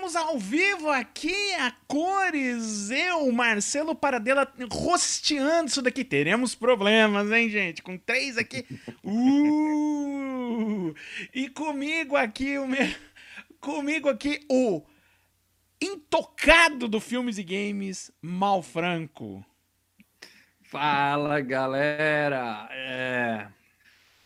Estamos ao vivo aqui a cores. Eu, Marcelo Paradela, rosteando isso daqui. Teremos problemas, hein, gente? Com três aqui. Uh! E comigo aqui o meu... comigo aqui o intocado do filmes e games, Mal Franco. Fala, galera. É...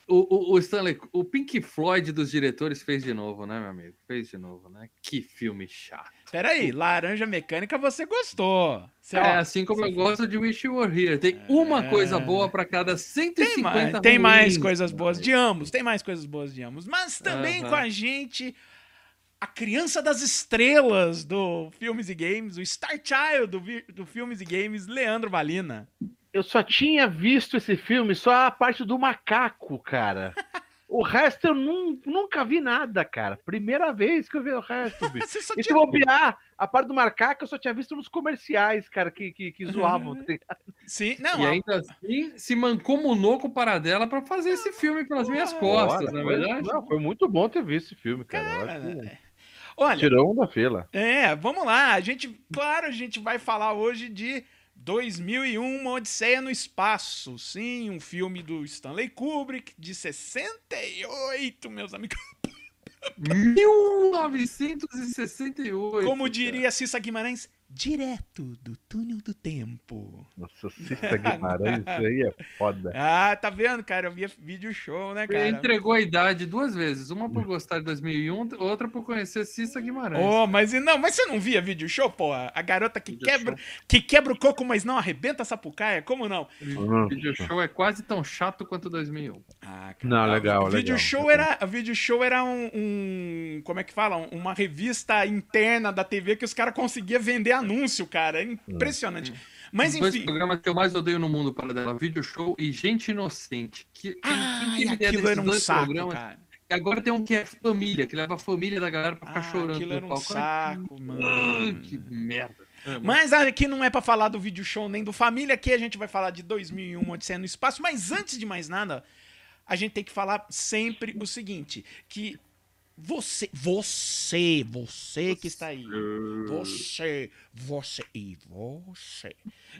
O, o, o, Stanley, o Pink Floyd dos diretores fez de novo, né, meu amigo? Fez de novo, né? Que filme chato. Peraí, Laranja Mecânica você gostou. Você, é, ó, assim como eu gosto de Wish You Were Here. Tem uma é... coisa boa para cada 150 Tem mais, tem mais coisas boas de ambos, tem mais coisas boas de ambos. Mas também uh -huh. com a gente, a criança das estrelas do Filmes e Games, o Star Child do, do Filmes e Games, Leandro Valina eu só tinha visto esse filme, só a parte do macaco, cara. O resto eu nunca vi nada, cara. Primeira vez que eu vi o resto, bicho. e se bobear, a parte do macaco eu só tinha visto nos comerciais, cara, que, que, que zoavam. Tá Sim, não. E ainda assim se mancomunou com o Paradela para fazer esse filme pelas minhas costas, na é verdade? Não, foi muito bom ter visto esse filme, cara. cara que... Olha, tirou um da fila. É, vamos lá. A gente, claro, a gente vai falar hoje de 2001, uma Odisseia no Espaço. Sim, um filme do Stanley Kubrick de 68, meus amigos. 1968. Como diria Cissa Guimarães, direto do túnel do tempo. Nossa, Cissa Guimarães, isso aí é foda. Ah, tá vendo, cara? Eu via vídeo show, né, cara? Ele entregou a idade duas vezes, uma por gostar de 2001, outra por conhecer Cissa Guimarães. Oh, mas não, mas você não via vídeo show, pô? A garota que quebra, que quebra o coco, mas não arrebenta a sapucaia, como não? Uhum. Vídeo show é quase tão chato quanto 2001. Ah, cara. Não, legal, o vídeo Show era, vídeo show era um, um como é que fala? Uma revista interna da TV que os caras conseguiam vender a anúncio, cara. É impressionante. Hum. Mas Os enfim. dois programas que eu mais odeio no mundo para dela, Vídeo Show e Gente Inocente. Que, ah, que aquilo era um saco, programas? cara. E agora tem um que é família, que leva a família da galera pra ficar ah, chorando. Aquilo era um saco, mano. Que merda. Mas aqui não é para falar do vídeo show nem do família, aqui a gente vai falar de 2001 Odisseia no Espaço, mas antes de mais nada, a gente tem que falar sempre o seguinte, que você, você, você que está aí. Você, você e você.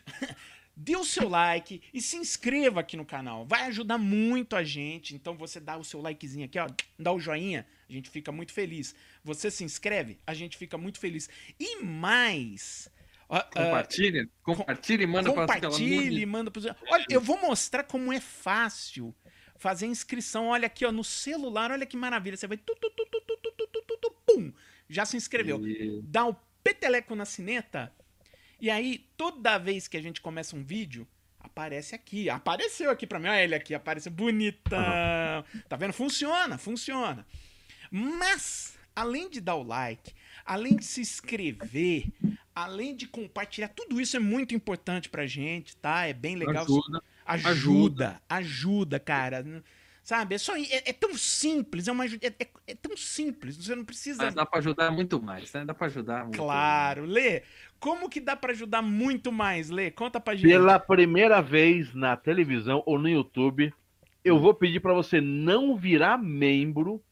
Dê o seu like e se inscreva aqui no canal. Vai ajudar muito a gente. Então você dá o seu likezinho aqui, ó, dá o joinha, a gente fica muito feliz. Você se inscreve, a gente fica muito feliz. E mais, Compartilhe, uh, compartilhe e manda para Compartilhe, manda para Olha, eu vou mostrar como é fácil fazer inscrição. Olha aqui, ó, no celular, olha que maravilha. Você vai. Tu, tu, tu, tu, tu, tu, tu, tu, tu, pum! Já se inscreveu. E... Dá o peteleco na sineta. E aí, toda vez que a gente começa um vídeo, aparece aqui. Apareceu aqui pra mim. Olha ele aqui, apareceu bonitão. Tá vendo? Funciona, funciona. Mas, além de dar o like, além de se inscrever, além de compartilhar, tudo isso é muito importante pra gente, tá? É bem legal. Ajuda. Ajuda, ajuda, ajuda cara. Sabe? É, só, é, é tão simples, é, uma, é, é, é, tão simples, você não precisa. dá para ajudar muito mais, né? Dá para ajudar muito Claro, mais. Lê, como que dá para ajudar muito mais, Lê? Conta pra gente. Pela primeira vez na televisão ou no YouTube, eu vou pedir para você não virar membro,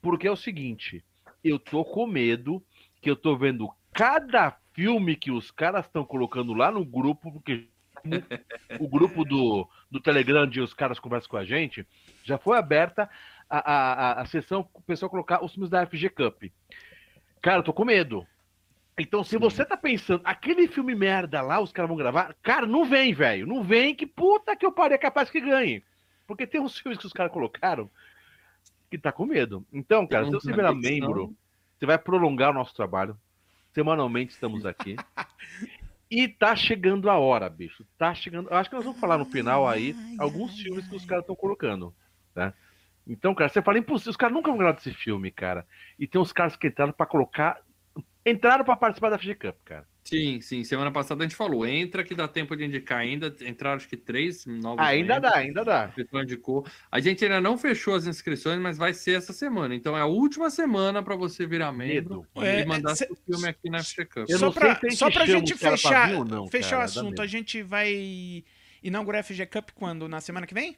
porque é o seguinte, eu tô com medo que eu tô vendo cada filme que os caras estão colocando lá no grupo, porque o grupo do, do Telegram, onde os caras conversam com a gente, já foi aberta a, a, a sessão o pessoal colocar os filmes da FG Cup. Cara, eu tô com medo. Então, se Sim. você tá pensando, aquele filme merda lá, os caras vão gravar, cara, não vem, velho. Não vem, que puta que eu parei, é capaz que ganhe. Porque tem uns filmes que os caras colocaram que tá com medo. Então, cara, se você virar membro, você vai prolongar o nosso trabalho. Semanalmente estamos aqui. E tá chegando a hora, bicho. Tá chegando. Eu acho que nós vamos falar no final aí ai, alguns ai, filmes ai. que os caras estão colocando, né? Então, cara, você fala impossível. Os caras nunca vão gravar desse filme, cara. E tem uns caras que entraram para colocar. Entraram para participar da FG Cup, cara. Sim, sim. Semana passada a gente falou, entra que dá tempo de indicar ainda. Entraram acho que três novos. ainda membros, dá, ainda dá. Indicou. A gente ainda não fechou as inscrições, mas vai ser essa semana. Então é a última semana para você virar membro é, e mandar é, seu filme aqui na FGCamp. Só para só pra gente fechar, não, fechar cara, o assunto, a gente vai inaugurar a FG Cup quando? Na semana que vem?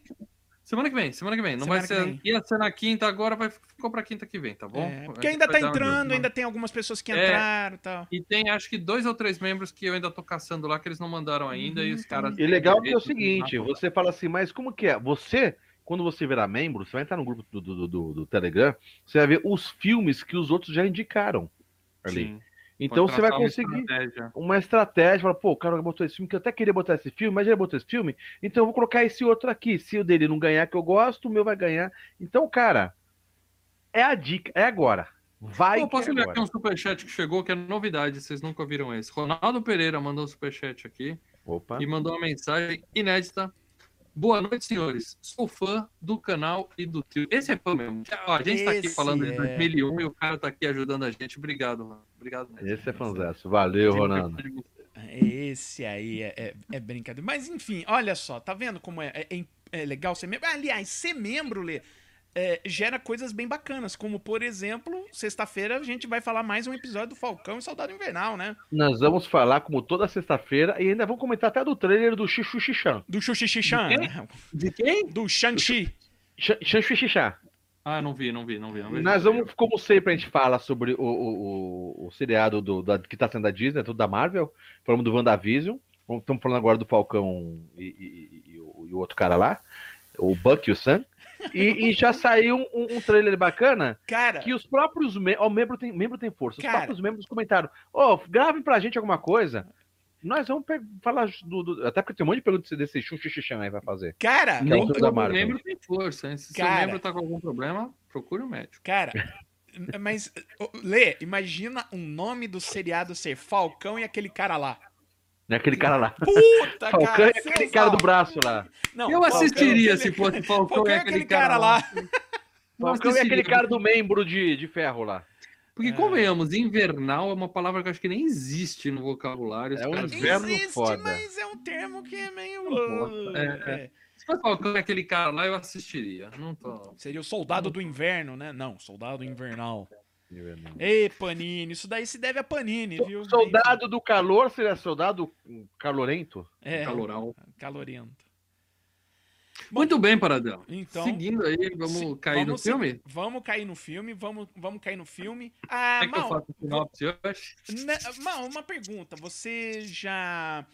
Semana que vem, semana que vem. Não Semana vai que ser. vem. Ia ser na quinta, agora vai, ficou pra quinta que vem, tá bom? É, A porque ainda tá um entrando, ainda tem algumas pessoas que É. entraram e tal. E tem, acho que, dois ou três membros que eu ainda tô caçando lá, que eles não mandaram ainda, e Uhum, os caras. E legal que é o seguinte, você fala assim, mas como que é? Você, quando você virar membro, você vai entrar no grupo do, do, do, do Telegram, você vai ver os filmes que os outros já indicaram ali. Sim, Então você vai traçar uma conseguir estratégia. uma estratégia, fala, pô, o cara botou esse filme, que eu até queria botar esse filme, mas já botou esse filme, então eu vou colocar esse outro aqui. Se o dele não ganhar, que eu gosto, o meu vai ganhar. Então, cara, é a dica, é agora. Vai Pô, posso que é ler agora. aqui um superchat que chegou, que é novidade, vocês nunca ouviram esse. Ronaldo Pereira mandou um superchat aqui Opa. e mandou uma mensagem inédita. Boa noite, senhores. Sou fã do canal e do tio. Esse é fã mesmo. A gente tá aqui falando de é. 2001 e o cara tá aqui ajudando a gente. Obrigado, mano. Obrigado mesmo. Esse é fanzaço. Valeu, Ronaldo. Esse aí é, é, é brincadeira. Mas enfim, olha só, tá vendo como é, é, é legal ser membro? Aliás, ser membro, Lê, é, gera coisas bem bacanas, como por exemplo, sexta-feira a gente vai falar mais um episódio do Falcão e Soldado Invernal, né? Nós vamos falar, como toda sexta-feira, e ainda vamos comentar até do trailer do Xixu Xixan. Do Xuxixixan, De quem? De quem? do Shang-Chi. Xixan. Ah, não vi, não vi, não vi. Não vi. Nós vamos, como sempre, a gente fala sobre o, o, o, o seriado do, da- que tá sendo da Disney, tudo da Marvel. Falamos do WandaVision. Estamos falando agora do Falcão e, e- e o, e o outro cara lá, o Buck e o Sam. E, e já saiu um, um trailer bacana Cara, que os próprios membros. Ó, membro tem, membro tem força. Os Cara. próprios membros comentaram: Ô, gravem pra gente alguma coisa. Nós vamos falar do, do- Até porque tem um monte de perguntas desse xixixixan aí vai fazer. cara, é o todo Marvel. membro tem força, hein? Se seu Cara. membro tá com algum problema, procure o médico. cara. Mas, Lê, imagina o nome do seriado ser Falcão e aquele cara lá. Né? Aquele cara lá. Puta, Falcão cara. e aquele cara do braço lá. Não, eu Falcão- assistiria se fosse Falcão, Falcão é aquele cara lá. Eu Falcão é aquele cara do membro de, de ferro lá. Porque, É. convenhamos, invernal é uma palavra que eu acho que nem existe no vocabulário. É um inverno Existe, foda. mas é um termo que é meio. Não É, é. Se fosse Falcão é aquele cara lá, eu assistiria. Não tô. Seria o soldado do inverno, né? Não, soldado invernal. Ei, Panini, isso daí se deve a Panini, viu? Soldado do calor seria soldado calorento? É, Caloral. calorento. Muito bem, Paradão. Então, Seguindo aí, vamos se- cair no vamos se- filme? Vamos cair no filme, vamos, vamos cair no filme. Ah, Quer que eu Mal, faça o sinopse hoje? né, Mal, uma pergunta. Você já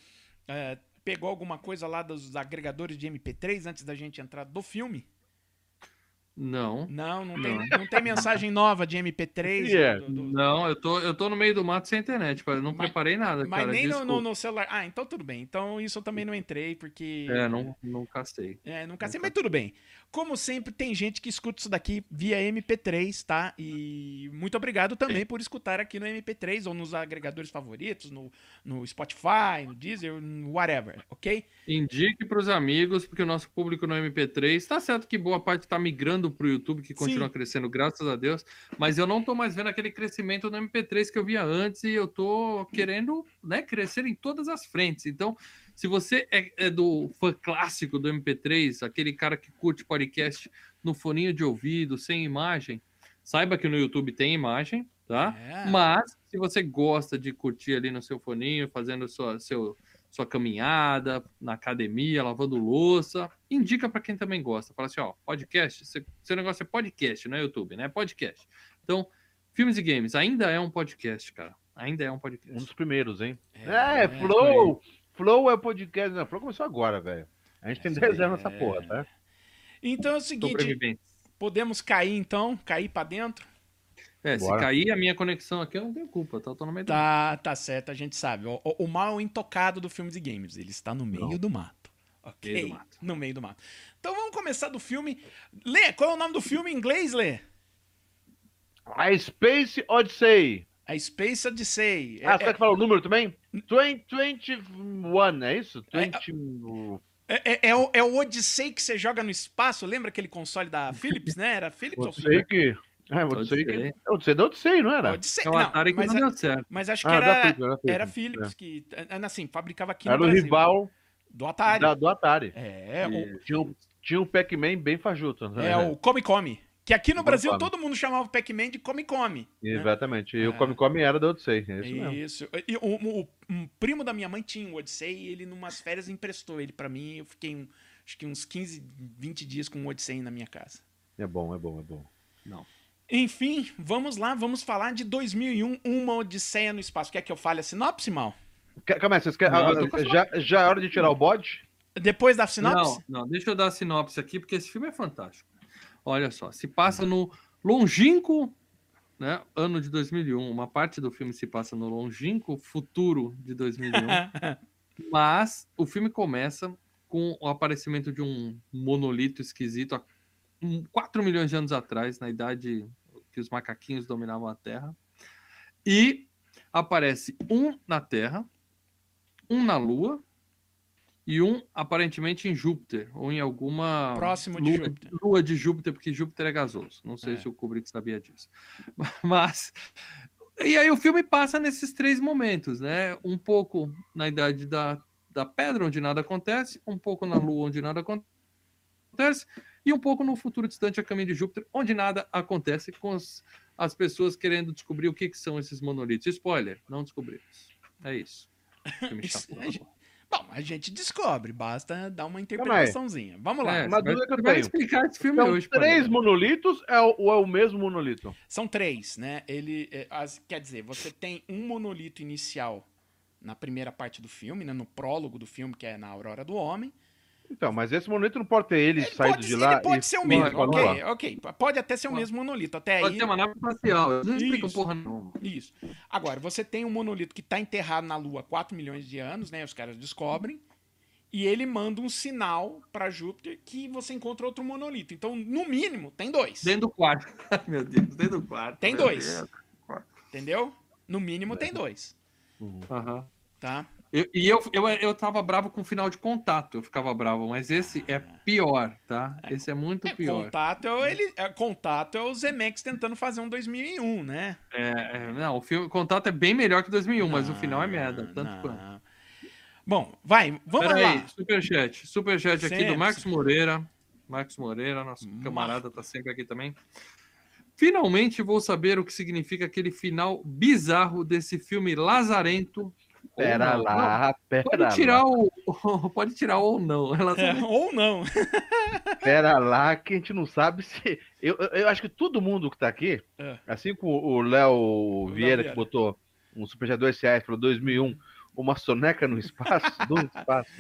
é, pegou alguma coisa lá dos agregadores de MP3 antes da gente entrar do filme? Não. Não, não tem, não tem mensagem nova de MP3. Yeah. do- do- Não, eu tô, eu tô no meio do mato sem internet. Eu não Mas- preparei nada, Mas cara. nem no, no- celular. Ah, então tudo bem. Então isso eu também não entrei, porque. É, não, não castei. É, nunca sei, Nunca. mas tudo bem. Como sempre, tem gente que escuta isso daqui via MP3, tá? E muito obrigado também por escutar aqui no MP3 ou nos agregadores favoritos, no, no Spotify, no Deezer, whatever, ok? Indique pros amigos, porque o nosso público no MP3, tá certo que boa parte tá migrando pro YouTube, que continua Sim. crescendo, graças a Deus, mas eu não tô mais vendo aquele crescimento no MP3 que eu via antes e eu tô querendo, né, crescer em todas as frentes. Então, se você é, é do fã clássico do MP3, aquele cara que curte podcast no foninho de ouvido, sem imagem, saiba que no YouTube tem imagem, tá? É. Mas, se você gosta de curtir ali no seu foninho, fazendo sua, seu, sua caminhada, na academia, lavando louça, indica para quem também gosta. Fala assim, ó, podcast, seu, negócio é podcast, não é YouTube, né? É podcast. Então, filmes e games, ainda é um podcast, cara. Ainda é um Um podcast. dos primeiros, hein? É, É, Flow! Flow é o podcast. Não, Flow começou agora, velho. A gente tem Essa 10 aí anos nessa é- porra, tá? Então é o seguinte, podemos cair então, cair pra dentro? É, se Bora. cair a minha conexão aqui, eu não tenho culpa, tá? Eu tô no meio do... Tá, tá certo, a gente sabe. O, o- o mal é o intocado do filmes e games. Ele está no meio Não. do mato. Ok? Meio do mato. No meio do mato. Então vamos começar do filme. Lê, qual é o nome do filme em inglês, Lê? A Space Odyssey. A Space Odyssey. Ah, É- você quer falar o número também? 20, 21, é isso? É, 20... É, é- é o, é o Odyssey que você joga no espaço, lembra aquele console da Philips, né? Era Philips ou Odyssey que... É, Odyssey que... Odyssey. Da Odyssey, não era? Odyssey. É o Não, Atari que mas, não a- deu certo. mas acho que Ah, era, Philips, era Philips. era Philips que, é, assim, fabricava aqui Era no o Brasil. rival Do Atari. da- do Atari. É, o, Tinha um, tinha um Pac-Man bem fajuto. né? é o Come Come. Que aqui no Brasil todo mundo chamava o Pac-Man de Come Come. né? Exatamente. E o É. Come Come era da Odyssey. É isso mesmo. Isso. E o, o- um primo da minha mãe tinha um Odyssey e ele, numas férias, emprestou ele pra mim. Eu fiquei um- acho que uns 15, 20 dias com o Odyssey na minha casa. É bom, é bom, é bom. Não. Enfim, vamos lá, vamos falar de 2001, Uma Odisseia no Espaço. Quer que eu fale a sinopse, Mal? Calma aí, vocês querem. Não, ah, já, já é hora de tirar o bode? Depois da sinopse? Não, não, deixa eu dar a sinopse aqui, porque esse filme é fantástico. Olha só, se passa no longínquo né, ano de 2001. Uma parte do filme se passa no longínquo futuro de 2001. Mas o filme começa com o aparecimento de um monolito esquisito há um- 4 milhões de anos atrás, na idade que os macaquinhos dominavam a Terra. E aparece um na Terra, um na Lua e um aparentemente em Júpiter, ou em alguma Próximo de lua, Júpiter. lua de Júpiter, porque Júpiter é gasoso. Não sei É. se o Kubrick sabia disso. Mas e aí o filme passa nesses três momentos, né? Um pouco na idade da, da pedra, onde nada acontece, um pouco na Lua, onde nada acontece, e um pouco no futuro distante a caminho de Júpiter, onde nada acontece, com as, as pessoas querendo descobrir o que, que são esses monolitos. Spoiler, não descobrimos. É isso. Bom, a gente descobre, basta dar uma interpretaçãozinha. Vamos lá. É, Uma dúvida que eu tenho. explicar esse filme São hoje. três monolitos é o- ou é o mesmo monolito? São três, né? Ele, é, as- quer dizer, você tem um monolito inicial na primeira parte do filme, né? no prólogo do filme, que é na Aurora do Homem. Então, mas esse monolito não pode ter ele, Ele saído pode, de ele lá. pode e ser o mesmo, pra ok, ok. Pode até ser o Pode. mesmo monolito. Até Pode aí, ter uma nave espacial. Não explicam Isso. porra não. Isso. Agora, você tem um monolito que está enterrado na Lua há 4 milhões de anos, né? Os caras descobrem. E ele manda um sinal para Júpiter que você encontra outro monolito. Então, no mínimo, tem dois. Dentro do quarto. Meu Deus, dentro do quarto. Tem dois. Deus. Entendeu? No mínimo, tem dois. Uhum. Tá? Eu- e eu, eu, eu tava bravo com o final de contato, eu ficava bravo, mas esse é pior, tá? Esse é muito É, pior. contato, é o, ele, é, contato é o Zemex tentando fazer um 2001, né? É, é, não, o filme Contato é bem melhor que 2001, mas o final é merda, tanto não. quanto. Bom, vai, vamos Pera lá. aí, superchat. Superchat aqui do Marcos Moreira. Marcos Moreira, nosso Mar- camarada, tá sempre aqui também. Finalmente vou saber o que significa aquele final bizarro desse filme lazarento. Pera não. lá, pera Pode tirar lá. o. Pode tirar ou não. É, ou não. Pera lá, que a gente não sabe se. Eu, eu- eu acho que todo mundo que tá aqui, É. assim como o Léo Vieira, Vieira. que botou um Super 2 reais para 2001, uma soneca no espaço, do espaço.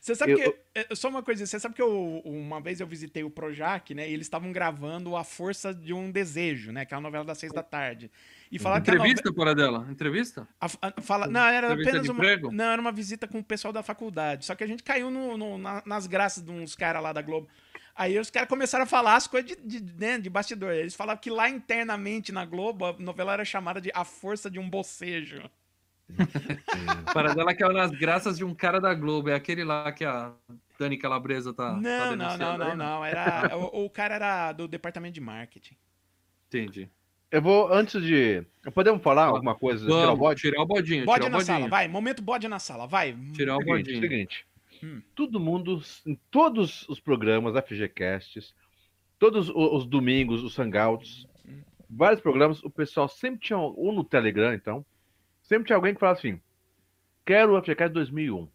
Você sabe Eu- que. é, Só uma coisa, você sabe que eu, uma vez eu visitei o Projac, né? E eles estavam gravando A Força de um Desejo, né? Que é uma novela das seis da tarde. E falaram que a novela. Entrevista, por dela? Entrevista? A, a- fala, não, era Entrevista apenas uma. emprego? Não, era uma visita com o pessoal da faculdade. Só que a gente caiu no- no- na- nas graças de uns caras lá da Globo. Aí os caras começaram a falar as coisas de, de, né, de bastidor. Eles falavam que lá internamente na Globo a novela era chamada de A Força de um Bocejo. Para dela que é nas graças de um cara da Globo. É aquele lá que a Dani Calabresa tá. tá não, não, não, denunciando não, não. Era, o, o cara era do departamento de marketing. Entendi. Eu vou, antes de. Podemos falar alguma coisa? Tirar o Vamos, bode? tirar o bodinho. Bode tirar na bodinho. sala, vai. Momento bode na sala, vai. Tirar o Seguinte, bodinho. seguinte. Hum. Todo mundo, em todos os programas FGCasts, todos o- os domingos, os hangouts, Hum. vários programas, o pessoal sempre tinha, ou no Telegram, então, sempre tinha alguém que falava assim: quero o FGCast 2001.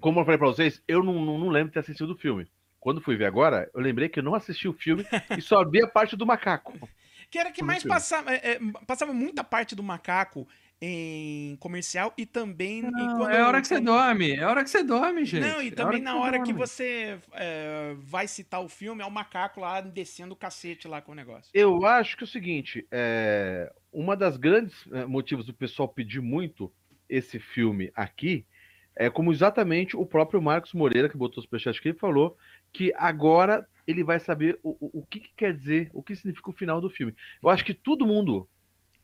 Como eu falei pra vocês, eu não, não, não lembro de ter assistido o filme. Quando fui ver agora, eu lembrei que eu não assisti o filme e só vi a parte do macaco. Que era que mais passava. é, é, passava muita parte do macaco em comercial e também. Não, quando- é a hora que você dorme. É a hora que você dorme, gente. Não, e É também na hora que você é, vai citar o filme, é o macaco lá descendo o cacete lá com o negócio. Eu acho que é o seguinte, é, uma das grandes é, motivos do pessoal pedir muito esse filme aqui é como exatamente o próprio Marcos Moreira, que botou os superchat aqui, falou que agora ele vai saber o, o, o que, que quer dizer, o que significa o final do filme. Eu acho que todo mundo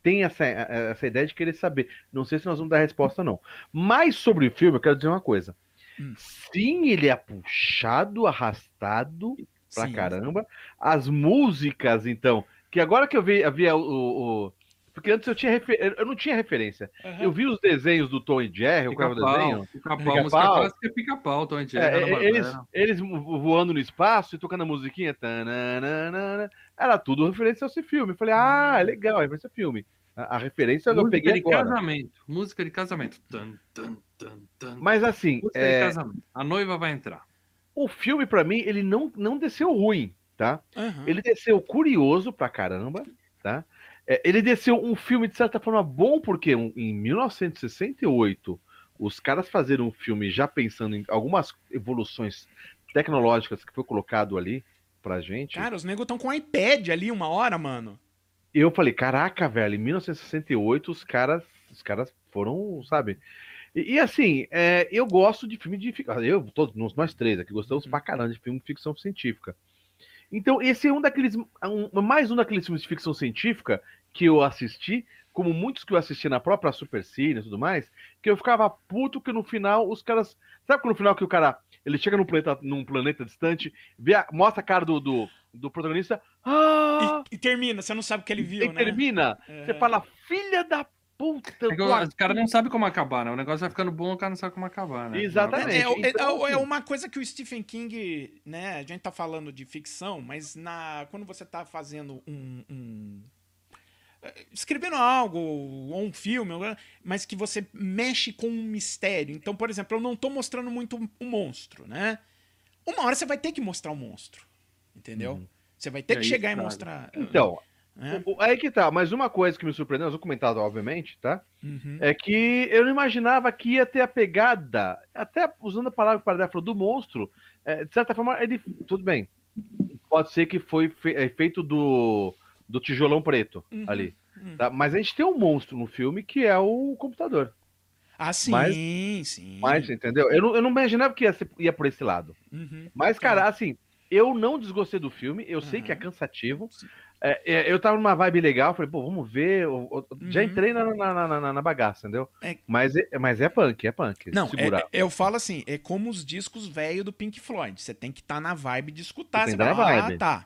tem essa, essa ideia de querer saber. Não sei se nós vamos dar resposta, não. Mas sobre o filme, eu quero dizer uma coisa. Hum. Sim, ele é puxado, arrastado pra Sim. caramba. As músicas, então, que agora que eu vi, havia o, o- o- Porque antes eu, tinha refer- eu não tinha referência. Aham. Eu vi os desenhos do Tom e Jerry, o cara Pica-pau, desenho. pica-pau, Pica-pau. música clássica é pica-pau, Tom e Jerry, É, Hanna-Barbera. eles, eles vo- voando no espaço e tocando a musiquinha. tananana, era tudo referência a esse filme. Eu falei, ah, legal, é referência ao filme. A, a referência eu Música peguei de agora. casamento. Música de casamento. Tan, tan, tan, tan. Mas assim, Música é, de casamento. A noiva vai entrar. o filme, pra mim, ele não, não desceu ruim, tá? Aham. Ele desceu curioso pra caramba, tá? É, ele desceu um filme, de certa forma, bom, porque um- em 1968 os caras fazeram um filme já pensando em algumas evoluções tecnológicas que foi colocado ali pra gente. Cara, os negros estão com um iPad ali uma hora, mano. eu falei, caraca, velho, em 1968 os caras, os caras foram, sabe? E, e, assim, é, eu gosto de filme de ficção. Eu, todos nós- nós três aqui, gostamos pra caramba de filme de ficção científica. Então, esse é um daqueles. um- mais um daqueles filmes de ficção científica que eu assisti, como muitos que eu assisti na própria Super Cine e tudo mais, que eu ficava puto que no final os caras. Sabe que no final que o cara. Ele chega num planeta, num planeta distante, vê a- mostra a cara do, do, do protagonista. Ah! E, e termina, você não sabe o que ele E viu, né? termina. É. Você fala, filha da puta. É o tô cara não sabe como acabar, né? O negócio vai ficando bom, o cara não sabe como acabar, né? Exatamente. É, é- é- Então, é assim- uma coisa que o Stephen King, né? A gente tá falando de ficção, mas na, quando você tá fazendo um. um- é, escrevendo algo, ou um filme, mas que você mexe com um mistério. Então, por exemplo, eu não tô mostrando muito um monstro, né? Uma hora você vai ter que mostrar o monstro. Entendeu? Você vai ter E que chegar e estraga. mostrar. Então, o- o- aí que tá. Mas uma coisa que me surpreendeu, eu vou comentar, obviamente, tá? Uhum. É que eu não imaginava que ia ter a pegada, até usando a palavra falou, do monstro. É, de certa forma, ele. Tudo bem. Pode ser que foi fe- é, feito do, do tijolão preto Uhum. ali. Uhum. tá? Mas a gente tem um monstro no filme que é o computador. Ah, sim, Mas- sim. Mas, entendeu? Eu não, eu não imaginava que ia, ser- ia por esse lado. Uhum. Mas, cara, assim, eu não desgostei do filme, eu sei que é Aham. cansativo. Sim. É, é, eu tava numa vibe legal, falei, pô, vamos ver. eu- eu- Já Uhum. entrei na, na, na, na- na bagaça, entendeu? É- Mas, é, mas é punk, é punk. Não, segurar. é- é- eu falo assim, é como os discos velhos do Pink Floyd. Você tem que estar na vibe de escutar. Você que tá fala, ah, tá.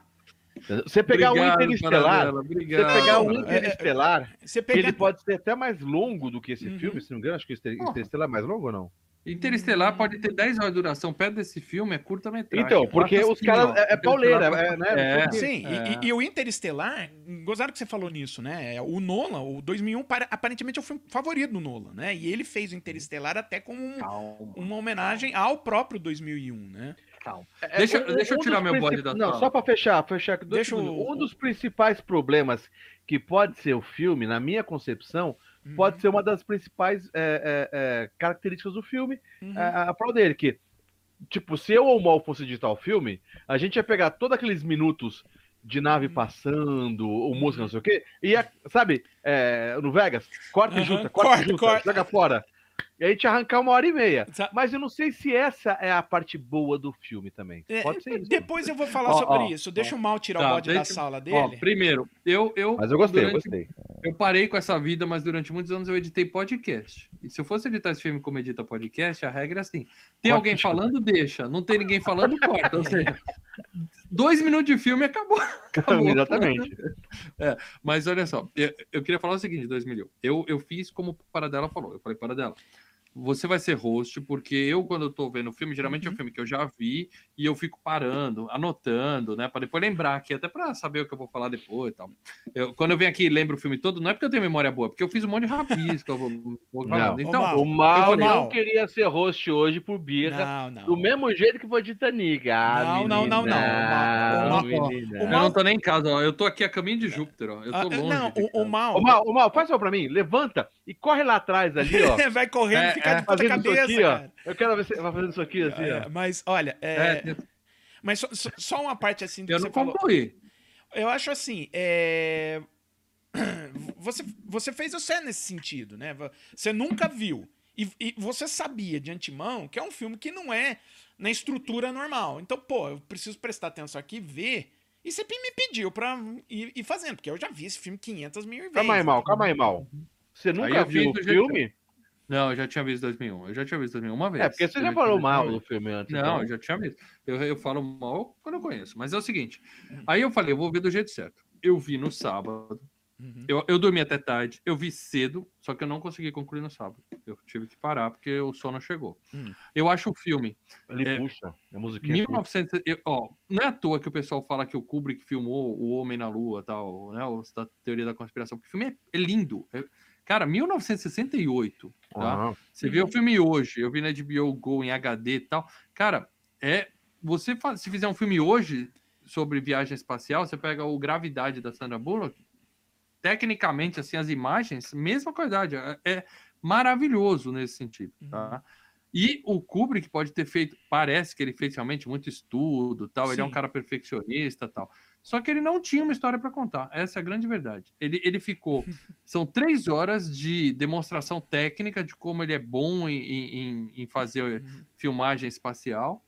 Você pegar Obrigado, um Interestelar, você pegar um Não, é- é- Interestelar, Você pega... ele pode ser até mais longo do que esse Uhum. filme, se não me engano, acho que o. Interestelar é mais longo ou não? Interestelar pode ter 10 horas de duração. Perto desse filme é curta-metragem. Então, porque os caras. É, é pauleira, é, né? É. Sim, e- É. e, e o Interestelar, gozaram que você falou nisso, né? O Nolan, o 2001, para- aparentemente é o filme favorito do Nolan, né? E ele fez o Interestelar até como um- uma homenagem ao próprio 2001, né? calma. É, Deixa- um- deixa eu um tirar dos meu bode da Não, sala. só pra fechar, fechar Deixa o-. Um dos principais problemas que pode ser o filme, na minha concepção, Uhum. pode ser uma das principais é, é, é, características do filme, Uhum. a, a prova dele, que, tipo, se eu ou o Mal fosse editar o filme, a gente ia pegar todos aqueles minutos de nave Uhum. passando, ou música, não sei o quê, e ia, sabe, é, no Vegas, corta e junta, corta, corta, e junta, corta. joga fora. E aí te arrancar uma hora e meia. Mas eu não sei se essa é a parte boa do filme também. É, Pode ser isso. Depois eu vou falar Ó, sobre ó, isso. Deixa o Mal tirar Tá, o bode da deixa- sala Ó, dele. primeiro, eu, eu, Mas eu gostei, eu durante- gostei. eu parei com essa vida, mas durante muitos anos eu editei podcast. E se eu fosse editar esse filme como edita podcast, a regra é assim: tem alguém falando, deixa. Não tem ninguém falando, corta. Ou seja, dois minutos de filme e acabou. acabou. Exatamente. Mas olha só, eu, eu queria falar o seguinte, 2000. Eu, eu fiz como o Paradela falou. Eu falei, Paradela, você vai ser host, porque eu, quando eu tô vendo o filme, geralmente é um Uhum. filme que eu já vi e eu fico parando, anotando, né? Pra depois lembrar aqui, até pra saber o que eu vou falar depois e tal. Eu, quando eu venho aqui e lembro o filme todo, não é porque eu tenho memória boa, porque eu fiz um monte de rabisco. eu vou, vou falando. Não. Então, O Mal Eu não não. queria ser host hoje por birra. Não, não. Do mesmo jeito que foi Titanic. Ah, Não, não, não, não. menina, O Mal- o eu não tô nem em casa, ó. Eu tô aqui a caminho de Júpiter, ó. Eu tô Ah, longe. não, o, o. Mal. Ô, Mal, ô, Mal, faz só pra mim. Levanta e corre lá atrás ali, ó. vai correndo e É, fica é, de ponta cabeça, aqui, ó. cara. Eu quero ver você vai fazendo isso aqui, assim, É, ó. mas, olha, é, É, mas só, só- uma parte assim do eu que não você falou. concluí. Eu acho assim, é... você, você fez o certo nesse sentido, né? Você nunca viu. E, e você sabia de antemão que é um filme que não é na estrutura normal. Então, pô, eu preciso prestar atenção aqui, ver. E você me pediu pra ir, ir fazendo, porque eu já vi esse filme 500 mil vezes. Calma aí, Mal, calma aí, Mal. Você nunca viu o filme? Não, eu já tinha visto 2001. Eu já tinha visto 2001 uma vez. É, porque você Eu já falou mal 2001. do filme antes. Não, então. eu já tinha visto. Eu, eu falo mal quando eu conheço. Mas é o seguinte. Aí eu falei, eu vou ver do jeito certo. Eu vi no sábado. Uhum. Eu, eu dormi até tarde. Eu vi cedo, só que eu não consegui concluir no sábado. Eu tive que parar porque o sono chegou. Hum. Eu acho o filme. Ele É, puxa. A musiquinha puxa. 1900, eu- ó, não é à toa que o pessoal fala que o Kubrick filmou O Homem na Lua, tal, né, da teoria da conspiração, porque o filme é, é lindo. É- cara, 1968, tá? Aham. Você vê o filme hoje, eu vi na HBO Go em HD e tal. Cara, é você faz, se fizer um filme hoje sobre viagem espacial, você pega o Gravidade da Sandra Bullock, tecnicamente, assim, as imagens, mesma qualidade, é, é maravilhoso nesse sentido, tá? Uhum. E o Kubrick pode ter feito, parece que ele fez realmente muito estudo, tal, Sim. ele é um cara perfeccionista, tal. Só que ele não tinha uma história para contar. Essa é a grande verdade. Ele, ele ficou. São três horas de demonstração técnica de como ele é bom em, em, em fazer uhum. filmagem espacial.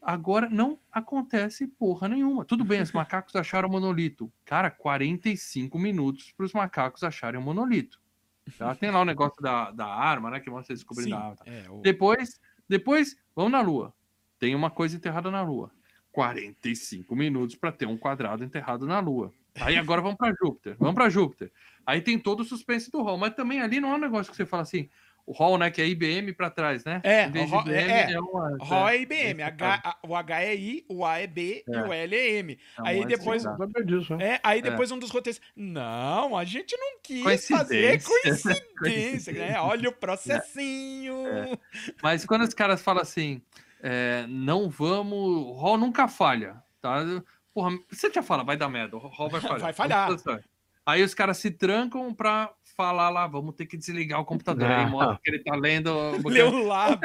Agora não acontece porra nenhuma. Tudo bem, os macacos acharam o monolito. Cara, 45 minutos para os macacos acharem o monolito. Tá? Tem lá o negócio da, da arma, né? Que mostra eles descobrindo a arma. É, o... Depois, depois, vamos na Lua. Tem uma coisa enterrada na Lua. 45 minutos para ter um quadrado enterrado na Lua. Aí agora vamos para Júpiter. Vamos para Júpiter. Aí tem todo o suspense do Hall, mas também ali não é um negócio que você fala assim, o Hall, né, que é IBM para trás, né? É, o Hall, IBM, é, é, uma, Hall é IBM, H, o H é I, o A é B é. e o L é M. É aí depois, disso, né? é, aí depois um dos roteiros, não, a gente não quis fazer coincidência, né? Olha o processinho. Mas quando os caras falam assim, é, não vamos. O Hall nunca falha, tá? Porra, você já fala, vai dar merda, o Hall vai falhar. vai falhar. Aí os caras se trancam pra falar lá, vamos ter que desligar o computador. Aí mostra que ele tá lendo. Leu lá.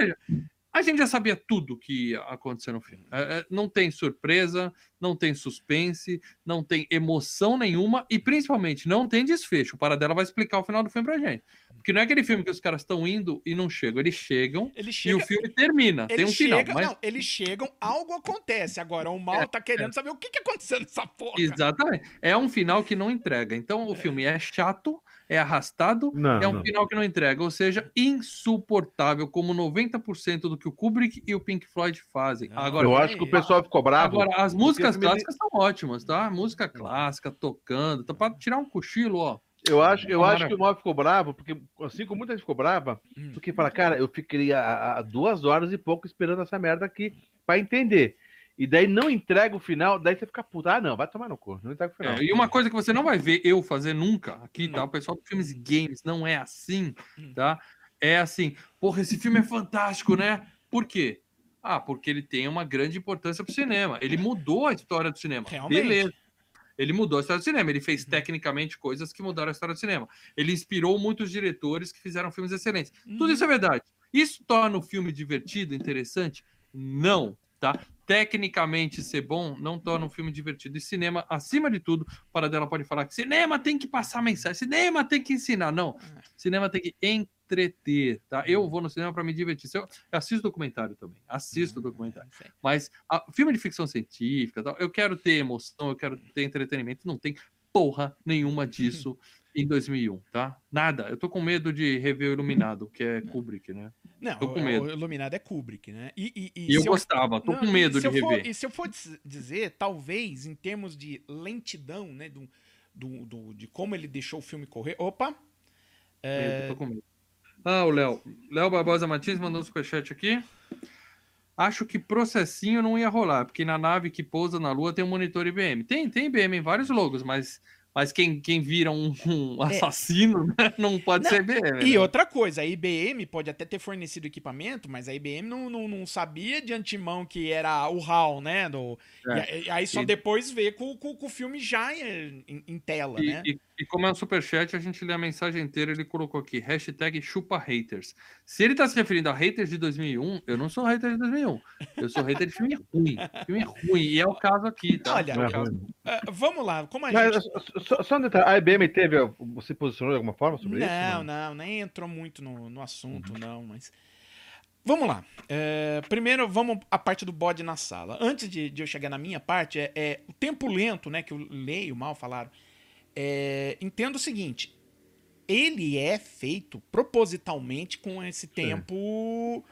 A gente já sabia tudo que ia acontecer no filme. É, é, não tem surpresa, não tem suspense, não tem emoção nenhuma e principalmente não tem desfecho. O Paradela vai explicar o final do filme pra gente. Porque não é aquele filme que os caras estão indo e não chegam. Eles chegam chega, e o filme termina. Tem um chega, final. Mas... Não, eles chegam, algo acontece. Agora, o mal é, tá querendo é. saber o que, que aconteceu nessa porra. Exatamente. É um final que não entrega. Então, o é. filme é chato, é arrastado, não, é um não. final que não entrega, ou seja, insuportável, como 90% do que o Kubrick e o Pink Floyd fazem. Agora, eu acho que o pessoal ficou bravo. Agora, as músicas clássicas são ótimas, tá? Música clássica, tocando, tá para tirar um cochilo, ó. Eu acho, eu acho que o Mal ficou bravo, porque assim como muita gente ficou brava, hum. porque fala, cara, eu ficaria a, a duas horas e pouco esperando essa merda aqui para entender e daí não entrega o final, daí você fica puta, ah, não, vai tomar no cu, não entrega o final. É, e uma coisa que você não vai ver eu fazer nunca aqui, tá? O pessoal do Filmes e Games não é assim, hum. tá? É assim, porra, esse filme é fantástico, né? Por quê? Ah, porque ele tem uma grande importância pro cinema. Ele mudou a história do cinema. Realmente. Beleza. Ele mudou a história do cinema. Ele fez uhum. tecnicamente coisas que mudaram a história do cinema. Ele inspirou muitos diretores que fizeram filmes excelentes. Tudo isso é uhum. verdade. Isso torna o filme divertido, interessante? Não, tá? tecnicamente ser bom não torna um filme divertido. E cinema, acima de tudo, para dela pode falar que cinema tem que passar mensagem, cinema tem que ensinar. Não, é. cinema tem que entreter, tá? Eu uhum. vou no cinema para me divertir. Eu assisto documentário também, assisto uhum. documentário. Mas a, filme de ficção científica, tal, eu quero ter emoção, eu quero ter entretenimento. Não tem porra nenhuma disso em 2001, tá? Nada. Eu tô com medo de rever o Iluminado, que é Kubrick, né? Não, tô com medo. o Iluminado é Kubrick, né? E, e, e, e eu gostava, tô não, com medo de rever. For, e se eu for dizer, talvez, em termos de lentidão, né? Do, do, do de como ele deixou o filme correr. Opa! É... tô com medo. Ah, o Léo. Léo Barbosa Martins mandou um superchat aqui. Acho que processinho não ia rolar, porque na nave que pousa na Lua tem um monitor IBM. Tem, tem IBM em vários logos, mas mas quem, quem vira um, um é. assassino é. não pode não, ser IBM. E né? outra coisa, a IBM pode até ter fornecido equipamento, mas a IBM não, não, não sabia de antemão que era o HAL, né? Do, é. e, aí só e, depois vê com, com, com, o filme já em, em tela, e, né? E, e como é um superchat, a gente lê a mensagem inteira, ele colocou aqui, hashtag chupa haters. Se ele tá se referindo a haters de 2001, eu não sou hater de 2001. Eu sou hater de filme ruim. Filme ruim. E é o caso aqui, tá? Olha, é uh, vamos lá. Como a Mas, gente... Só, só um detalhe, a IBM teve, você posicionou de alguma forma sobre não, isso? Não, não, nem entrou muito no, no assunto, uhum. não, mas... Vamos lá. É, primeiro, vamos a parte do bode na sala. Antes de, de eu chegar na minha parte, é, é, o tempo lento, né, que eu leio, mal falaram, é, entenda o seguinte: ele é feito propositalmente com esse tempo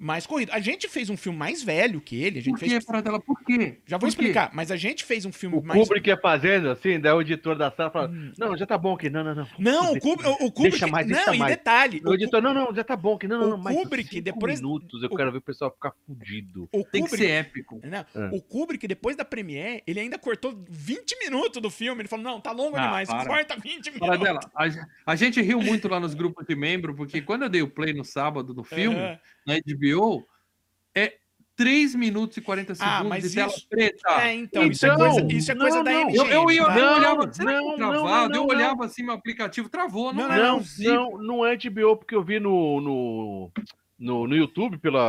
mais corrido. A gente fez um filme mais velho que ele. A gente por quê, fez... Paradela? Por quê? Já vou explicar, mas a gente fez um filme o mais... O Kubrick é fazendo, assim, daí o editor da sala fala, hum. não, já tá bom aqui, não, não, não. Não, o, Kubrick... O Kubrick... Deixa mais, deixa não, mais. e detalhe... O, o editor, não, não, já tá bom aqui, não, não, não. O Kubrick, depois... minutos, eu o... quero ver o pessoal ficar fudido. O Tem Kubrick... que ser épico. Não, é. O Kubrick, depois da Premiere, ele ainda cortou 20 minutos do filme. Ele falou, não, tá longo ah, demais, para. corta 20 minutos. Paradela, a, a gente riu muito lá nos grupos de membro, porque quando eu dei o play no sábado do filme, na HBO é 3 minutos e 40 Ah, segundos mas de tela isso- preta. É, então, isso é Então, coisa, isso é coisa não, da não. MGM. Eu, eu, ia- tá? eu Não, olhava, será que não, não, travado? não, eu não. olhava assim, meu aplicativo travou. Não, Não, é Não, não, não é HBO, porque eu vi no, no, no, no YouTube, pela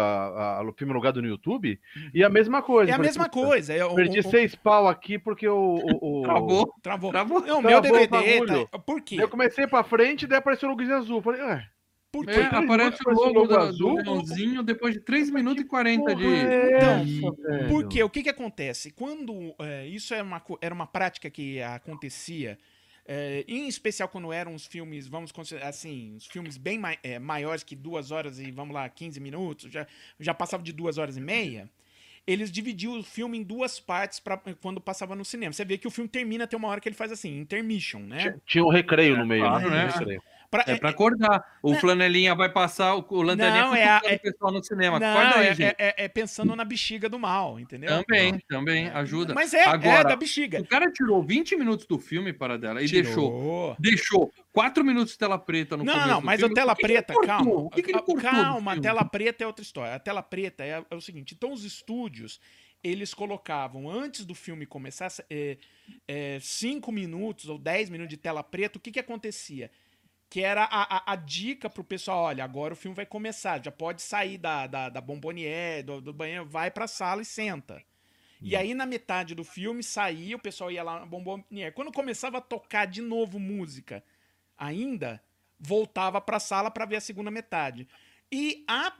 a, o filme alugado no YouTube, e a mesma coisa. É a mesma "Puta, coisa. É, o- Perdi o- o- seis pau aqui porque o. o, o- Travou. Travou. Travou. Não, meu Travou o DVD. Tá... Por quê? Eu comecei pra frente e daí apareceu o logozinho azul. Falei, ué. Por? É, aparece o logo, logo azul. do leãozinho depois de 3 minutos e 40 de. Então, velho? Por quê? O que que acontece? Quando é, isso é uma, era uma prática que acontecia, é, em especial quando eram os filmes, vamos considerar assim, os filmes bem mai- é, maiores que duas horas e, vamos lá, 15 minutos, já, já passava de duas horas e meia, eles dividiam o filme em duas partes pra, quando passava no cinema. Você vê que o filme termina, tem uma hora que ele faz assim, intermission, né? Tinha, tinha um recreio no meio, claro, né? né? Pra- É pra acordar. O Não. flanelinha vai passar, o, lanterninha Não, é a- o pessoal no cinema. Não, Acorda aí, é, gente. é- é pensando na bexiga do mal, entendeu? Também, também, ajuda. Mas é, é Agora, da bexiga. O cara tirou 20 minutos do filme para dela e deixou, Tirou. deixou 4 minutos de tela preta no Não, começo não, do mas filme. a tela preta, calma. O que, que ele cortou calma, a tela preta é outra história. A tela preta é, é o seguinte: então os estúdios eles colocavam antes do filme começar é, é, cinco minutos ou 10 minutos de tela preta. O que, que acontecia? Que era a, a, a dica pro pessoal: olha, agora o filme vai começar, já pode sair da, da, da bombonier, do, do banheiro, vai pra sala e senta. E aí, na metade do filme, saía, o pessoal ia lá na bombonier. Quando começava a tocar de novo música, ainda, voltava pra sala pra ver a segunda metade. E a,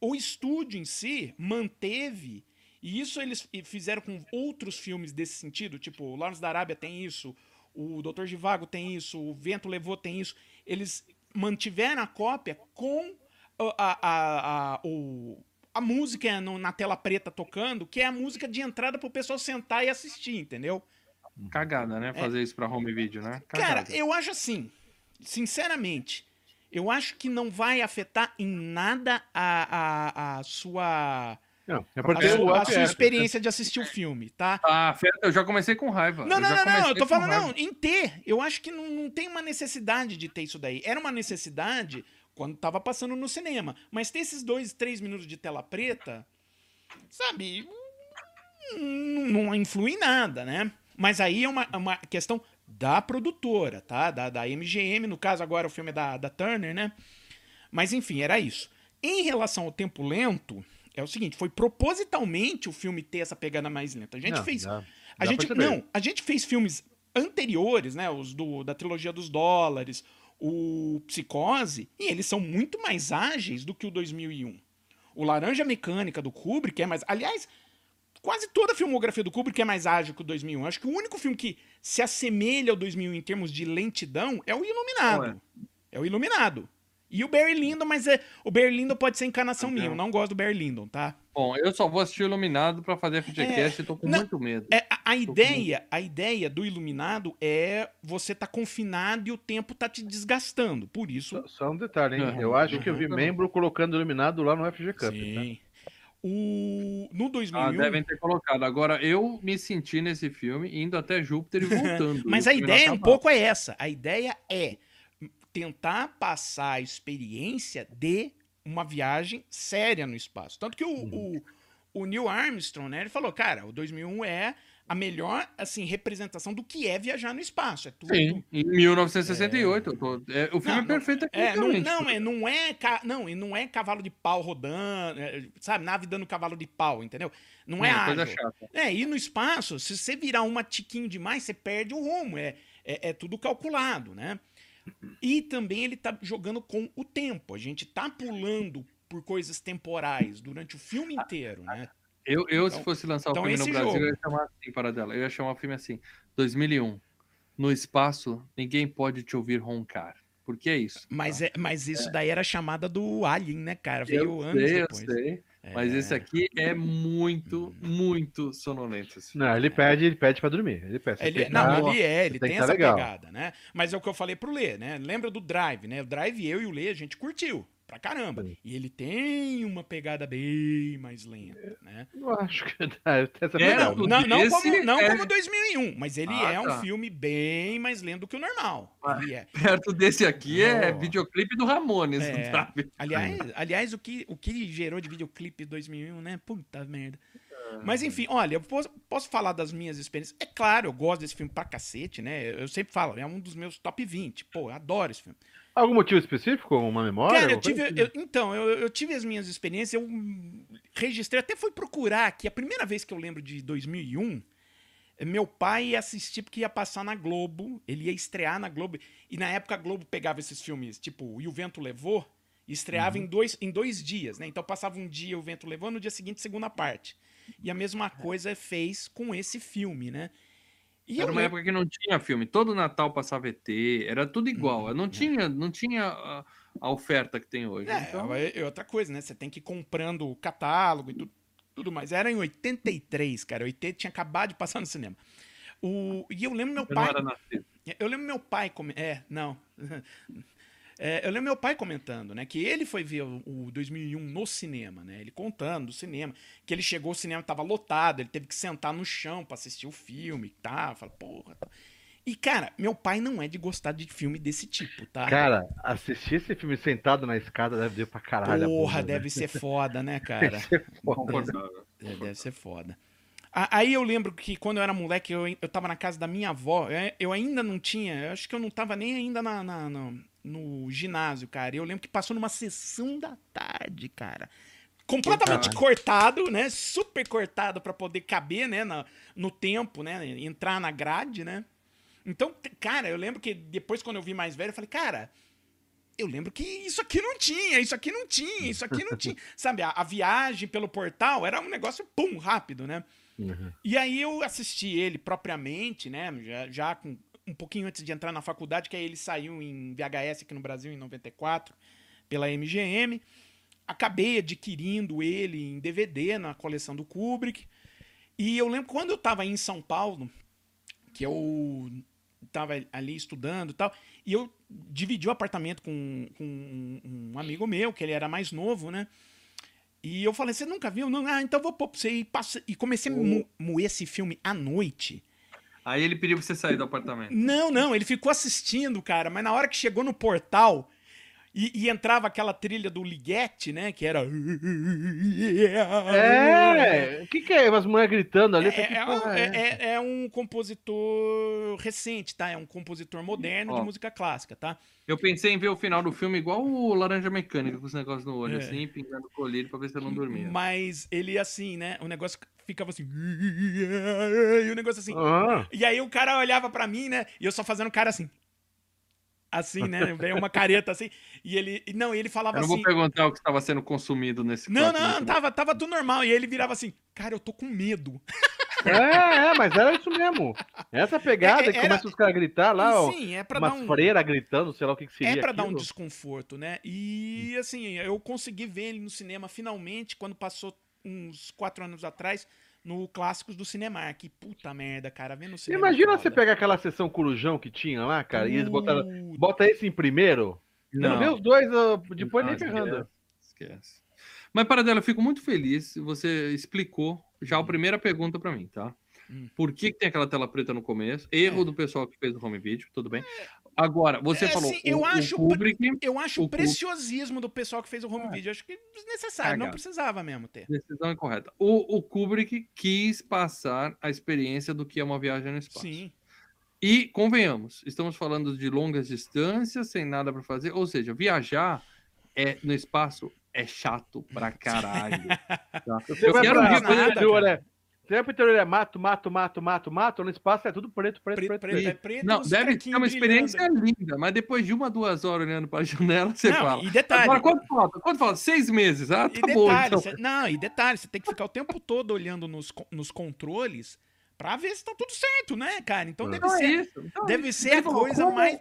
o estúdio em si manteve, e isso eles fizeram com outros filmes desse sentido, tipo, o Lawrence da Arábia tem isso, o Doutor Givago tem isso, o Vento Levou tem isso. Eles mantiveram a cópia com a, a, a, a, o, a música no- na tela preta tocando, que é a música de entrada pro pessoal sentar e assistir, entendeu? Cagada, né? Fazer isso pra home video, né? Cara, Cagada. eu acho assim, sinceramente, eu acho que não vai afetar em nada a, a, a sua, Não, é a porque sua, o a sua experiência de assistir o filme, tá? Ah, eu já comecei com raiva. Não, não, não, não, eu tô falando, não, em ter. Eu acho que não, não tem uma necessidade de ter isso daí. Era uma necessidade quando tava passando no cinema. Mas ter esses dois, três minutos de tela preta, sabe, não, não influi em nada, né? Mas aí é uma, é uma questão da produtora, tá? Da, da MGM, no caso agora o filme é da, da Turner, né? Mas enfim, era isso. Em relação ao tempo lento, é o seguinte, foi propositalmente o filme ter essa pegada mais lenta. A gente Não, fez dá- a dá gente pra perceber. não, a gente fez filmes anteriores, né, os do, da trilogia dos dólares, o Psicose, e eles são muito mais ágeis do que o 2001. O Laranja Mecânica do Kubrick é mais, aliás, quase toda a filmografia do Kubrick é mais ágil que o 2001. Acho que o único filme que se assemelha ao 2001 em termos de lentidão é o Iluminado. É o Iluminado. E o Barry Lyndon, mas é, o Barry Lyndon pode ser encarnação minha. Eu não gosto do Barry Lyndon, tá? Bom, eu só vou assistir o Iluminado pra fazer FGCast e tô com não, muito medo. É, a, a ideia, a ideia do iluminado é você tá confinado e o tempo tá te desgastando. Por isso. Só, só um detalhe, hein? Uhum, eu acho que eu vi uhum. membro colocando iluminado lá no FG Cup. tá? Sim. O, no Ah, 2001. devem ter colocado. Agora, eu me senti nesse filme indo até Júpiter e voltando. Mas E a ideia um pouco é essa. A ideia é tentar passar a experiência de uma viagem séria no espaço. Tanto que o, Uhum. o, o Neil Armstrong, né, ele falou, cara, o 2001 é a melhor assim representação do que é viajar no espaço. É tudo. Sim, em 1968. eu tô- é, o filme Não, é perfeito É, não, não, é, não é, não, e não é cavalo de pau rodando, é, sabe, nave dando cavalo de pau, entendeu? Não é, ágil. chata. É, e no espaço, se você virar uma tiquinho demais, você perde o rumo, é, é, é tudo calculado, né? E também ele tá jogando com o tempo, a gente tá pulando por coisas temporais durante o filme inteiro, né? Eu, eu se Então- fosse lançar o então filme no Brasil, jogo. eu ia chamar assim para dela. Eu ia chamar o filme assim: 2001. No espaço, ninguém pode te ouvir roncar. Por que é isso? Mas, é, mas isso daí era a chamada do Alien, né, cara? Veio eu anos sei, depois. eu sei. Mas É. esse aqui é muito, muito sonolento. Não, ele pede, ele pede pra dormir. Ele pede. Ele, que não, ele é, ele tem tem, essa legal. pegada, né? Mas é o que eu falei pro Lê, né? Lembra do Drive, né? O Drive, eu e o Lê, a gente curtiu. Pra caramba. E ele tem uma pegada bem mais lenta, né? Eu acho que essa É, não, não, não como, não é- como 2001, mas ele Ah, é um tá. filme bem mais lento do que o normal. Ah, Ele é. Perto desse aqui é Oh. videoclipe do Ramones, É. sabe? Aliás, aliás o, que, o que gerou de videoclipe 2001, né? Puta merda. Ah. Mas enfim, olha, eu posso, posso falar das minhas experiências. É claro, eu gosto desse filme pra cacete, né? Eu sempre falo, é um dos meus top 20. Pô, eu adoro esse filme. Algum motivo específico? Uma memória? Cara, eu tive. assim? eu- então, eu, eu tive as minhas experiências, eu registrei, até fui procurar aqui. A primeira vez que eu lembro de 2001, eh, meu pai ia assistir porque ia passar na Globo, ele ia estrear na Globo. E na época a Globo pegava esses filmes, tipo, E o Vento Levou, e estreava Uhum. em, dois, em dois dias, né? Então passava um dia O Vento Levou, no dia seguinte, segunda parte. E a mesma coisa fez com esse filme, né? E Era eu uma época que não tinha filme. Todo Natal passava ET, era tudo igual. Não tinha, não tinha a, a oferta que tem hoje. É, Então, é é outra coisa, né? Você tem que ir comprando o catálogo e tudo, tudo mais. Era em 83, cara. 80 tinha acabado de passar no cinema. O, e eu lembro meu eu pai. Eu lembro meu pai. come- É, não. É, eu lembro meu pai comentando, né? Que ele foi ver o, o 2001 no cinema, né? Ele contando do cinema. Que ele chegou, o cinema tava lotado, ele teve que sentar no chão pra assistir o filme e tá. Fala, porra. Tá. E, cara, meu pai não é de gostar de filme desse tipo, tá? Cara, assistir esse filme sentado na escada deve doer pra caralho. Porra, bunda, deve né? ser foda, né, cara? Concordável. É, deve ser foda. Aí eu lembro que quando eu era moleque, eu, eu tava na casa da minha avó. eu- Eu ainda não tinha. Eu acho que eu não tava nem ainda na, na- na- no ginásio, cara. Eu lembro que passou numa sessão da tarde, cara. Completamente cortado, né? Super cortado pra poder caber, né? na- no tempo, né? Entrar na grade, né? Então, cara, eu lembro que depois, quando eu vi mais velho, eu falei, cara, eu lembro que isso aqui não tinha, isso aqui não tinha, isso aqui não tinha. Sabe, a, a viagem pelo portal era um negócio, pum, rápido, né? Uhum. E aí eu assisti ele propriamente, né? Já, já com um pouquinho antes de entrar na faculdade, que aí ele saiu em VHS aqui no Brasil em 94, pela MGM. Acabei adquirindo ele em DVD na coleção do Kubrick. E eu lembro quando eu tava em São Paulo, que eu tava ali estudando e tal, e eu dividi o apartamento com, com um, um amigo meu, que ele era mais novo, né? E eu falei, você nunca viu? Não, ah, então vou pôr pra você. E, passe- e comecei a mo- moer esse filme à noite. Aí ele pediu pra você sair do apartamento. Não, não, ele ficou assistindo, cara, mas na hora que chegou no portal e, e entrava aquela trilha do Liguete, né? Que era. É, o que, que é? Umas mulheres gritando ali. É, é um, é é- é- é um compositor recente, tá? É um compositor moderno de Ó. música clássica, tá? Eu pensei em ver o final do filme igual o Laranja Mecânica, com os negócios no olho, É. assim, pingando colírio pra ver se eu não dormia. Mas ele, assim, né? O negócio ficava assim. E o negócio assim. Ah, E aí o cara olhava pra mim, né? E eu só fazendo cara assim. Assim, né? Veio uma careta assim. E ele. Não, e ele falava Eu não assim. vou perguntar o que estava sendo consumido nesse Não, não, muito tava, tava tudo normal. E ele virava assim, cara, eu tô com medo. é, é, mas era isso mesmo. Essa pegada É, que era- começa os caras a gritar lá, ó. Sim, é pra Uma dar um. freira gritando, sei lá o que, que seria. É pra dar um aquilo. desconforto, né? E assim, eu consegui ver ele no cinema finalmente quando passou uns quatro anos atrás no Clássicos do Cinemark. Que puta merda, cara, vendo no cinema. Imagina foda. você pegar aquela sessão Corujão que tinha lá, cara, e eles botaram. Bota esse em primeiro. Não, não vê os dois depois Não, nem ferrando. Esquece. esquece. Mas, Paradela, eu fico muito feliz. Você explicou já a primeira pergunta pra mim, tá? Hum. Por que, que tem aquela tela preta no começo? Erro É. do pessoal que fez o home video, tudo bem. Agora, você É, falou eu o, acho o Eu acho O preciosismo do pessoal que fez o home É. video. Acho que desnecessário, não precisava mesmo ter. decisão incorreta. O, o Kubrick quis passar a experiência do que é uma viagem no espaço. Sim. E convenhamos, estamos falando de longas distâncias, sem nada para fazer, ou seja, viajar é no espaço é chato pra caralho. tá? Eu quero ver pro nada, vai pro interior, é mato, mato, mato, mato, mato. No espaço é tudo preto, preto, Preto, preto, preto, preto. é preto, Não, deve ser uma experiência brilhando. linda, mas depois de uma, duas horas olhando para a janela, você Não, fala. e detalhe, Agora, quanto falta? Quanto falta? Seis meses. Ah, E tá bom. detalhe, Então. cê- não, e detalhe, você tem que ficar o tempo todo olhando nos, nos controles pra ver se tá tudo certo, né, cara? Então deve Então é ser, isso. Então é deve isso. ser Ele a coisa como- mais.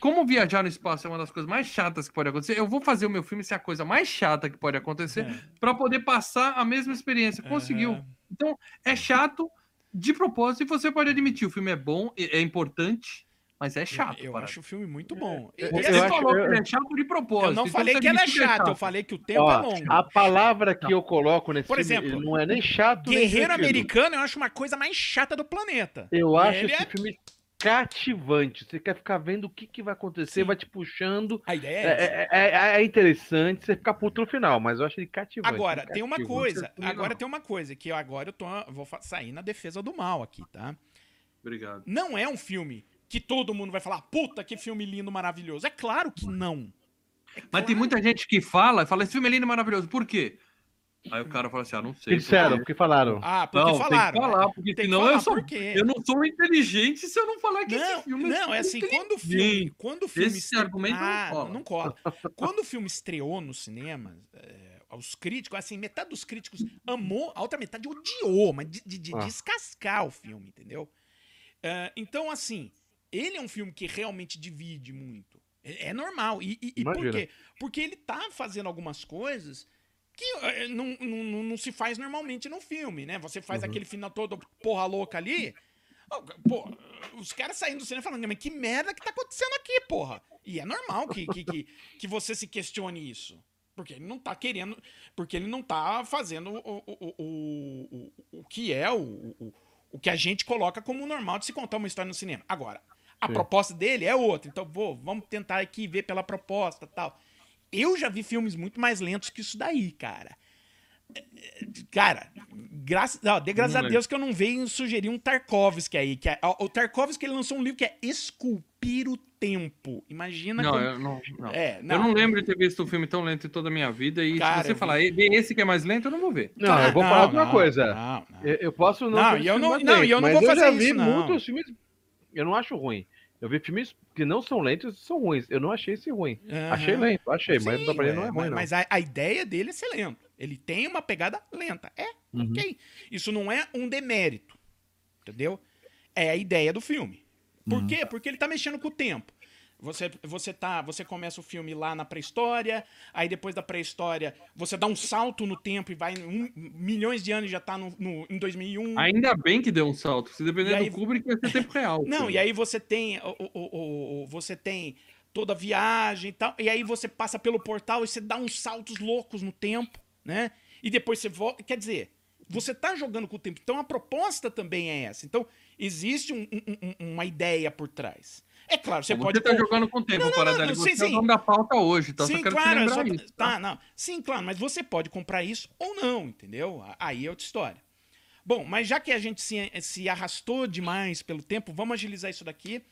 Como viajar no espaço é uma das coisas mais chatas que pode acontecer, eu vou fazer o meu filme ser a coisa mais chata que pode acontecer É. para poder passar a mesma experiência. Conseguiu. Aham. Então, é chato de propósito e você pode admitir, o filme é bom, é é importante, Mas é chato. Eu, eu para. acho o filme muito bom. E- eu- e Você assim, acho- falou eu- que ele é chato de propósito. eu não então falei que ele é que chato, eu falei que o tempo Ó, é longo. a palavra que eu coloco nesse Por filme exemplo, não é nem chato nem Guerreiro divertido. Americano eu acho uma coisa mais chata do planeta. Eu acho Ele esse é- filme cativante. Você quer ficar vendo o que, que vai acontecer, Sim. vai te puxando. A ideia é, É, é- é- é interessante você ficar puto no final, mas eu acho ele cativante. Agora, ele tem uma coisa. Agora tem uma coisa que eu agora eu tô, vou sair na defesa do mal aqui, tá? Obrigado. Não é um filme que todo mundo vai falar, puta, que filme lindo, maravilhoso. É claro que não. É Mas claro. tem muita gente que fala, fala, esse filme é lindo e maravilhoso. Por quê? Aí o cara fala assim, ah, não sei. que disseram? por O quê. que falaram? Ah, porque Não, falaram. tem que falar, porque Tem que senão falar eu sou... Eu não sou inteligente se eu não falar que Não, esse filme não, é assim, quando o filme, quando o filme Esse estre- argumento não ah, cola. não cola. Quando o filme estreou no cinema, é, os críticos, assim, metade dos críticos amou, a outra metade odiou, mas de, de- de Ah. descascar o filme, entendeu? É, então, assim, ele é um filme que realmente divide muito. É, é normal. E, e- e por quê? Porque ele tá fazendo algumas coisas que é, não, não, não- não se faz normalmente no filme, né? Você faz Uhum. aquele final todo porra louca ali. Ó, Pô, os caras saindo do cinema falando, mas que merda que tá acontecendo aqui, porra? E é normal que, que, que, que você se questione isso. Porque ele não tá querendo. Porque ele não tá fazendo o, o, o, o, o, o que é o, o, o que a gente coloca como normal de se contar uma história no cinema. Agora, a Sim. proposta dele é outra. Então, vou, vamos tentar aqui ver pela proposta tal. Eu já vi filmes muito mais lentos que isso daí, cara. Cara, graças, ó, dê graças Não a. Deus que eu não veio sugerir um Tarkovsky aí. Que é, ó, o Tarkovsky ele lançou um livro que é Esculpir o Tempo. Imagina Não, como- eu não, não. É, Eu não lembro de ter visto um filme tão lento em toda a minha vida. E Cara, se você eu falar, "E- esse que é mais lento, eu não vou ver. Não, eu vou Não, falar não, coisa. Não, não. Eu, eu posso não. Não, e eu não- não, e eu não mas vou fazer já isso, vi não. muitos filmes. Eu não acho ruim. Eu vi filmes que não são lentos e são ruins. Eu não achei esse ruim. Achei Aham. lento, achei, mas Sim, não pra ele não é ruim, mas, não. mas a, a ideia dele é ser lento. Ele tem uma pegada lenta. É, Uhum. ok. Isso não é um demérito. Entendeu? É a ideia do filme. Por Uhum. quê? Porque ele tá mexendo com o tempo. Você, você, tá, você começa o filme lá na pré-história, aí depois da pré-história você dá um salto no tempo e vai um, milhões de anos e já tá no, no- em 2001. Ainda bem que deu um salto. Se depender aí- do Kubrick, vai ser tempo real. Não, e aí você tem o, o- o- você tem toda a viagem e tal, e aí você passa pelo portal e você dá uns saltos loucos no tempo, né? E depois você volta, quer dizer, você tá jogando com o tempo. Então a proposta também é essa. Então existe um- um- uma ideia por trás. É claro, você, Você, pode tá pôr- jogando com o tempo, Não, não, Paradelli. não, Você sim, é o dono da pauta hoje, tá? Sim, só quero claro, só- isso. tá, não. Sim, claro, mas você pode comprar isso ou não, entendeu? Aí é outra história. Bom, mas já que a gente se, se arrastou demais pelo tempo, vamos agilizar isso daqui.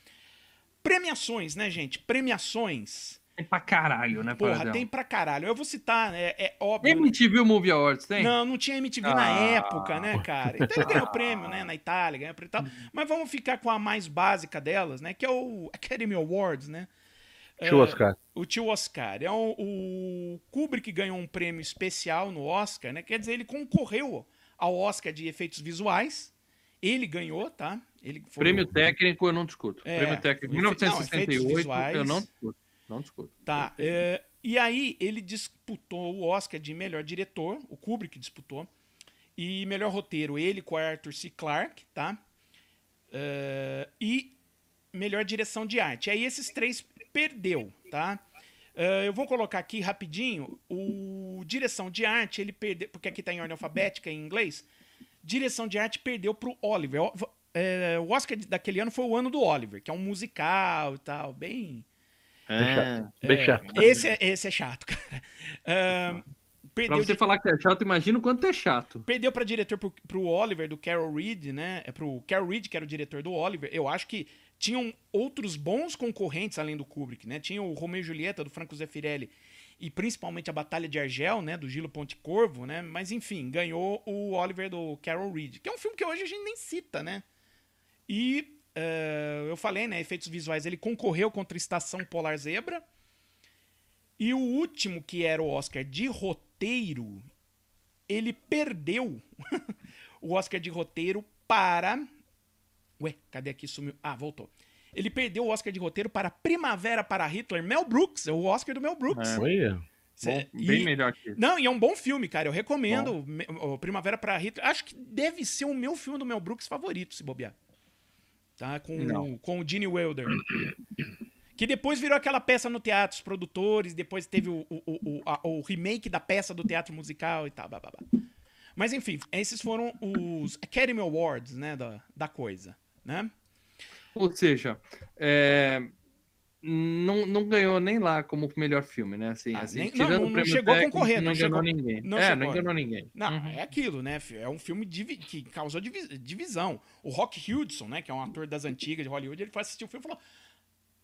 Premiações, né, gente? Premiações. Tem pra caralho, né, Porra, Paradela? tem pra caralho. Eu vou citar, é, é óbvio. MTV Movie Awards, tem? Não, não tinha MTV na Ah. época, né, cara? Então ele ganhou prêmio, né, na Itália, ganhou prêmio e tal. Mas vamos ficar com a mais básica delas, né, que é o Academy Awards, né? Tio Oscar. O tio Oscar. É o, o Kubrick ganhou um prêmio especial no Oscar, né? Quer dizer, ele concorreu ao Oscar de efeitos visuais. Ele ganhou, tá? Ele foi Prêmio técnico eu não discuto. É, Prêmio técnico. efe- não, efeitos 1968 visuais. eu não discuto. Não discuto. Tá. é, e aí ele disputou o Oscar de melhor diretor, o Kubrick disputou. E melhor roteiro, ele com Arthur C. Clarke, tá? É, e melhor direção de arte. Aí esses três perdeu, tá? É, eu vou colocar aqui rapidinho o direção de arte, ele perdeu, porque aqui tá em ordem alfabética em inglês. Direção de arte perdeu pro Oliver. O, é, o Oscar daquele ano foi o ano do Oliver, que é um musical e tal, bem É. Bem é, chato. Esse é, esse é chato, cara. Pra perdeu, você de- falar que é chato, imagina o quanto é chato. perdeu para diretor pro, pro Oliver, do Carol Reed, né? É pro Carol Reed, que era o diretor do Oliver. Eu acho que tinham outros bons concorrentes além do Kubrick, né? Tinha o Romeo e Julieta, do Franco Zeffirelli, e principalmente a Batalha de Argel, né? Do Gilo Pontecorvo, né? Mas enfim, ganhou o Oliver do Carol Reed, que é um filme que hoje a gente nem cita, né? E eh, eu falei, né? Efeitos visuais, ele concorreu contra Estação Polar Zebra. E o último, que era o Oscar de roteiro, ele perdeu o Oscar de roteiro para. Ué, cadê aqui? Sumiu. Ah, voltou. Ele perdeu o Oscar de roteiro para Primavera para Hitler, Mel Brooks, é o Oscar do Mel Brooks. É. Cê- Bom, bem e- melhor que Não, e é um bom filme, cara. Eu recomendo Me- o Primavera para Hitler. Acho que deve ser o meu filme do Mel Brooks favorito, se bobear. Tá? Com, Não. com o Gene Wilder. Que depois virou aquela peça no teatro, os produtores, depois teve o, o, o, a- o remake da peça do teatro musical e tal, blá. Mas enfim, esses foram os Academy Awards, né, da, da coisa, né? Ou seja, é, não, não ganhou nem lá como melhor filme, né? Assim, Ah, assim, nem- não, tirando não- não prêmio chegou a técnico, concorrer, não não enganou chegou- ninguém. não é, chegou. não enganou ninguém. Não, Uhum. é aquilo, né? É um filme que causou divi- divisão. O Rock Hudson, né, que é um ator das antigas de Hollywood, ele foi assistir o filme e falou...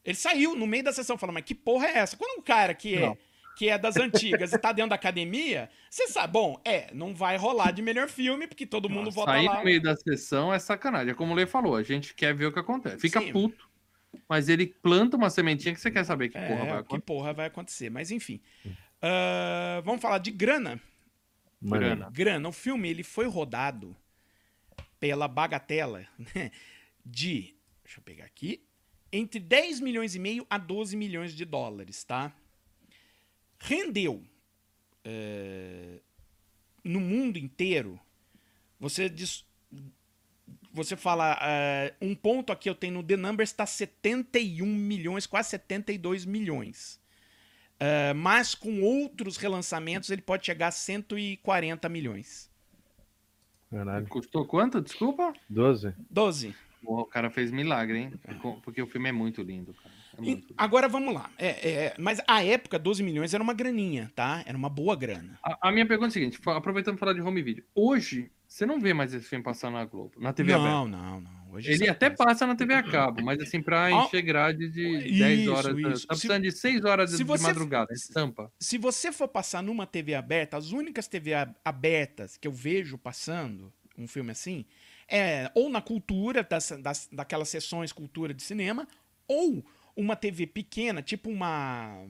Ele saiu no meio da sessão e falou, mas que porra é essa? Quando um cara que é, Não. que é das antigas e tá dentro da academia, você sabe, bom, é, não vai rolar de melhor filme, porque todo mundo vota Sair lá. no meio da sessão é sacanagem. É como o Lê falou, a gente quer ver o que acontece. Fica Sim. puto, mas ele planta uma sementinha que você quer saber que É, porra vai que acontecer. porra vai acontecer. Mas enfim. Ah, vamos falar de grana. Maneiro. Grana. Grana. O filme ele foi rodado pela bagatela né, de. Deixa eu pegar aqui. Entre 10 milhões e meio a 12 milhões de dólares, tá? Rendeu eh, no mundo inteiro. Você diz, você fala, eh, um ponto aqui eu tenho no The Numbers está 71 milhões, quase 72 milhões. Eh, mas com outros relançamentos ele pode chegar a 140 milhões. Caralho. Custou quanto? Desculpa? 12. 12. Pô, O cara fez milagre, hein? Porque o filme é muito lindo, cara. É E- muito lindo. agora vamos lá. É, é, mas a época, 12 milhões era uma graninha, tá? Era uma boa grana. A, a minha pergunta é a seguinte, aproveitando para falar de home video. Hoje, você não vê mais esse filme passar na Globo, na TV aberta. não, não, não. Hoje Ele até faz. passa na TV a cabo, mas assim, pra Ah, encher grade de 10 isso, horas. isso. Tá Se- precisando de 6 horas de, se de você- madrugada, estampa. Se você for passar numa TV aberta, as únicas TV abertas que eu vejo passando um filme assim é ou na cultura, das, das, daquelas sessões cultura de cinema, ou uma TV pequena, tipo uma.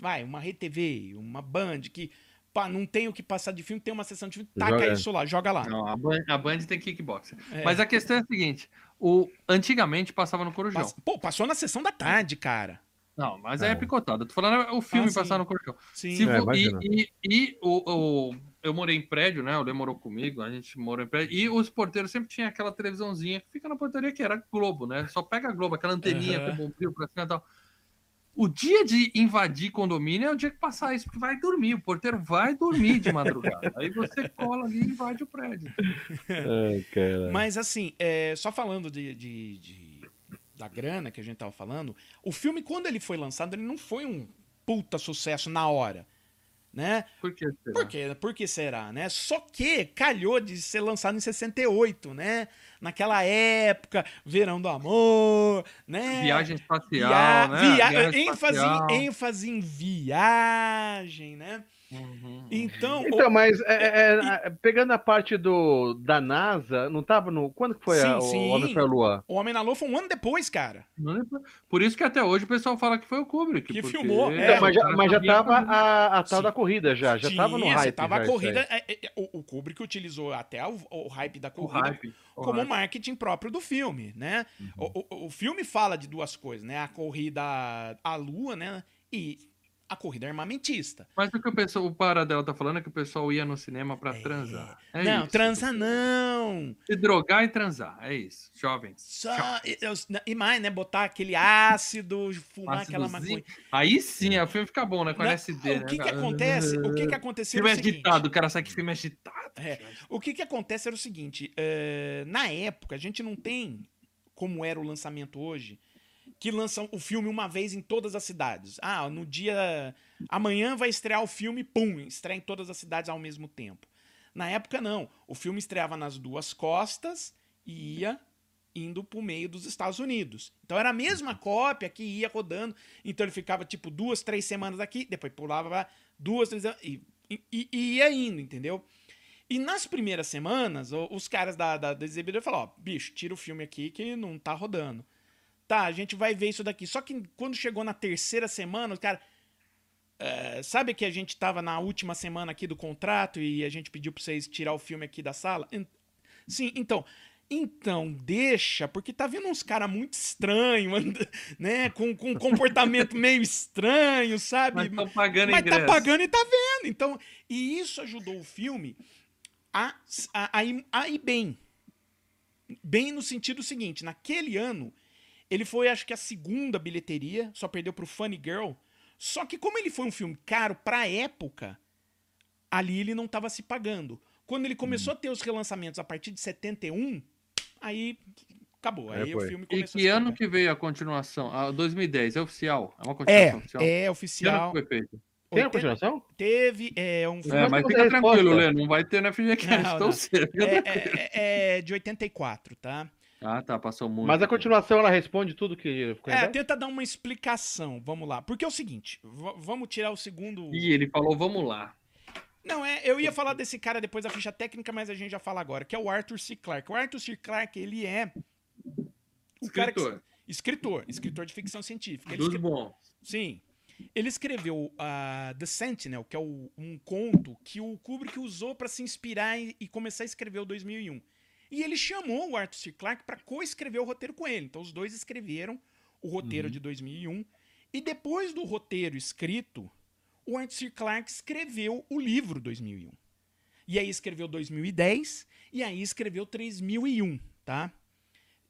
Vai, uma RTV, uma Band, que pá, não tem o que passar de filme, tem uma sessão de filme, taca Joga. isso lá, joga lá. Não, a Band, a Band tem kickboxer. É. Mas a questão é a seguinte: o, antigamente passava no Corujão. Pass- Pô, passou na sessão da tarde, cara. Não, mas aí é picotada. Tô falando o filme Ah, passar no Corujão. Sim. Se É, e e, e o, o- eu morei em prédio, né? O Lê morou comigo, a gente morou em prédio. E os porteiros sempre tinham aquela televisãozinha que fica na portaria, que era Globo, né? Só pega a Globo, aquela anteninha Aham. com bombril pra cima e tal. O dia de invadir condomínio é o dia que passar isso, porque vai dormir. O porteiro vai dormir de madrugada. Aí você cola ali e invade o prédio. Ai. Mas assim, é, só falando de, de- de- da grana que a gente tava falando, o filme, quando ele foi lançado, ele não foi um puta sucesso na hora. Né? Por que será? Por quê? Por que será, né? Só que calhou de ser lançado em 68, né? Naquela época, Verão do Amor, né? Viagem espacial, Via- né? via- Viagem ênfase, espacial. ênfase em viagem, né? Uhum. Então, o- Então, mas é, é, é, pegando a parte do, da NASA, não tava no. Quando que foi a, Sim, sim. o Homem Lua? o Homem na Lua foi um ano depois, cara. É por- isso que até hoje o pessoal fala que foi o Kubrick. Que porque- filmou, é. Então, mas, já, o mas já tava a, a tal Sim. da corrida, já. Já tava no Tinha, hype. tava já a corrida. é, é, o, o Kubrick utilizou até o, o hype da O corrida hype. o como hype. marketing próprio do filme, né? Uhum. O, o- o filme fala de duas coisas, né? A corrida à lua, né? E a corrida armamentista. Mas o que o pessoal, o Paradela tá falando é que o pessoal ia no cinema pra transar. É não, isso. transa não. Se drogar e transar. É isso. Jovens. Só, e, eu- e mais, né? Botar aquele ácido, fumar aquela Ácidozinho. maconha. Aí sim, o filme fica bom, né? Com Não, LSD, o né? que que cara? acontece? O que que aconteceu Filme é o seguinte. agitado, o cara sabe que filme é agitado. É, O que que acontece era o seguinte, eh, na época a gente não tem como era o lançamento hoje, que lançam o filme uma vez em todas as cidades. Ah, no dia amanhã vai estrear o filme, pum, estreia em todas as cidades ao mesmo tempo. Na época não, o filme estreava nas duas costas e ia indo pro meio dos Estados Unidos. Então era a mesma cópia que ia rodando, então ele ficava tipo duas, três semanas aqui, depois pulava pra duas, três e, e, e ia indo, entendeu? E nas primeiras semanas, os caras da, da, da exibidora falaram, ó, bicho, tira o filme aqui que não tá rodando. Tá, a gente vai ver isso daqui. Só que quando chegou na terceira semana, os caras... é, sabe que a gente tava na última semana aqui do contrato e a gente pediu pra vocês tirar o filme aqui da sala? Sim, então... Então, deixa, porque tá vindo uns caras muito estranhos, né? Com, com um comportamento meio estranho, sabe? Mas estão pagando Mas ingresso. tá pagando e tá vendo. Então, e isso ajudou o filme a, a, a, ir, a ir bem. Bem no sentido seguinte, naquele ano, ele foi, acho que, a segunda bilheteria, só perdeu pro Funny Girl. Só que como ele foi um filme caro pra época, ali ele não tava se pagando. Quando ele começou a ter os relançamentos a partir de 71, aí acabou. É, Aí o foi. filme E começou que a se ano pagar. que veio a continuação? Ah, 2010, é oficial? É uma É, continuação oficial? é Que ano oficial. que foi feito? Tem a 80 continuação? Teve, é um É, filme. mas não fica tem tranquilo. Lê, não vai ter no FGCast, Não, então não. você. É, é- é- é de 84, tá? Ah, tá, passou muito. Mas a continuação ela responde tudo que É, tenta dar uma explicação, vamos lá. Porque é o seguinte, vamos tirar o segundo... E ele falou, vamos lá. Não, é, eu ia falar desse cara depois da ficha técnica, mas a gente já fala agora, que é o Arthur C. Clarke. O Arthur C. Clarke, ele é o cara que... Escritor, Escritor, escritor de ficção científica. Ele dos escre- bons. Sim. Ele escreveu ah, The Sentinel, que é o- um conto que o Kubrick usou para se inspirar e, e começar a escrever o 2001. E ele chamou o Arthur C. Clarke para co-escrever o roteiro com ele. Então os dois escreveram o roteiro de 2001. E depois do roteiro escrito, o Arthur C. Clarke escreveu o livro 2001. E aí escreveu 2010 e aí escreveu 3001, tá?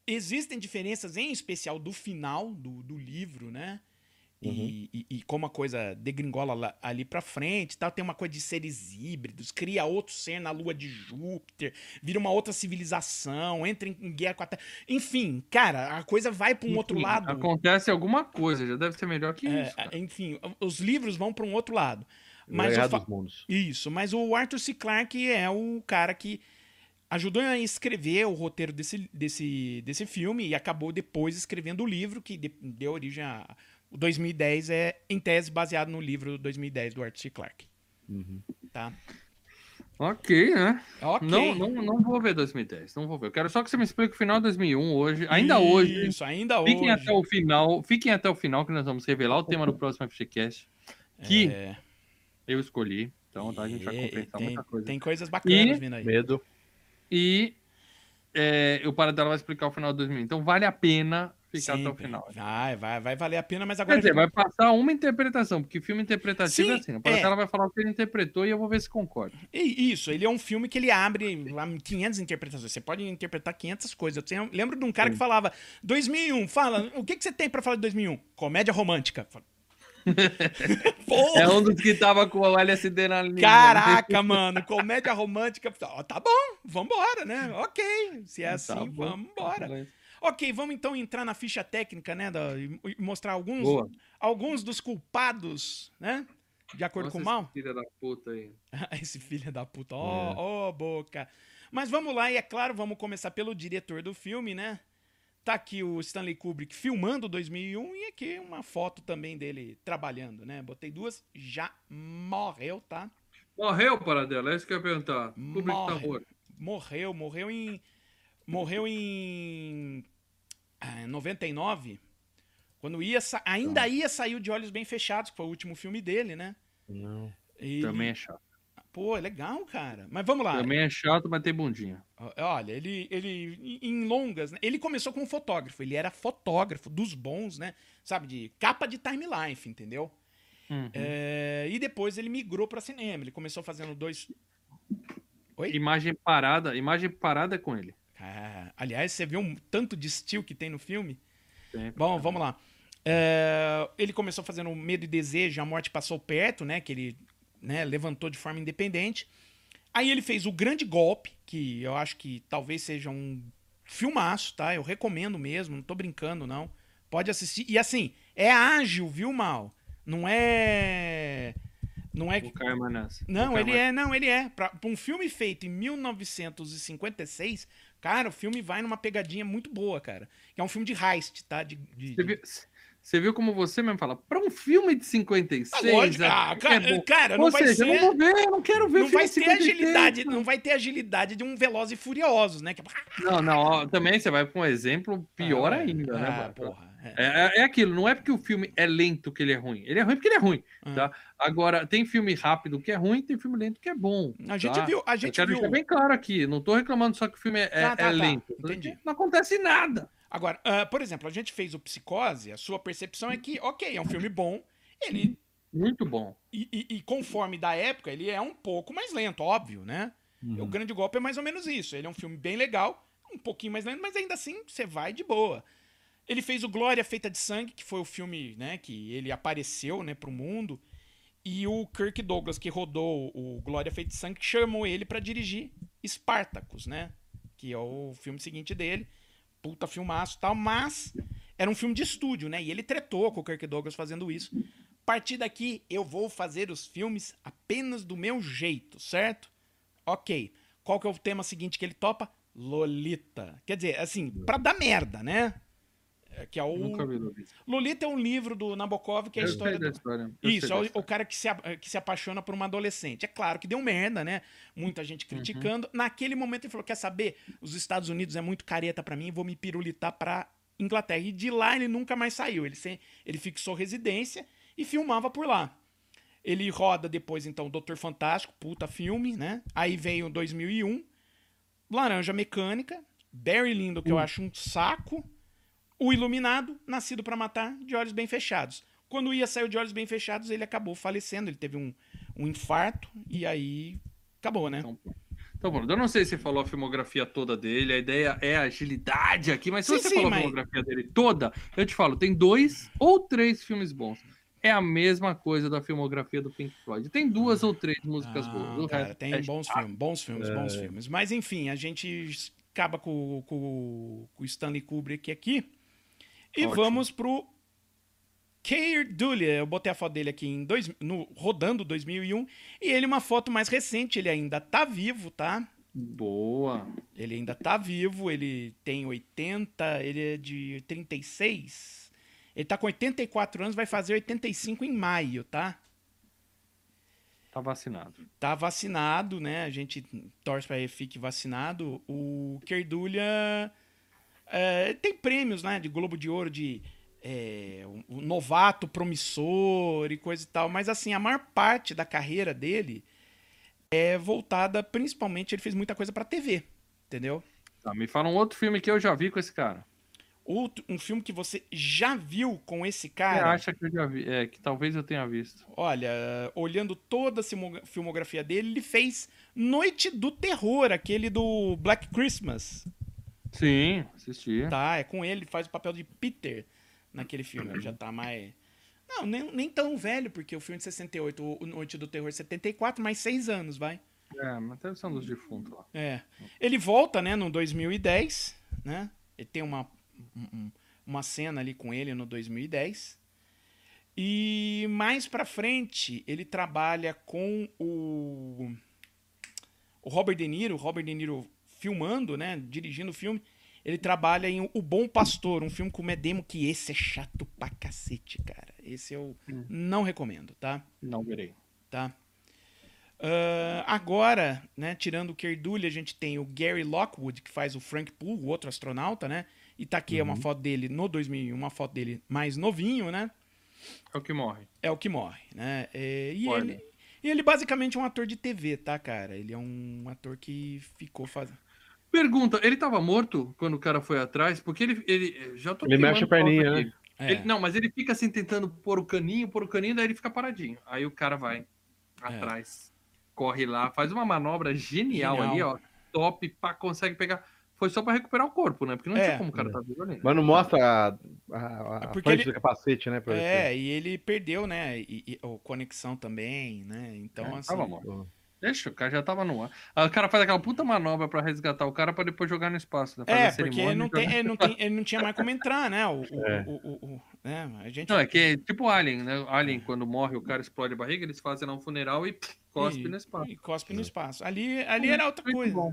Existem diferenças, em especial do final do, do livro, né? E, e- e como a coisa degringola ali pra frente tal, tem uma coisa de seres híbridos, cria outro ser na lua de Júpiter, vira uma outra civilização, entra em, em guerra com a Terra. Enfim, cara, a coisa vai pra um outro Enfim, lado. Acontece alguma coisa, já deve ser melhor que É, isso. cara. enfim, os livros vão pra um outro lado. Mas eu fa- isso, mas o Arthur C. Clarke é o cara que ajudou a escrever o roteiro desse, desse, desse filme e acabou depois escrevendo o livro que de- deu origem a. O 2010 é, em tese, baseado no livro 2010 do Arthur C. Clarke. Uhum. Tá? Ok, né? Ok. Não, não, não vou ver 2010, não vou ver. Eu quero só que você me explique o final de 2001 hoje. Ainda hoje. Isso, ainda Fiquem hoje. até o final, fiquem até o final que nós vamos revelar o tema do próximo FGCast que É, eu escolhi. Então, tá, a gente vai compensar tem, muita coisa. tem coisas bacanas E- vindo aí. Medo. E é, o Paradela vai explicar o final de 2000. Então, vale a pena ficar até o Sempre. final. Vai, vai, vai valer a pena, mas Quer agora. dizer, vai passar uma interpretação, porque filme interpretativo Sim, é assim. O é. vai falar o que ele interpretou e eu vou ver se concorda. E Isso, ele é um filme que ele abre lá 500 interpretações. Você pode interpretar 500 coisas. Eu lembro de um cara que falava 2001, fala, o que, que você tem pra falar de 2001? Comédia romântica. É um dos que tava com o LSD na língua. caraca, mano, comédia romântica. Tá bom, vambora, né? Ok, se é assim, Tá bom. vambora. Ok, vamos então entrar na ficha técnica, né? da- e mostrar alguns, Boa. alguns dos culpados, né? De acordo Nossa, com o mal. esse Filha da puta aí. Esse filho da puta, ó, ó, boca. Mas vamos lá, e é claro, vamos começar pelo diretor do filme, né? Tá aqui o Stanley Kubrick filmando 2001 e aqui uma foto também dele trabalhando, né? Botei duas, já morreu, tá? Morreu, Paradela? É isso que eu ia perguntar. Kubrick tá Morre. morto. Morreu, morreu em. Morreu em. Ah, 99. Quando ia. sa- Ainda ia sair o De Olhos Bem Fechados, que foi o último filme dele, né? Não. E- Também é chato. Pô, é legal, cara. Mas vamos lá. Também é chato, mas tem bundinha. Olha, ele, ele em longas, né? ele começou como fotógrafo, ele era fotógrafo dos bons, né? Sabe, de capa de time life, entendeu? Uhum. É, e depois ele migrou pra cinema, ele começou fazendo dois... Oi? Imagem parada, imagem parada é com ele. Ah, aliás, você viu um tanto de estilo que tem no filme? Sempre. Bom, vamos lá. É, ele começou fazendo Medo e Desejo, A Morte Passou Perto, né? Que ele né, levantou de forma independente. Aí ele fez O Grande Golpe, que eu acho que talvez seja um filmaço, tá? Eu recomendo mesmo, não tô brincando, não. Pode assistir. E assim, é ágil, viu, Mal? Não é. Não é. O Caio Manassa. Não, O ele é, não, ele é. Pra, pra um filme feito em 1956, cara, o filme vai numa pegadinha muito boa, cara. É um filme de heist, tá? De, de- Você viu, você viu como você mesmo fala? Pra um filme de 56. Ah, lógico, é- ah, é cara, bom. cara, não Ou vai seja, ser. eu não vou ver, eu não quero ver Não filme vai ter 56, agilidade, não. não vai ter agilidade de um Veloz e Furiosos, né? Que... Não, não, ó, também você vai pra um exemplo pior Ah, ainda, né, ah, mano? porra. É. É, é- é aquilo, não é porque o filme é lento que ele é ruim. Ele é ruim porque ele é ruim, Ah. tá? Agora, tem filme rápido que é ruim, tem filme lento que é bom. A gente tá? viu, a Eu gente quero viu. deixar bem claro aqui, não tô reclamando só que o filme é, Tá, é tá, tá, lento. entendi. Não acontece nada. Agora, ah, por exemplo, a gente fez o Psicose, a sua percepção é que, ok, é um filme bom, ele. Muito bom. E, e- e conforme da época, ele é um pouco mais lento, óbvio, né? Uhum. O Grande Golpe é mais ou menos isso. Ele é um filme bem legal, um pouquinho mais lento, mas ainda assim você vai de boa. Ele fez o Glória Feita de Sangue, que foi o filme né, que ele apareceu né, pro mundo. E o Kirk Douglas, que rodou o Glória Feita de Sangue, chamou ele para dirigir Spartacus, né? Que é o filme seguinte dele. Puta filmaço e tal, mas era um filme de estúdio, né? E ele tretou com o Kirk Douglas fazendo isso. A partir daqui, eu vou fazer os filmes apenas do meu jeito, certo? Ok. Qual que é o tema seguinte que ele topa? Lolita. Quer dizer, assim, pra dar merda, né? É, Que é o. Nunca vi Lolita. Lolita é um livro do Nabokov que é a história. do- história. Isso, é o, o cara que se, que se apaixona por uma adolescente. É claro que deu merda, né? Muita gente Uhum. criticando. Naquele momento ele falou: quer saber? Os Estados Unidos é muito careta pra mim, vou me pirulitar pra Inglaterra. E de lá ele nunca mais saiu. Ele, se- ele fixou residência e filmava por lá. Ele roda depois, então, Doutor Fantástico, puta filme, né? Aí veio 2001, Laranja Mecânica, Barry Lindo, Uh. que eu acho um saco, O Iluminado, Nascido pra Matar, de Olhos Bem Fechados. Quando ia sair o de Olhos Bem Fechados, ele acabou falecendo, ele teve um, um infarto e aí acabou, né? Então, Então, Bruno, eu não sei se você falou a filmografia toda dele, a ideia é agilidade aqui, mas se Sim, você sim, falou mas- a filmografia dele toda, eu te falo, tem dois ou três filmes bons. É a mesma coisa da filmografia do Pink Floyd. Tem duas ou três músicas Ah, boas. Cara, tem é bons chato. filmes, bons filmes, bons filmes. Mas enfim, a gente acaba com, com, com o Stanley Kubrick aqui. E Ótimo. vamos pro Keir Dullea. Eu botei a foto dele aqui em dois, no, rodando 2001. E ele, uma foto mais recente, ele ainda tá vivo, tá? Boa. Ele ainda tá vivo, ele tem 80, ele é de 36. Ele tá com 84 anos, vai fazer 85 em maio, tá? Tá vacinado. Tá vacinado, né? A gente torce para ele fique vacinado. O Kerdulia é, tem prêmios, né? De Globo de Ouro, de é, um- um novato promissor e coisa e tal. Mas assim, a maior parte da carreira dele é voltada, principalmente, ele fez muita coisa pra TV, entendeu? Tá, me fala um outro filme que eu já vi com esse cara. Outro, um filme que você já viu com esse Você cara. acha que eu já vi? É, que talvez eu tenha visto. Olha, olhando toda a filmo- filmografia dele, ele fez Noite do Terror, aquele do Black Christmas. Sim, assisti. Tá, é com ele, ele faz o papel de Peter naquele filme. Ele já tá mais. Não, nem, nem tão velho, porque o filme de 68, o Noite do Terror é 74, mais seis anos, vai. É, mas deve ser um dos defuntos lá. É. Ele volta, né, no 2010, né? Ele tem uma, um- uma cena ali com ele no 2010. E mais pra frente, ele trabalha com o, o Robert De Niro, o Robert De Niro filmando, né, dirigindo o filme. Ele trabalha em O Bom Pastor, um filme com o Medemo, que esse é chato pra cacete, cara. Esse eu não recomendo, tá? Não verei. tá? Ah, agora, né, tirando o Kerdulli, a gente tem o Gary Lockwood, que faz o Frank Poole, o outro astronauta, né? E tá aqui é uma foto dele no 2001, uma foto dele mais novinho, né? É o que morre. É o que morre, né? É, e, ele, e ele basicamente é um ator de TV, tá, cara? Ele é um ator que ficou fazendo... Pergunta, ele tava morto quando o cara foi atrás? Porque ele. ele já tô Ele mexe a perninha, né? É, Ele- não, mas ele fica assim tentando pôr o caninho, pôr o caninho, daí ele fica paradinho. Aí o cara vai É. atrás, corre lá, faz uma manobra genial, Genial. ali, ó. Top, pá, consegue pegar. Foi só pra recuperar o corpo, né? Porque não É. tinha como o cara tá vivo ali. Mas não mostra a, a, a É porque frente ele- do capacete, né? pra ver é, e ele perdeu, né? E, e- o Conexão também, né? Então, É, assim... tava morto. Deixa, o cara já tava no ar. Aí o cara faz aquela puta manobra pra resgatar o cara pra depois jogar no espaço. Né? Fazer É, porque ele não, tem, jogar- ele, não tem, ele não tinha mais como entrar, né? O, o, É. o, o- o- né? A gente... Não, é que é tipo Alien, né? Alien, quando morre, o cara explode a barriga, eles fazem lá um funeral e pff, cospe E- no espaço. E cospe no espaço. Ali, ali era outra Muito coisa. bom.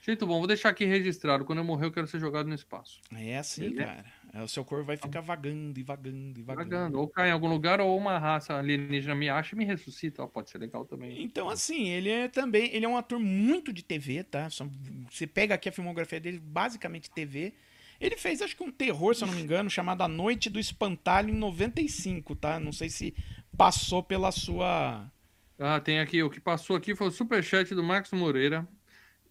Jeito bom, vou deixar aqui registrado. Quando eu morrer, eu quero ser jogado no espaço. É assim, Ele é- cara. É, O seu corpo vai ficar vagando e vagando e vagando. Vagando. Ou cai em algum lugar, ou uma raça alienígena me acha e me ressuscita. Pode ser legal também. Então, assim, ele é também. Ele é um ator muito de TV, tá? Você pega aqui a filmografia dele, basicamente TV. Ele fez, acho que um terror, se eu não me engano, chamado A Noite do Espantalho em 95, tá? Não sei se passou pela sua. Ah, tem aqui. O que passou aqui foi o superchat do Marcos Moreira.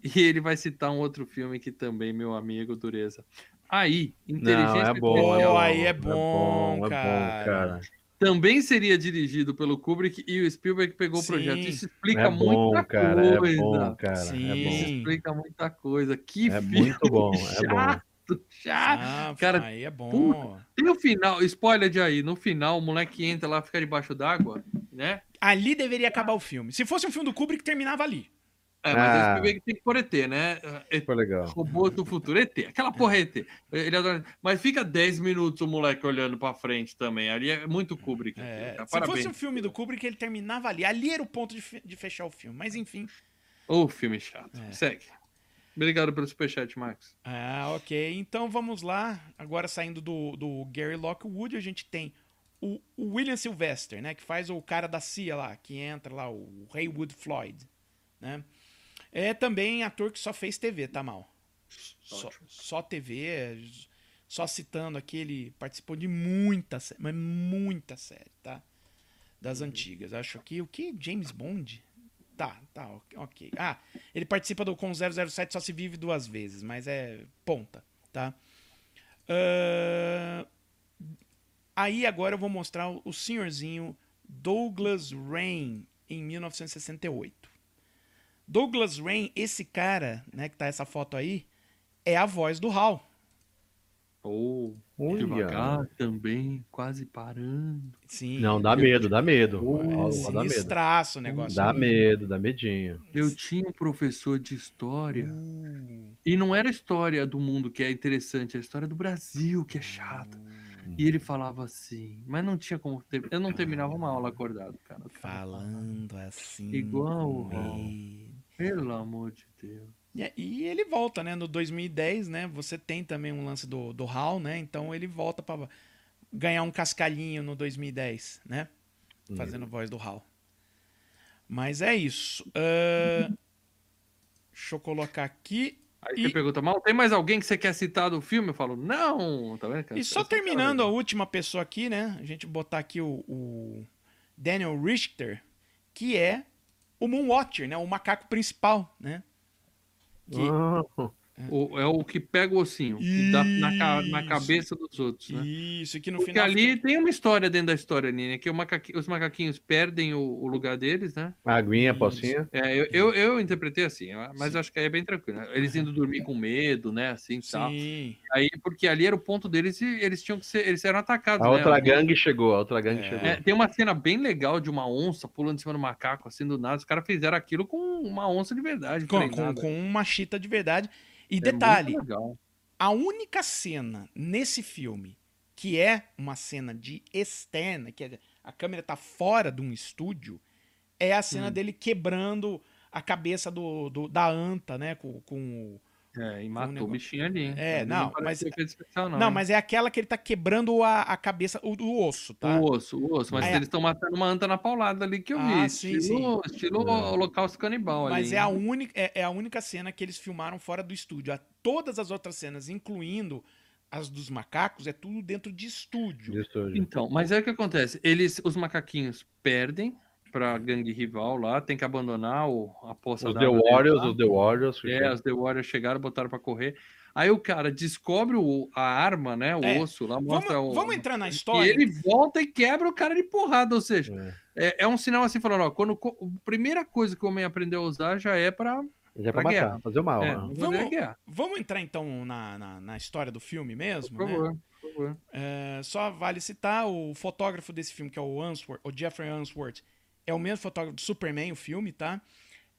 E ele vai citar um outro filme que também, meu amigo, dureza. Aí, inteligência Não, é bom. É bom, aí é é bom, bom, é bom, cara. cara. também seria dirigido pelo Kubrick e o Spielberg pegou Sim. o projeto. Isso explica É bom, muita cara. coisa. É bom, cara. Sim. É Isso bom. explica muita coisa. Que É filme muito bom, é bom. chato, chato. Ah, cara, aí é bom. puta. Tem o final, spoiler de aí, no final o moleque entra lá, fica debaixo d'água, né? Ali deveria acabar o filme. Se fosse um filme do Kubrick, terminava ali. É, mas Ah. o Spielberg tem que pôr ET, né? Foi legal. robô do futuro, ET. Aquela porra é ET. Ele adora... Mas fica 10 minutos o moleque olhando pra frente também. Ali é muito Kubrick. É, se Parabéns. fosse um filme do Kubrick, ele terminava ali. Ali era o ponto de, fe- de fechar o filme. Mas enfim. Ô, filme chato. É. Segue. Obrigado pelo superchat, Max. Ah, ok. Então vamos lá. Agora saindo do, do Gary Lockwood, a gente tem o, o William Sylvester, né? Que faz o cara da CIA lá, que entra lá, o Haywood Floyd, né? É também ator que só fez TV, tá mal? Só, só TV, só citando aqui, ele participou de muita série, mas muita série, tá? Das antigas. Acho que o que? James Bond? Tá, tá, ok. Ah, ele participa do com 007 só se vive duas vezes, mas é ponta, tá? Ah, aí agora eu vou mostrar o senhorzinho Douglas Rain em 1968. Douglas Rain, esse cara, né, que tá essa foto aí, é a voz do Hal. Ou Olha. devagar também, quase parando. Sim. Não, dá medo, dá medo. Oh, é dá medo. sinistraço o negócio. Dá medo, dá medinho. Eu tinha um professor de história. Uh, E não era a história do mundo que é interessante, é a história do Brasil que é chata. E ele falava assim, mas não tinha como. ter- Eu não terminava uma aula acordado, cara. falando assim. Igual o Hal. Pelo amor de Deus. E, e ele volta, né? No 2010, né? Você tem também um lance do, do Hal, né? Então ele volta pra ganhar um cascalhinho no 2010, né? Fazendo voz do Hal. Mas é isso. Ahn, deixa eu colocar aqui. Aí E- você pergunta, mal, tem mais alguém que você quer citar do filme? Eu falo, não, tá vendo? cara? E só Essa- terminando a última pessoa aqui, né? A gente botar aqui o, o Daniel Richter, que é o Moonwatcher, né? O macaco principal, né? Que, Ah, O- é o que pega o ossinho, que dá na, na cabeça dos outros, né? Isso, que no Porque final. ali tem uma história dentro da história, Nina, que macaquinho- os macaquinhos perdem o, o lugar deles, né? aguinha, Isso. pocinha. É, eu, eu, eu interpretei assim, mas acho que aí é bem tranquilo. né? Eles indo dormir com medo, né? Assim, tal. Sim. Aí, porque ali era o ponto deles e eles tinham que ser, eles eram atacados. A né? outra gangue chegou, a outra gangue É. chegou. É, tem uma cena bem legal de uma onça pulando em cima do macaco, assim, do nada. Os caras fizeram aquilo com uma onça de verdade. Com, com, com uma chita de verdade. E É detalhe, a única cena nesse filme que é uma cena de externa, que a câmera tá fora de um estúdio, é a cena Hum. dele quebrando a cabeça do, do- da anta, né? Com, com o- É, e um matou o negócio- bichinho ali. hein? É, não, parece mas- efeito especial, não. Não, mas é aquela que ele tá quebrando a, a cabeça, o, o osso, tá? O osso, o osso. Mas Ah, é. eles estão matando uma anta na paulada ali que eu Ah, vi. sim, estilo estilo É. holocausto canibal ali. Mas é a, única, é, é a única cena que eles filmaram fora do estúdio. A- todas as outras cenas, incluindo as dos macacos, é tudo dentro de estúdio. De estúdio. Então, mas é o que acontece. Eles, os macaquinhos perdem pra gangue rival lá, tem que abandonar o, a poça Os The d'água deles Warriors, os The Warriors. É, os The Warriors chegaram, botaram pra correr. Aí o cara descobre o- a arma, né? O É. osso lá, Vamos, mostra o. vamos entrar na E história? ele volta e quebra o cara de porrada. Ou seja, É. é, é um sinal assim falando, ó, quando a primeira coisa que o homem aprendeu a usar já é pra, Já é pra Pra matar, guerra. fazer o mal. é, né? Vamos-. Vamos entrar então na, na, na história do filme mesmo? Por né? favor, por favor. É, só vale citar o fotógrafo desse filme, que é o Answorth, o Jeffrey Answorth, é o mesmo fotógrafo do Superman, o filme, tá?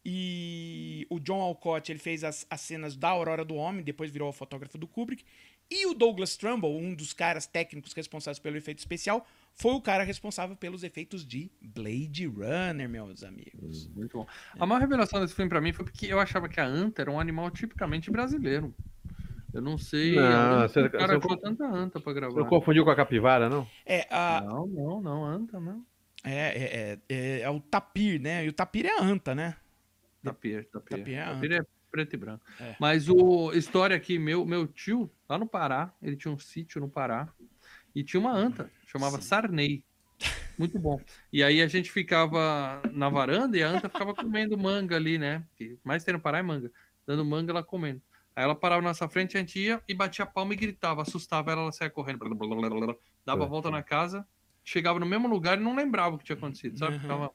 E o John Alcott, ele fez as, as cenas da Aurora do Homem, depois virou o fotógrafo do Kubrick. E o Douglas Trumbull, um dos caras técnicos responsáveis pelo efeito especial, foi o cara responsável pelos efeitos de Blade Runner, meus amigos. Muito bom. A maior revelação desse filme pra mim foi porque eu achava que a anta era um animal tipicamente brasileiro. Eu não sei. Não, você- o cara você- achou tanta anta pra Você gravar. não confundiu com a capivara, não? É, a, Não, não, não, anta, não. É, é, é, é, é o tapir, né? E o tapir é a anta, né? Tapir, tapir. Tapir é Tapir é preto e branco. É. Mas o história aqui, meu, meu tio, lá no Pará, ele tinha um sítio no Pará e tinha uma anta, chamava Sim. Sarney. Muito bom. E aí a gente ficava na varanda e a anta ficava comendo manga ali, né? Que mais tem no Pará é manga. Dando manga, ela comendo. Aí ela parava na nossa frente, a gente ia e batia a palma e gritava, assustava ela, ela saia correndo. Dava a É. volta na casa, chegava no mesmo lugar e não lembrava o que tinha acontecido, sabe? Uhum. Ficava...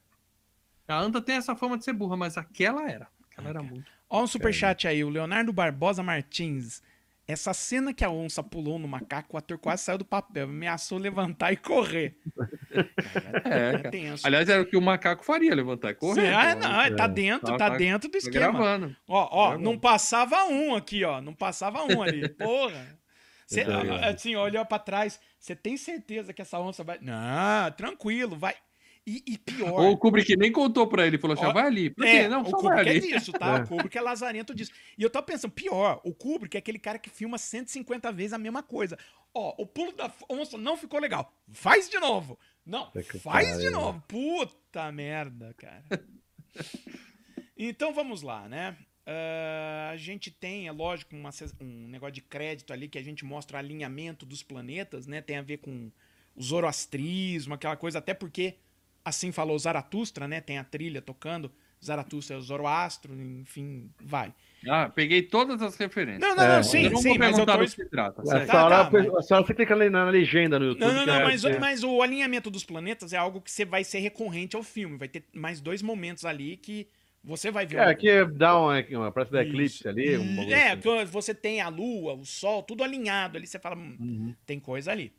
A Anta tem essa fama de ser burra, mas aquela era. Aquela era muito. Ó, um superchat aí, o Leonardo Barbosa Martins. Essa cena que a onça pulou no macaco, o ator quase saiu do papel, ameaçou levantar e correr. É, É tenso. Aliás, era o que o macaco faria, levantar e correr. ah, pô. não, tá dentro, Tá- tá, tá- dentro do Tá esquema. gravando. Ó, ó, Gravando. não passava um aqui, ó. Não passava um ali. Porra. Cê, Tá assim, olhou pra trás. Você tem certeza que essa onça vai. Não, tranquilo, vai. E, e pior. Ou o Kubrick nem contou pra ele, falou assim: Ó, ó, vai ali. Por É, quê? Não, o só vai Kubrick é ali. disso, tá? É. O Kubrick é lazarento disso. E eu tô pensando, pior, o Kubrick é aquele cara que filma 150 vezes a mesma coisa. Ó, o pulo da onça não ficou legal. Faz de novo. Não, que faz de novo. Puta merda, cara. então vamos lá, né? Ah, a gente tem, é lógico, uma um negócio de crédito ali que a gente mostra o alinhamento dos planetas, né? Tem a ver com o zoroastrismo, aquela coisa, até porque, assim falou Zaratustra, né? Tem a trilha tocando. Zaratustra é o Zoroastro, enfim, vai. Ah, peguei todas as referências. Não, não, É, não, mas sim, eu não sim, mas eu perguntar tô... se trata. A certo? Tá, senhora, tá, a senhora você clica ali na legenda no YouTube. Não, não, não, é- mas, é- mas o alinhamento dos planetas é algo que você vai ser recorrente ao filme. Vai ter mais dois momentos ali que você vai ver. É, que dá uma, uma parece da Isso. eclipse ali. um É, assim. que você tem a lua, o sol, tudo alinhado ali. Você fala, hum, Uhum. tem coisa ali.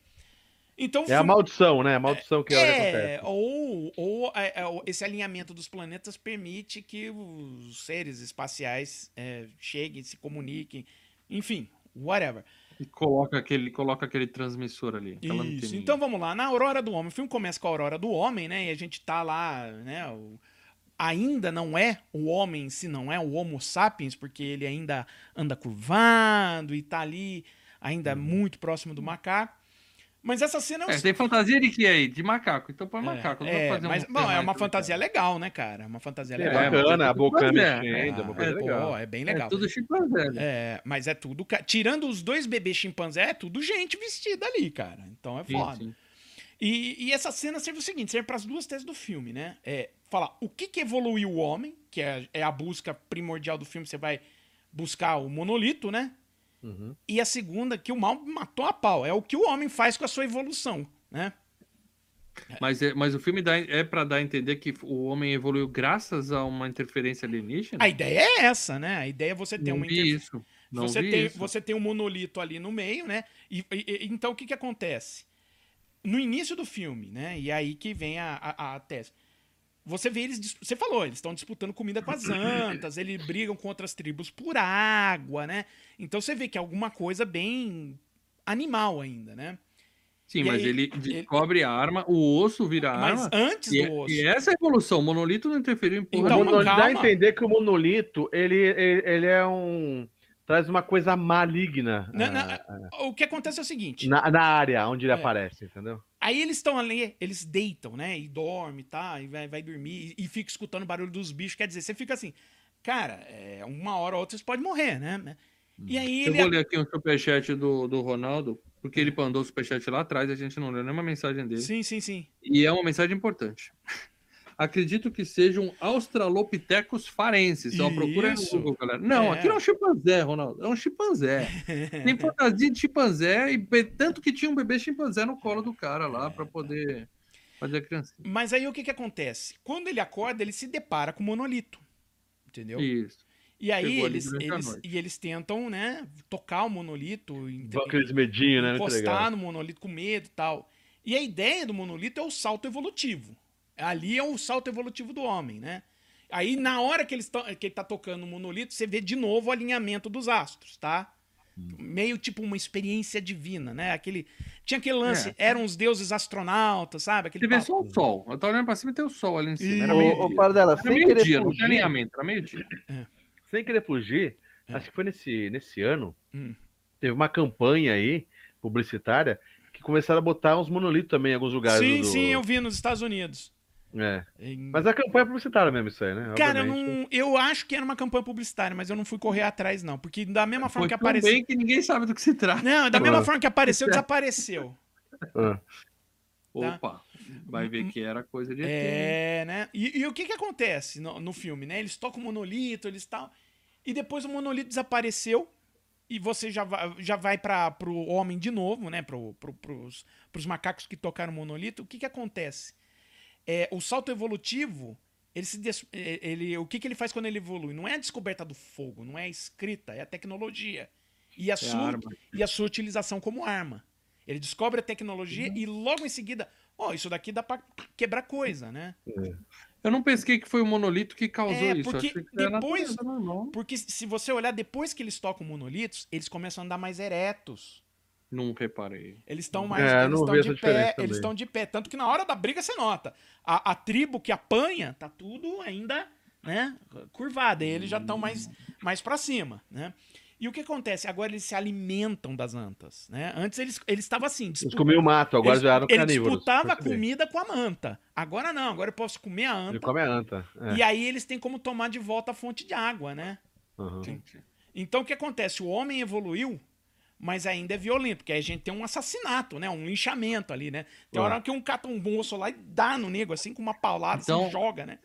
Então, É a maldição, né? A maldição que é, acontece. ou, ou é, é, esse alinhamento dos planetas permite que os seres espaciais é, cheguem, se comuniquem, enfim, whatever. E coloca aquele, coloca aquele transmissor ali. Isso. Então vamos lá, na Aurora do Homem. O filme começa com a Aurora do Homem, né? E a gente tá lá, né? o- Ainda não é o homem em si, não é o Homo sapiens, porque ele ainda anda curvado e tá ali, ainda muito próximo do macaco. Mas essa cena é um É, tem fantasia de que aí? De macaco. Então põe macaco. não é, vou fazer um mas, bom, é uma fantasia cara. legal, né, cara? É uma fantasia É, legal. É, bacana, mas é a boca tudo mexendo, é, é é, pô, legal. é bem É legal. tudo chimpanzé. né? É, mas é tudo. Tirando os dois bebês chimpanzé, é tudo gente vestida ali, cara. Então é Sim, foda. sim. E, e essa cena serve o seguinte: serve para as duas teses do filme, né? É falar o que, que evoluiu o homem, que é, é a busca primordial do filme, você vai buscar o monolito, né? Uhum. E a segunda, que o mal matou a pau. É o que o homem faz com a sua evolução, né? Mas, é, mas o filme dá, é pra dar a entender que o homem evoluiu graças a uma interferência alienígena? A ideia é essa, né? A ideia é você ter não uma vi interfe- isso. Não você, tem, isso. você tem um monolito ali no meio, né? E, e- e- então o que, que acontece? No início do filme, né? E aí que vem a, a, a tese. Você vê eles. Você falou, eles estão disputando comida com as antas, eles brigam com outras tribos por água, né? Então você vê que é alguma coisa bem animal ainda, né? Sim, E mas aí, ele ele- descobre a arma, o osso vira Mas arma. antes E, do osso. e essa é a evolução. O monolito não interferiu em porra Então, o dá a entender que o monolito, ele, ele, ele é um... Traz uma coisa maligna Não, ah, não, O que acontece é o seguinte: na, na área onde ele É. aparece, entendeu? Aí eles estão ali, eles deitam, né? E dorme, tá? E vai, vai dormir e, e fica escutando o barulho dos bichos. Quer dizer, você fica assim, cara, é, uma hora ou outra você pode morrer, né? E aí Eu ele. vou ler aqui um superchat do, do Ronaldo, porque ele mandou o superchat lá atrás, a gente não leu nenhuma mensagem dele. Sim, sim, sim. E é uma mensagem importante. Acredito que sejam Australopithecus farenses. Então procura no Google, galera. Não, É. aqui não é um chimpanzé, Ronaldo. É um chimpanzé. Tem fantasia de chimpanzé, e tanto que tinha um bebê chimpanzé no colo do cara lá para poder fazer a criança. Mas aí o que que acontece? Quando ele acorda, ele se depara com o monolito. Entendeu? Isso. E aí Chegou eles, eles, e eles tentam, né, tocar o monolito, entre- aqueles medinhos, né? Encostar no monolito com medo e tal. E a ideia do monolito é o salto evolutivo. Ali é o salto evolutivo do homem, né? Aí, na hora que, eles tão, que ele tá tocando o monolito, você vê de novo o alinhamento dos astros, tá? Meio tipo uma experiência divina, né? Aquele, tinha aquele lance, É. eram os deuses astronautas, sabe? Aquele Você vê só o sol. Eu tô olhando pra cima e tem o sol ali em cima. Era Ô, meio dia. Paradela, Era sem meio querer dia, não tinha fugir, alinhamento, era meio dia. sem querer fugir, É. acho que foi nesse, nesse ano, Hum. teve uma campanha aí, publicitária, que começaram a botar uns monolitos também em alguns lugares. Sim, do- sim, eu vi nos Estados Unidos. É. Em- Mas a campanha é publicitária mesmo, isso aí, né? Cara, Obviamente. não, eu acho que era uma campanha publicitária, mas eu não fui correr atrás, não. Porque da mesma forma Foi que apareceu. bem que ninguém sabe do que se trata. Não, da mesma Ah. forma que apareceu, desapareceu. Ah. Opa, vai ver que era coisa de. É, né? E, e o que que acontece no, no filme, né? Eles tocam o monolito, eles tal. E depois o monolito desapareceu. e você já vai, já vai para o homem de novo, né? Para pro, pros, pros macacos que tocaram o monolito. O que, que acontece? É, o salto evolutivo, ele se des... É, ele, o que, que ele faz quando ele evolui? Não é a descoberta do fogo, não é a escrita, é a tecnologia. E a, é sua, a e a sua utilização como arma. Ele descobre a tecnologia uhum. e logo em seguida, ó, oh, isso daqui dá para quebrar coisa, né? É. Eu não pensei que foi o monolito que causou é, isso. Porque depois, porque se você olhar depois que eles tocam monolitos, eles começam a andar mais eretos. Não reparei. Eles estão mais, é, eles estão de pé, eles estão de pé, tanto que na hora da briga você nota, a, a tribo que apanha tá tudo ainda, né, curvada, e eles já estão mais mais para cima, né? E o que acontece? Agora eles se alimentam das antas, né? Antes eles eles estavam assim, eles comiam mato, agora eles, já eram canívoros. Ele disputava a comida com a manta. Agora não, agora eu posso comer a anta. Ele come a anta. É. E aí eles têm como tomar de volta a fonte de água, né? Uhum. Então o que acontece? O homem evoluiu, mas ainda é violento, porque aí a gente tem um assassinato, né? Um linchamento ali, né? Tem hora que um cata um osso lá e dá no nego, assim, com uma paulada, assim, então, assim, joga, né?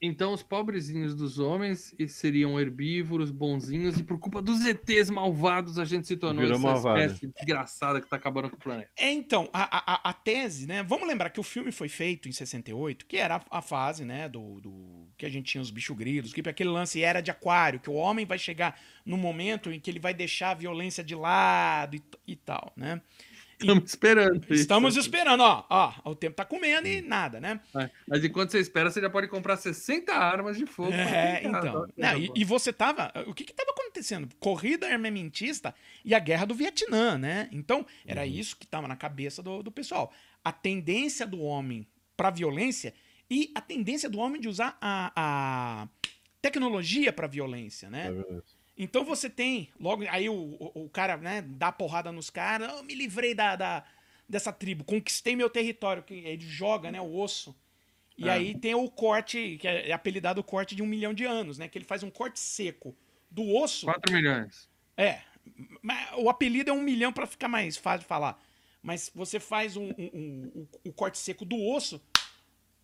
Então os pobrezinhos dos homens seriam herbívoros, bonzinhos, e por culpa dos ETs malvados a gente se tornou Virou essa malvado. espécie desgraçada que tá acabando com o planeta. É, então, a, a, a, tese, né? Vamos lembrar que o filme foi feito em 68, que era a, a fase, né, do, do, que a gente tinha os bichos grilos, que aquele lance era de aquário, que o homem vai chegar no momento em que ele vai deixar a violência de lado e, e tal, né? Estamos esperando. Estamos isso. esperando, ó, ó. O tempo tá comendo e nada, né? É, mas enquanto você espera, você já pode comprar 60 armas de fogo. É, então. Não, e, e, você tava. O que que tava acontecendo? Corrida armamentista e a guerra do Vietnã, né? Então, era uhum. isso que tava na cabeça do, do pessoal. A tendência do homem pra violência e a tendência do homem de usar a, a tecnologia pra violência, né? É. Então você tem, logo aí o, o, o cara, né, dá porrada nos caras, eu me livrei da, da, dessa tribo, conquistei meu território, que ele joga, né, o osso. E é. aí tem o corte, que é apelidado o corte de um milhão de anos, né, que ele faz um corte seco do osso. 4 milhões. É, o apelido é um milhão para ficar mais fácil de falar. Mas você faz um, um, um, um, corte seco do osso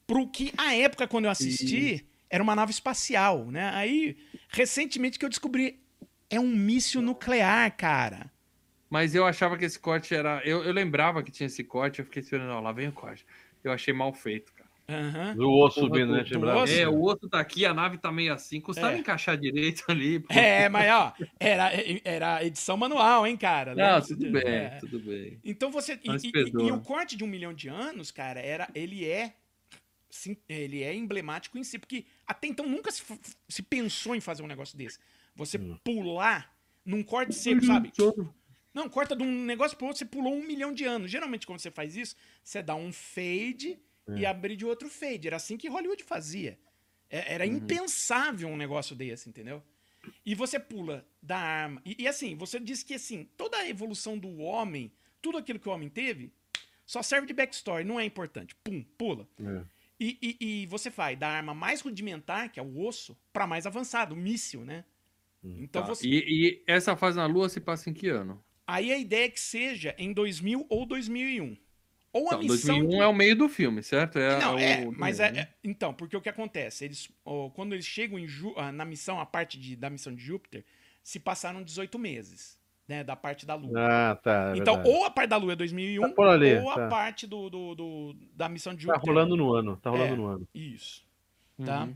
pro que a época quando eu assisti e... era uma nave espacial, né? Aí recentemente que eu descobri é um míssil nuclear, cara. Mas eu achava que esse corte era. Eu, eu lembrava que tinha esse corte, eu fiquei esperando, não, lá vem o corte. Eu achei mal feito, cara. Uhum. Do osso subindo, né? Do osso? É, o osso tá aqui, a nave tá meio assim. Custava é. encaixar direito ali. Pô. É, mas ó, era, era edição manual, hein, cara? Não, tudo bem, é. tudo bem. Então você. E, e, e, o corte de um milhão de anos, cara, era, ele é. Ele é emblemático em si, porque até então nunca se, se pensou em fazer um negócio desse. Você hum. pular num corte seco, sabe? Não, corta de um negócio pro outro, você pulou um milhão de anos. Geralmente, quando você faz isso, você dá um fade é. e abre de outro fade. Era assim que Hollywood fazia. É, era uhum. impensável um negócio desse, entendeu? E você pula da arma. E, e, assim, você diz que assim, toda a evolução do homem, tudo aquilo que o homem teve, só serve de backstory, não é importante. Pum, pula. É. E, e, e, você vai da arma mais rudimentar, que é o osso, para mais avançado, o míssil, né? Hum, então tá. você... e, e, essa fase na Lua se passa em que ano? Aí a ideia é que seja em 2000 ou 2001. Ou a então, missão 2001 de... é o meio do filme, certo? É, Não, é, o... mas é, é, então, porque o que acontece? Eles, quando eles chegam Ju... Ah, na missão, a parte de, da missão de Júpiter, se passaram 18 meses, né, da parte da Lua. Ah, tá. É então, verdade. ou a parte da Lua é 2001, tá ali, ou tá. a parte do, do, do, da missão de tá Júpiter. Tá rolando no ano, tá rolando é, no ano. Isso. Tá? Uhum.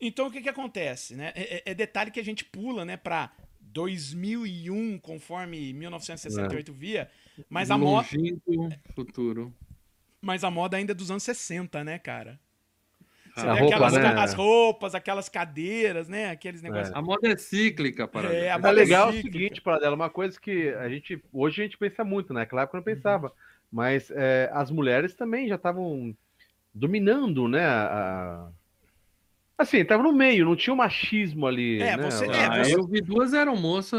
Então, o que que acontece, né? É, é, é detalhe que a gente pula, né, para 2001, conforme 1968 é. via, mas a moda futuro. Mas a moda ainda é dos anos 60, né, cara? Ah, roupa, aquelas, né? as roupas, aquelas cadeiras, né? Aqueles negócios. É. A moda é cíclica, para é, a moda é legal é o seguinte, para dela, uma coisa que a gente hoje a gente pensa muito, né? Claro que eu não pensava, uhum. mas é, as mulheres também já estavam dominando, né? A, Assim, tava no meio, não tinha o um machismo ali. É, né? você, é, ah, você... Eu vi duas aeromoças.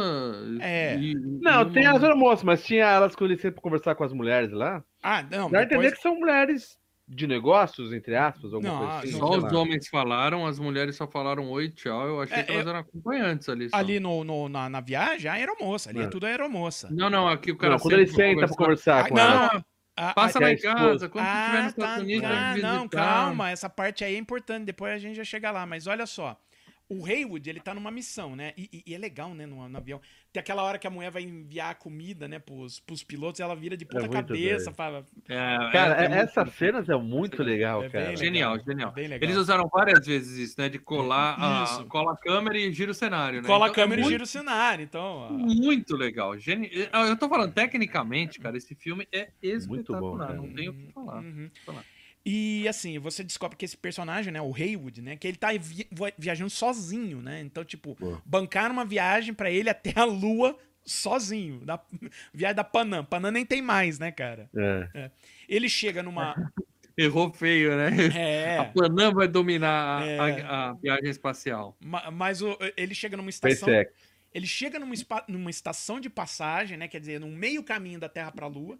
É. E, não, e tem uma... as aeromoças, mas tinha elas com licença pra conversar com as mulheres lá. Ah, não. Dá depois... entender que são mulheres de negócios, entre aspas, alguma não, coisa assim. Só os homens falaram, as mulheres só falaram oi, tchau. Eu achei é, que elas eu... eram acompanhantes ali. Só. Ali no, no na, na, viagem, a aeromoça, ali é, é tudo aeromoça. Não, não, aqui o cara. Não, quando ele senta pra conversar, com ela. Ah, Passa lá em casa, quando ah, estiver nos Estados tá, Unidos. Ah, não, calma, essa parte aí é importante, depois a gente já chega lá. Mas olha só, o Haywood, ele tá numa missão, né? E, e- e é legal, né, no, no avião. Tem aquela hora que a mulher vai enviar a comida, né, pros, pros pilotos, e ela vira de ponta muito cabeça, fala. É, Cara, é- é é- muito- essas cenas é muito legal, É cara. legal. Genial, genial. Legal. Eles usaram várias vezes isso, né? De colar a, cola a câmera e gira o cenário, né? Cola a Então, é câmera e muito- gira o cenário, então. ó. Muito legal. Geni... Eu tô falando, tecnicamente, cara, esse filme é Muito bom, espetacular. cara. não tenho o que falar. Uhum. falar. E assim, você descobre que esse personagem, né, o Haywood, né, que ele tá viajando sozinho, né? Então, tipo, Pô. bancaram uma viagem pra ele até a Lua sozinho. Da, viagem da Panam. Panam nem tem mais, né, cara? É. Ele chega numa. Errou feio, né? A É. Panam vai dominar a- É. a, a viagem espacial. ma- Mas o- ele chega numa estação. SpaceX. Ele chega numa, numa estação de passagem, né? Quer dizer, no meio caminho da Terra pra Lua.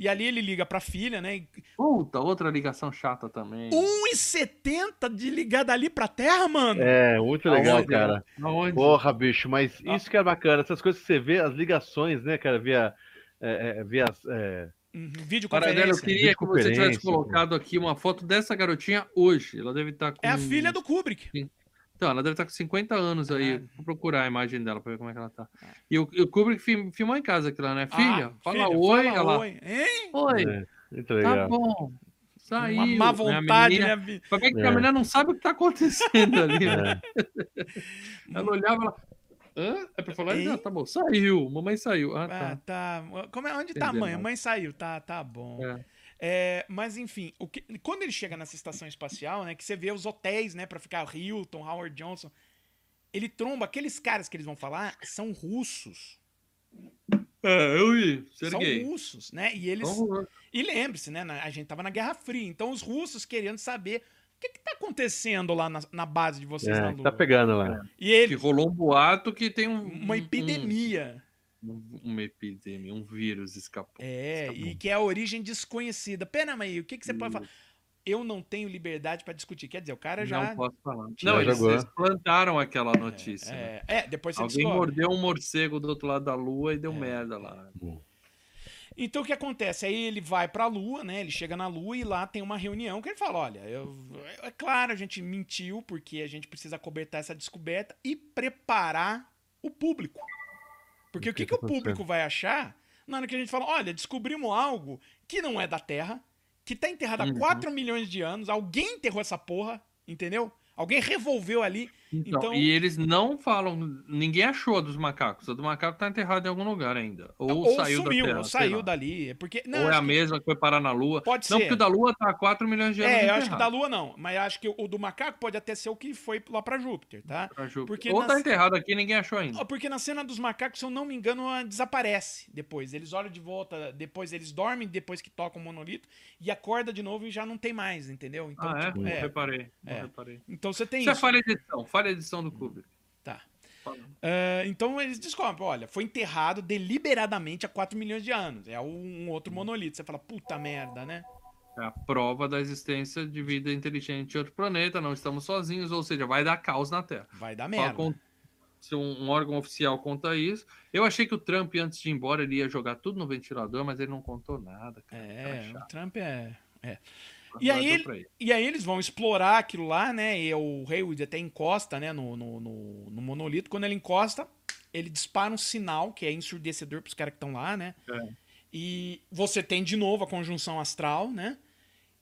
E ali ele liga pra filha, né? e Puta, outra ligação chata também. 1,70 de ligar dali pra Terra, mano. É, muito legal, Aonde, cara. Aonde? Porra, bicho, mas Ah. isso que é bacana, essas coisas que você vê, as ligações, né, cara, via. É, é, via é, Uhum, Paradelo, eu Videoconferência. queria que você tivesse Videoconferência, colocado aqui uma foto dessa garotinha hoje. Ela deve estar com. É a filha do Kubrick. Então, ela deve estar com 50 anos aí. Ah. Vou procurar a imagem dela pra ver como é que ela tá. E o, e o Kubrick film- filmou em casa aquilo lá, né? Filha, Ah, fala filha, oi. fala ela, oi. Hein? oi, é, muito tá bom. Saiu. Uma má né? A vontade, menina- né? Pra ver que a É. mulher não sabe o que tá acontecendo ali, né? É. Ela olhava e ela. Hã? É pra falar? Ah, tá bom. Saiu. Mamãe saiu. Ah, Ah, tá. tá. Como é, onde tá a Entendeu, mãe? A né? mãe saiu. Tá, tá bom. É. É, mas enfim, o que- quando ele chega nessa estação espacial, né, que você vê os hotéis, né, para ficar Hilton, Howard Johnson, ele tromba aqueles caras que eles vão falar são russos. É, eu vi. São Serguei. russos, né? E eles E lembre-se, né? na- A gente tava na Guerra Fria, então os russos querendo saber o que, que tá acontecendo lá na, na base de vocês na É, Lua. tá pegando lá. E Que ele, rolou um boato que tem um. uma um- epidemia. Um, uma epidemia, um vírus escapou. É, Escapou. e que é a origem desconhecida. Pena, mas o que, que você pode falar? Eu não tenho liberdade pra discutir. Quer dizer, o cara já. Não posso falar. Já Não, eles, jogou. eles plantaram aquela notícia. né? É, é, depois você Alguém descobre. mordeu um morcego do outro lado da lua e É. deu merda lá. Então o que acontece? Aí ele vai pra Lua, né? Ele chega na Lua e lá tem uma reunião que ele fala: olha, eu, é claro, a gente mentiu porque a gente precisa cobertar essa descoberta e preparar o público. Porque o que, que o público vai achar na hora que a gente fala: olha, descobrimos algo que não é da Terra, que tá enterrado há Uhum. 4 milhões de anos, alguém enterrou essa porra, entendeu? Alguém revolveu ali. Então, Então- E eles não falam. Ninguém achou dos macacos. O do macaco tá enterrado em algum lugar ainda. Ou, Ou, saiu sumiu, da Terra. ou saiu dali. É porque, não, ou é a mesma que foi parar na lua. Pode Não, ser. porque o da lua tá há 4 milhões de anos. É, eu acho que da. Lua não, mas acho que o do macaco pode até ser o que foi lá pra Júpiter, tá? Pra Júpiter. Porque Ou nas- tá enterrado aqui ninguém achou ainda. Porque na cena dos macacos, se eu não me engano, desaparece depois. Eles olham de volta, depois eles dormem, depois que tocam o monolito, e acorda de novo e já não tem mais, entendeu? Então, ah, é? tipo, é. reparei. É. reparei. Então você tem Isso é isso. falha de edição. Falha de edição do Kubrick. Tá. Ah, então eles descobrem, olha, foi enterrado deliberadamente há 4 milhões de anos. É um outro monolito. Você fala, puta merda, né? É a prova da existência de vida inteligente em outro planeta. Não estamos sozinhos, ou seja, vai dar caos na Terra. Vai dar merda. con- Se um, órgão oficial conta isso. Eu achei que o Trump, antes de ir embora, ele ia jogar tudo no ventilador, mas ele não contou nada. Cara. É, chato. o Trump é. é. E aí ele-. E aí eles vão explorar aquilo lá, né? E o Haywood até encosta, né, no, no, no- no monolito. Quando ele encosta, ele dispara um sinal que é ensurdecedor pros caras que estão lá, né? É. E você tem de novo a conjunção astral, né?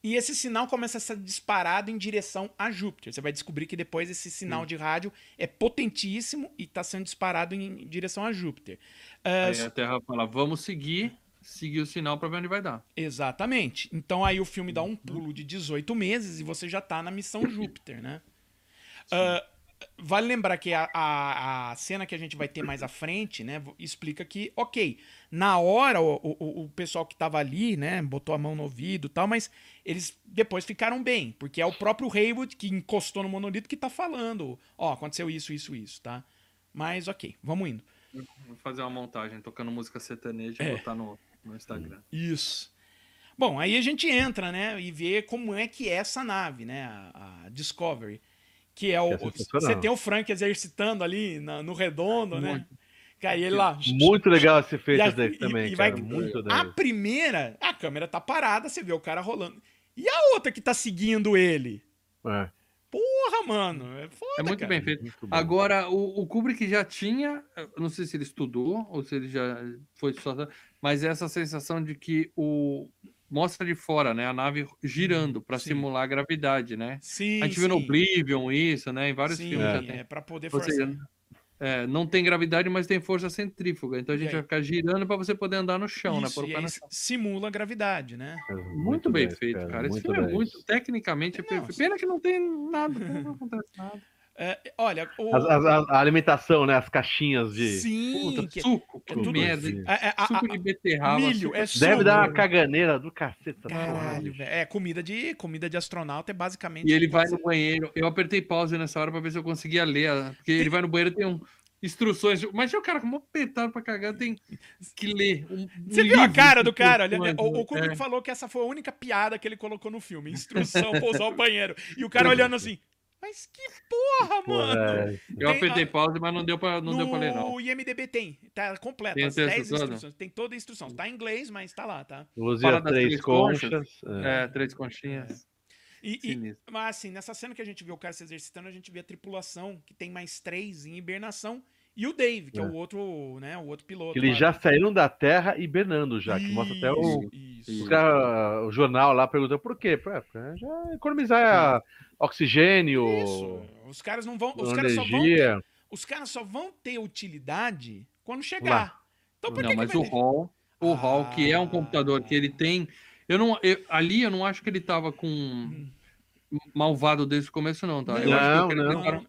E esse sinal começa a ser disparado em direção a Júpiter. Você vai descobrir que depois esse sinal de rádio é potentíssimo e está sendo disparado em direção a Júpiter. Ah, Aí a Terra fala, vamos seguir, seguir o sinal para ver onde vai dar. Exatamente. Então aí o filme dá um pulo de 18 meses e você já tá na missão Júpiter, né? Ah, vale lembrar que a, a, a cena que a gente vai ter mais à frente, né, explica que, ok, na hora o, o, o pessoal que tava ali, né, botou a mão no ouvido e tal, mas eles depois ficaram bem, porque é o próprio Haywood que encostou no monolito que tá falando, ó, aconteceu isso, isso, isso, tá? Mas ok, vamos indo. Vou fazer uma montagem tocando música sertaneja É. e botar no, no Instagram. Isso. Bom, aí a gente entra, né, e vê como é que é essa nave, né, a, a Discovery, que é o, é você tem o Frank exercitando ali na- no redondo, né? Cara, e ele lá. Muito legal esse efeito a- daí também, e cara. vai- Muito A legal. primeira, a câmera tá parada, você vê o cara rolando. E a outra que tá seguindo ele? É. Porra, mano. É foda, É muito cara. bem feito. Muito. Agora, o, o Kubrick já tinha, não sei se ele estudou ou se ele já foi só, mas essa sensação de que o mostra de fora, né, a nave girando para Sim. simular a gravidade, né? Sim, A gente viu no sim. Oblivion isso, né? Em vários Sim, filmes já é, tem. pra poder Ou forçar. seja, é, não tem gravidade, mas tem força centrífuga. Então a gente vai ficar girando para você poder andar no chão, né? Isso, e no chão. simula a gravidade, né? Muito, bem feito, cara. Esse filme é 10. muito, tecnicamente é Não, perfeito. Pena que não tem nada, não acontece nada. É, olha, o... As- as- a, a alimentação, né? As caixinhas de. sim, Puta, que- suco, é tudo- merda. assim. é- é- a- Suco a- de beterraba. milho, é suco. Deve dar uma caganeira do cacete. Caralho, velho. É, comida de, comida de astronauta é basicamente. E ele vai no banheiro. Eu apertei pause nessa hora pra ver se eu conseguia ler. a- Porque ele vai no banheiro tem um. Instruções. Mas o cara, como apertado pra cagar, tem que ler. um- Você viu a cara do cara? O, o Kubrick é. falou que essa foi a única piada que ele colocou no filme. Instrução pra usar o banheiro. E o cara olhando assim. Mas que porra, mano! é, Eu apertei a- pause, mas não deu pra, não no deu pra ler, não. IMDB tem. Tá completo. Tem as o texto 10 todo? instruções. Tem toda a instrução. Tá em inglês, mas tá lá, tá? Use Fora as das três três conchas. conchas. é. É, três conchinhas. E, e- Sinistro. mas assim, nessa cena que a gente vê o cara se exercitando, a gente vê a tripulação, que tem mais três em hibernação, e o Dave, que é, É. o outro, né? O outro piloto. Que eles lá. já saíram da Terra hibernando já, que mostra até o, Isso, cara- o jornal lá perguntando por quê? Pra, pra já economizar oxigênio, Isso. Os caras não vão. Os caras, só vão ter, os caras só vão ter utilidade quando chegar. Lá. Então por Não, que mas que o? Hall, o Hall, que é um Ah. computador que ele tem. Eu não, eu- ali eu não acho que ele tava com Hum. malvado desde o começo, não, tá? Eu Não, acho que eles não. tentaram-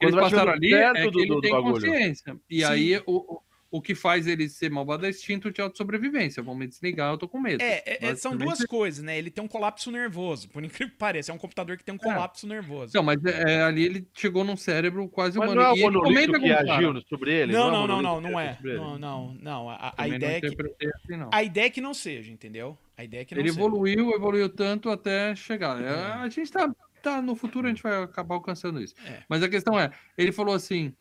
Quando eles passaram ali é perto que do- ele do tem bagulho. consciência. E Sim. aí o, o- que faz ele ser malvado é instinto de autossobrevivência. Vão me desligar, eu tô com medo. É, é, é, são duas coisas, né? Ele tem um colapso nervoso, por incrível que pareça. É um computador que tem um colapso nervoso. Não, mas é, é, ali ele chegou num cérebro quase Mas humano. não é o E ele monolito comenta que com o cara. agiu sobre ele? não, é não, não, não, não agiu é. Não, não, não. A, a ideia é que, assim, não. a ideia é que não seja, entendeu? A ideia é que não Ele seja. evoluiu, evoluiu tanto até chegar. É, É. A gente tá, tá no futuro, a gente vai acabar alcançando isso. É. Mas a questão é, ele falou assim: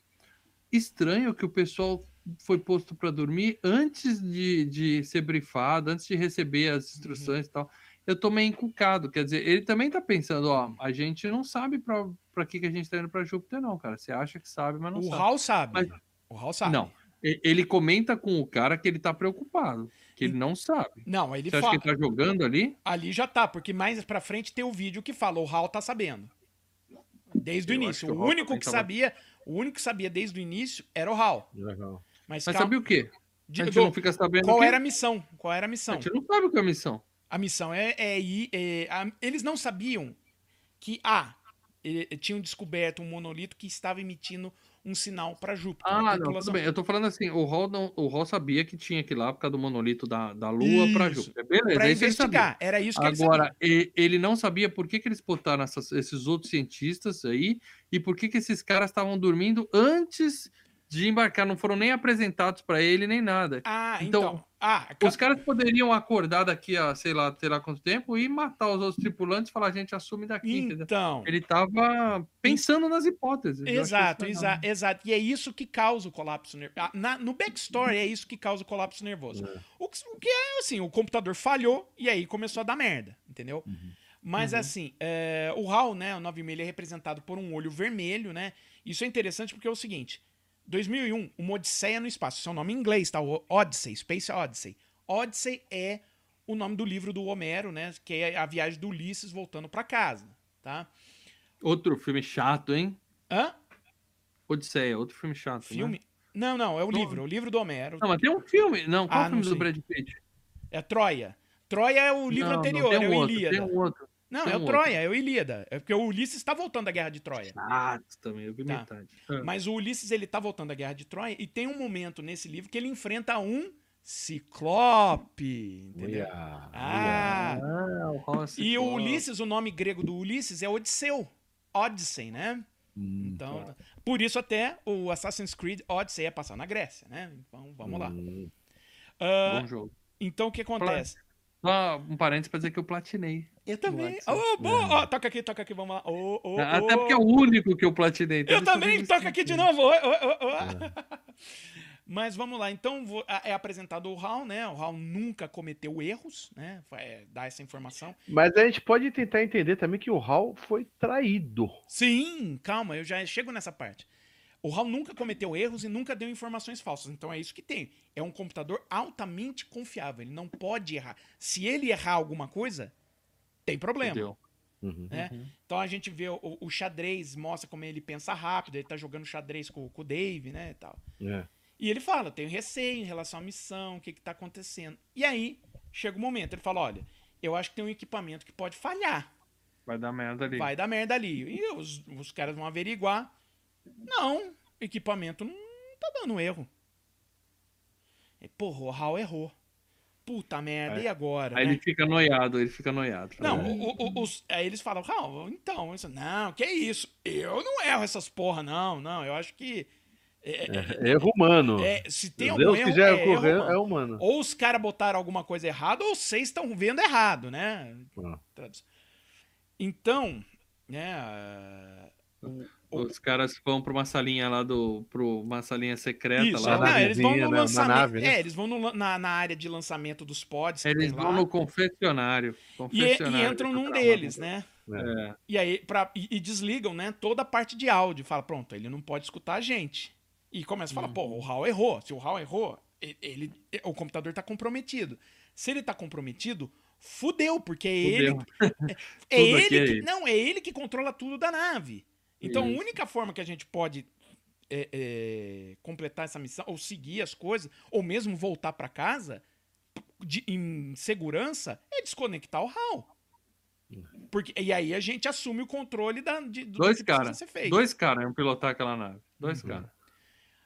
estranho que o pessoal foi posto para dormir antes de, de ser brifado, antes de receber as instruções e tal. Eu tô meio encucado, quer dizer, ele também tá pensando, ó, a gente não sabe pra, pra que, que a gente tá indo pra Júpiter, não, cara. Você acha que sabe, mas não O sabe. Hal sabe. Mas- O Hal sabe. Não. Ele comenta com o cara que ele tá preocupado, que ele não sabe. Não, ele Você acha fala. que ele tá jogando ali? Ali já tá, porque mais pra frente tem o vídeo que fala, o Hal tá sabendo. Desde o Eu início. acho que O o único que tava- sabia, o único que sabia desde o início era o Hal. Legal. Mas, Mas sabia o quê? de- a gente do- não fica sabendo qual era a missão? Qual era a A missão? gente não sabe o que é a missão. A missão é, é ir. é, a- eles não sabiam que, ah, e- tinham descoberto um monolito que estava emitindo um sinal para Júpiter. A Ah, não, tudo bem. Eu tô falando assim, o Hall, não, o Hall sabia que tinha que ir lá por causa do monolito da, da Lua Isso. Júpiter. Beleza, Pra é ele sabia. investigar. Era isso que ele Agora, sabia. e- ele não sabia por que, que eles botaram essas- esses outros cientistas aí e por que, que esses caras estavam dormindo antes de embarcar. Não foram nem apresentados pra ele, nem nada. Ah, Então, então. ah, Os caras poderiam acordar daqui a, sei lá, sei lá quanto tempo e matar os outros tripulantes e falar, a gente assume daqui, entendeu? então. Ele tava pensando nas hipóteses. Exato, exa exato. E é isso que causa o colapso nervoso. No backstory é isso que causa o colapso nervoso. O, que, o que é assim, o computador falhou e aí começou a dar merda, entendeu? Mas Uhum. assim, é, o HAL, né, o 96, ele é representado por um olho vermelho, né? Isso é interessante porque é o seguinte: 2001, uma Odisseia no espaço. Seu nome em inglês, tá? O Odyssey, Space Odyssey. Odyssey é o nome do livro do Homero, né? Que é a viagem do Ulisses voltando pra casa, tá? Outro filme chato, hein? Hã? Odisseia, outro filme chato. né? Filme? Não, não, é o Não. livro, é o livro do Homero. Não, mas tem um filme. Não, qual Ah, é o filme não do. Brad Pitt? É Troia. Troia é o livro Não, não, anterior, tem é um o outro, Ilíada. Tem um outro. Não, tem é o outro. Troia, é o Ilíada. É porque o Ulisses está voltando da Guerra de Troia. Ah, também, eu vi Tá. metade. Ah. Mas o Ulisses, ele tá voltando da Guerra de Troia e tem um momento nesse livro que ele enfrenta um ciclope, entendeu? Olha, Ah, Ah, o Rossi, e o. Ulisses, o nome grego do Ulisses é Odisseu. Odyssey, né? Hum, Então, por isso até o Assassin's Creed Odyssey é passar na Grécia, né? Então, vamos lá. hum. Ah, Bom jogo. então, o que acontece? Só um parênteses pra dizer que eu platinei. Eu também. Odyssey. Ô, boa! Ó, toca aqui, toca aqui, vamos lá. Ô, ô, Até porque é o único que eu platinei. então Eu também, toca aqui de novo. Ô. Mas vamos lá, então é apresentado o Hal, né? O Hal nunca cometeu erros, né? Vai é, dar essa informação. Mas a gente pode tentar entender também que o Hal foi traído. Sim, calma, eu já chego nessa parte. O Hal nunca cometeu erros e nunca deu informações falsas. Então é isso que tem. É um computador altamente confiável. Ele não pode errar. Se ele errar alguma coisa, tem problema. Uhum. né? Então a gente vê o, o xadrez, mostra como ele pensa rápido, ele tá jogando xadrez com, com o Dave, né, e tal. É. E ele fala, tenho receio em relação à missão, o que que tá acontecendo. E aí, chega o momento, ele fala, olha, eu acho que tem um equipamento que pode falhar, Vai dar merda ali. vai dar merda ali. E os, os caras vão averiguar. Não, equipamento não tá dando erro. E, porra, o Hal errou. Puta merda, e agora? Aí né? ele fica noiado, ele fica noiado. Não, É. o- o- os, aí eles falam, Raul, então, isso, não, que isso? Eu não erro essas porra, não, não. Eu acho que. é, É erro humano. é, se tem algum Deus erro, quiser é erro, é humano. Ou os caras botaram alguma coisa errada, ou vocês estão vendo errado, né? Ah. Então, né? o- Os caras vão pra uma salinha lá do. Pro, uma salinha secreta isso, lá. na não, eles vão no né, na lançamento. nave, né? É, eles vão no na, na área de lançamento dos pods. Eles vão lá, no confessionário. e, confessionário e entram num trabalho. deles, né? É. E aí, pra, e, e desligam, né, toda a parte de áudio. Fala, pronto, ele não pode escutar a gente. E começa a falar, pô, o Hal errou. Se o Hal errou, ele, o computador tá comprometido. Se ele tá comprometido, fudeu, porque é ele. Fudeu. É ele aqui é que, ele. Não, é ele que controla tudo da nave. Então, Isso. a única forma que a gente pode é, é, completar essa missão, ou seguir as coisas, ou mesmo voltar pra casa de- em segurança, é desconectar o HAL. Porque, e aí a gente assume o controle da, de, do Dois que caras. ser feito. Dois caras iam pilotar aquela nave. Dois Uhum. caras.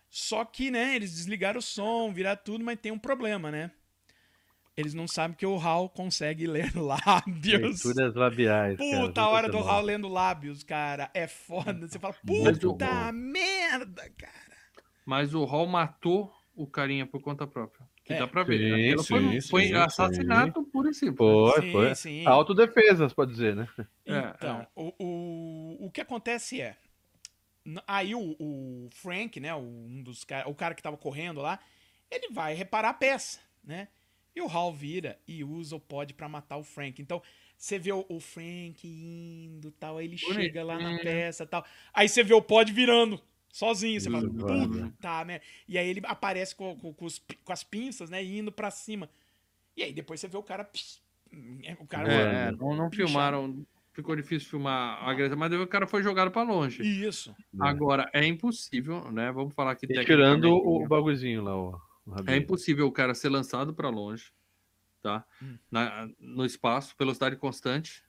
Só que, né, eles desligaram o som, viraram tudo, mas tem um problema, né? Eles não sabem que o HAL consegue ler lábios. Leituras labiais. cara, Puta, a hora do sensacional. HAL lendo lábios, cara. É foda. Você fala, puta bom. merda, cara. Mas o Hall matou o carinha por conta própria. Que É. dá pra ver. Sim, Aquilo foi, sim, foi sim, assassinato puro e simples. Foi, sim, foi. sim. Autodefesa, você pode dizer, né? É, Então, é. O, o, o que acontece é. Aí o, o Frank, né? o- Um dos caras. O cara que tava correndo lá, ele vai reparar a peça, né? E o Hal vira e usa o pod pra matar o Frank. Então, você vê o, o Frank indo tal, aí ele chega lá na Bonitinho. peça tal. Aí você vê o pod virando. Sozinho, você fala, puta merda. E aí ele aparece com, com- com os com as pinças, né? Indo pra cima. E aí depois você vê o cara. pss, O cara. É, não, não filmaram. Ficou difícil filmar a agressão, mas o cara foi jogado pra longe. Isso. Agora, é impossível, né? Vamos falar aqui tirando o, o bagulhozinho lá, o É impossível o cara ser lançado para longe, tá? Hum. Na- no espaço, velocidade constante,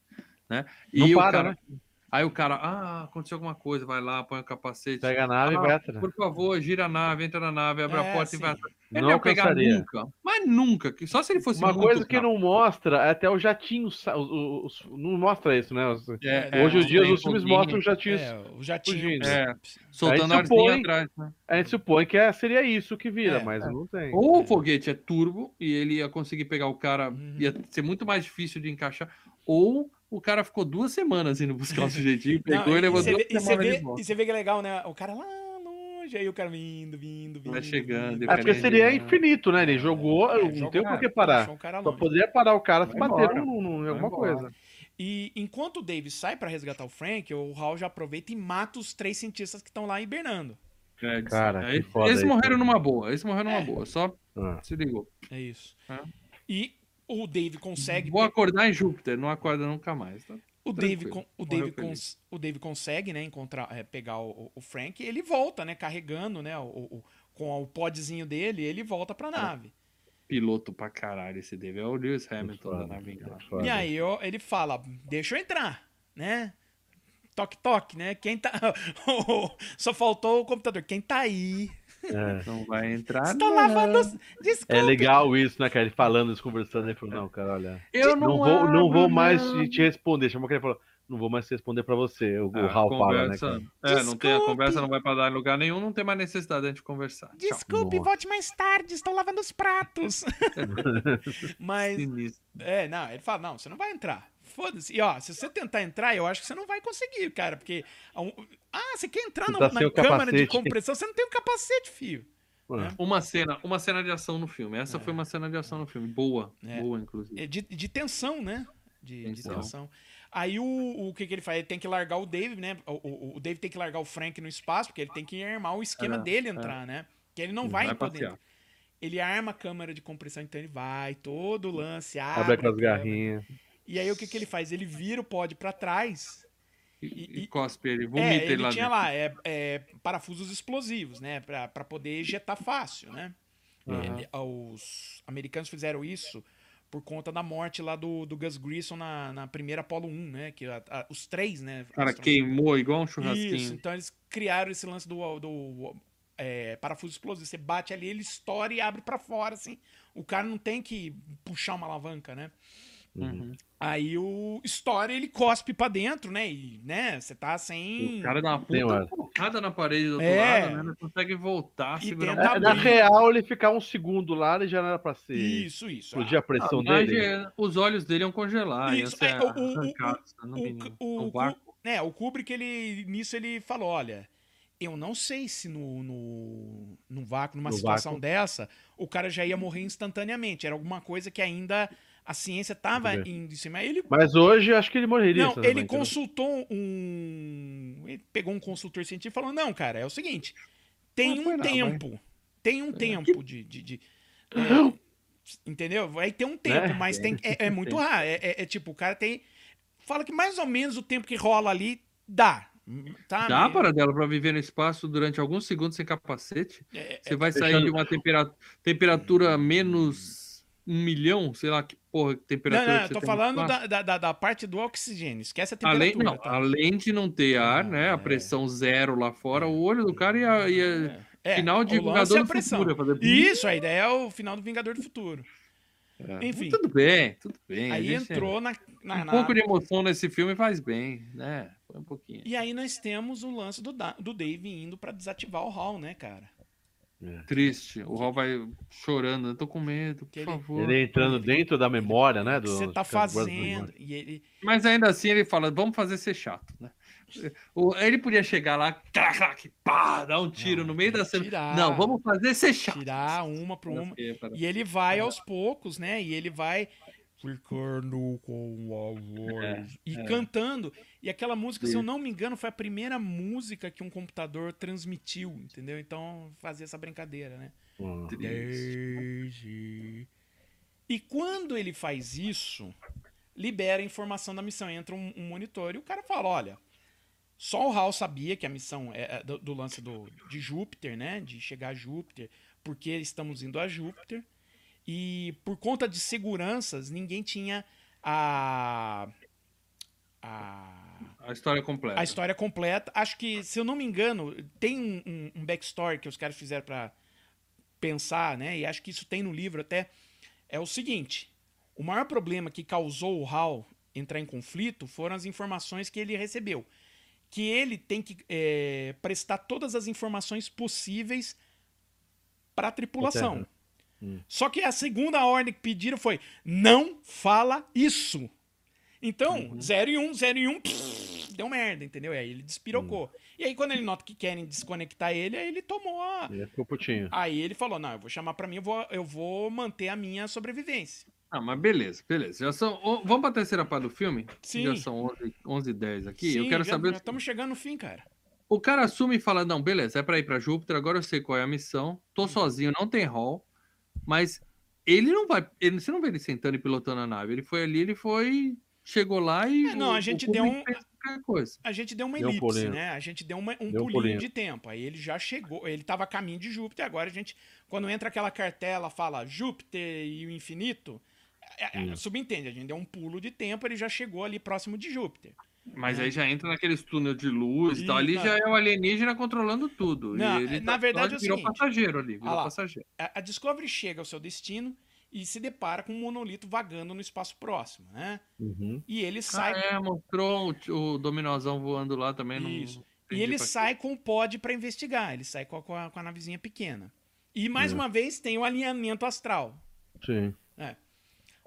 né? Não o para, cara, né? Aí o cara, ah, aconteceu alguma coisa, vai lá, põe o capacete. Pega a nave Ah, e vai atrás. Por favor, gira a nave, entra na nave, abre É, a porta sim. e vai atrás. Ele Não não ia pegar alcançaria. nunca, mas nunca. que Só se ele fosse Uma muito coisa que rápido. não mostra é até o jatinho. os- os- os- não mostra isso, né? Os- É, Hoje é, os dias os filmes mostram os jatinhos. É, o jatinho. fugindo. É. Soltando arzinho supõe- atrás, né? A gente supõe que é, seria isso que vira, É, mas não tem. Ou o foguete é turbo e ele ia conseguir pegar o cara, Uhum. ia ser muito mais difícil de encaixar. Ou o cara ficou duas semanas indo buscar o sujeitinho, Não, pegou e, e, levou duas vê, e, você semanas vê, de volta. e você vê que é legal, né? O cara lá longe, aí o cara vindo, vindo, vindo. Vai chegando, vindo. É porque seria infinito, né? Ele jogou, É, não tem por que é, parar. o Só poderia parar o cara se bater em alguma embora. coisa. E enquanto o Dave sai pra resgatar o Frank, o Hal já aproveita e mata os três cientistas que estão lá hibernando. É, Cara, aí- eles isso, morreram numa boa, eles morreram numa É. boa, só Ah. se ligou. É isso. É. E o Dave consegue. Vou acordar em Júpiter, não acorda nunca mais. Tá? O Dave, Tranquilo. con- o, Dave cons- o Dave consegue, né, encontrar, é, pegar o, o Frank e ele volta, né, carregando, né, o, o- com o podzinho dele, ele volta pra nave. Piloto pra caralho esse Dave. É o Lewis Hamilton da Foda, foda. E aí ó, ele fala, deixa eu entrar, né? Toque, toque, né? Quem tá. Só faltou o computador. Quem tá aí? É. Não vai entrar. Estou não. lavando. os- Desculpe. É legal isso, né, cara? Ele falando, eles conversando, ele falou, não, cara, olha. Eu Não não, vou, não vou mais não. te responder. Chamou que ele falou, não vou mais te responder pra você. O, Ah, Hal fala, né? cara? É, não tem a Desculpe. conversa, não vai pra dar em lugar nenhum, não tem mais necessidade de a gente conversar. Desculpe, Nossa. volte mais tarde. Estou lavando os pratos. Mas, Sinistro. é, não, ele fala, não, você não vai entrar. Foda-se. E ó, se você tentar entrar, eu acho que você não vai conseguir, cara, porque. um- Ah, você quer entrar na, tá na câmara de compressão, você não tem o capacete, filho. né? Uma cena, uma cena de ação no filme. Essa É. foi uma cena de ação no filme. Boa. É. Boa, inclusive. É de, de tensão, né? De de tensão. Tensão. Aí o, o que, que ele faz? Ele tem que largar o Dave, né? O, o, o Dave tem que largar o Frank no espaço, porque ele tem que armar o esquema É, dele entrar, né? Que ele não vai, Vai pra passear. dentro. Ele arma a câmera de compressão, então ele vai, todo o lance, abre, Abre aquelas garrinhas. E aí o que, que ele faz? Ele vira o pod pra trás. E, E- cospe ele, vomita É, ele, ele lá tinha dentro. lá é, é, parafusos explosivos, né? Pra, pra poder ejetar fácil, né? Aham. É, os americanos fizeram isso por conta da morte lá do, do Gus Grissom na, na primeira Apollo 1, né? Que a- a- os três, né? O cara queimou igual um churrasquinho. Isso, então eles criaram esse lance do, do é, parafuso explosivo. Você bate ali, ele estoura e abre pra fora, assim. O cara não tem que puxar uma alavanca, né? Uhum. Aí o estoura e ele cospe pra dentro, né? E, né, você tá sem... O cara dá uma puta focada na parede do outro É. lado, né? Não consegue voltar, E segurar tenta É, na real, ele ficar um segundo lá, ele já não era pra ser. Isso, isso. Explodir a pressão Mas, dele. é, os olhos dele iam congelar, Isso, é, o- o- o- no o-. É, o Kubrick, ele, nisso ele falou, olha, eu não sei se no, no, no vácuo, numa No situação vácuo. dessa, o cara já ia morrer instantaneamente. Era alguma coisa que ainda a ciência tava Tudo bem. indo em cima. Aí ele, Mas hoje eu acho que ele morreria. não, ele né? consultou um... Ele pegou um consultor científico e falou, não, cara, é o seguinte, tem Não um tempo, tem É. um tempo de... de, de- é, entendeu? Vai ter um tempo, Né? mas tem, é, é muito raro. É, é- é tipo, o cara tem... Fala que mais ou menos o tempo que rola ali dá. Tá? Dá para dela para viver no espaço durante alguns segundos sem capacete? É, Você vai sair de uma tempera- temperatura menos um milhão, sei lá que porra que Não, temperatura. não, que tô falando da, da, da parte do oxigênio. Esquece a Além, temperatura. não, tá? além de não ter ar, né? é. A pressão zero lá fora, o olho do cara ia. ia É, final de Vingador é a do pressão. Futuro. ia fazer- Isso, a ideia é o final do Vingador do Futuro. É. Enfim. Tudo bem, tudo bem. Aí entrou na. na- Um na- pouco de emoção nesse filme faz bem, né? Foi um pouquinho. E aí nós temos o lance do, Da- do Dave indo pra desativar o Hall, né, cara? Triste. O Hall vai chorando. Eu tô com medo, Que por ele- favor. Ele entrando dentro da memória, né? Do, você tá da fazendo. E ele. Mas ainda assim ele fala, vamos fazer ser chato, né? Ele podia chegar lá, clac, clac, pá, dar um tiro Não, no meio da cena. tirar. Não, vamos fazer ser chato. Tirar uma por uma. Para- E ele vai aos poucos, né? E ele vai ficando com a voz e é. cantando. E aquela música, se eu não me engano, foi a primeira música que um computador transmitiu, entendeu? Então fazia essa brincadeira, né? Hum. Desde. E quando ele faz isso, libera a informação da missão. Entra um, um monitor e o cara fala: olha, só o Hal sabia que a missão é é do, do lance do, de Júpiter, né? De chegar a Júpiter, porque estamos indo a Júpiter. E por conta de seguranças, ninguém tinha a. a A história completa. a história completa. Acho que, se eu não me engano, tem um, um- um backstory que os caras fizeram pra pensar, né? E acho que isso tem no livro até. É o seguinte: o maior problema que causou o Hal entrar em conflito foram as informações que ele recebeu. Que ele tem que é, prestar todas as informações possíveis para a tripulação. Hum. Só que a segunda ordem que pediram foi: não fala isso. Então, Uhum. 0 e 1, um, 0 e 1, um, deu merda, entendeu? Aí ele despirocou. E aí, quando ele nota que querem desconectar ele, aí ele tomou a. Ele ficou putinho. Aí ele falou: não, eu vou chamar pra mim, eu vou, eu vou manter a minha sobrevivência. Ah, mas beleza, beleza. Já são... Vamos pra terceira parte do filme? Sim. Já são 11, 11 e 10 aqui. eu Sim, quero já, saber. Já estamos chegando no fim, cara. O cara assume e fala: não, beleza, é pra ir pra Júpiter, agora eu sei qual é a missão. Uhum. Tô sozinho, não tem hall. Mas ele não vai. Ele, você não vê ele sentando e pilotando a nave. Ele foi ali, ele foi. Chegou lá e. É, não, a gente o deu um-. A gente deu uma Deu um elipse, pulinho. né? A gente deu uma- um Deu um pulinho, pulinho. de tempo. Aí ele já chegou, ele tava a caminho de Júpiter, agora a gente, quando entra aquela cartela, fala Júpiter e o infinito, é- é, subentende, a gente deu um pulo de tempo, ele já chegou ali próximo de Júpiter. Mas aí já entra naqueles túnel de luz e tal. Ali não. já é o alienígena controlando tudo. Não, e ele na tá- verdade é o virou seguinte. passageiro ali, virou Ah lá. passageiro. A, Discovery chega ao seu destino e se depara com um monolito vagando no espaço próximo, né? Uhum. E ele Ah, sai é, mostrou o, o dominozão voando lá também. Isso. E ele sai com o pod pra investigar. Ele sai com a, com a- com a navezinha pequena. E mais Hum. uma vez tem o alinhamento astral. Sim.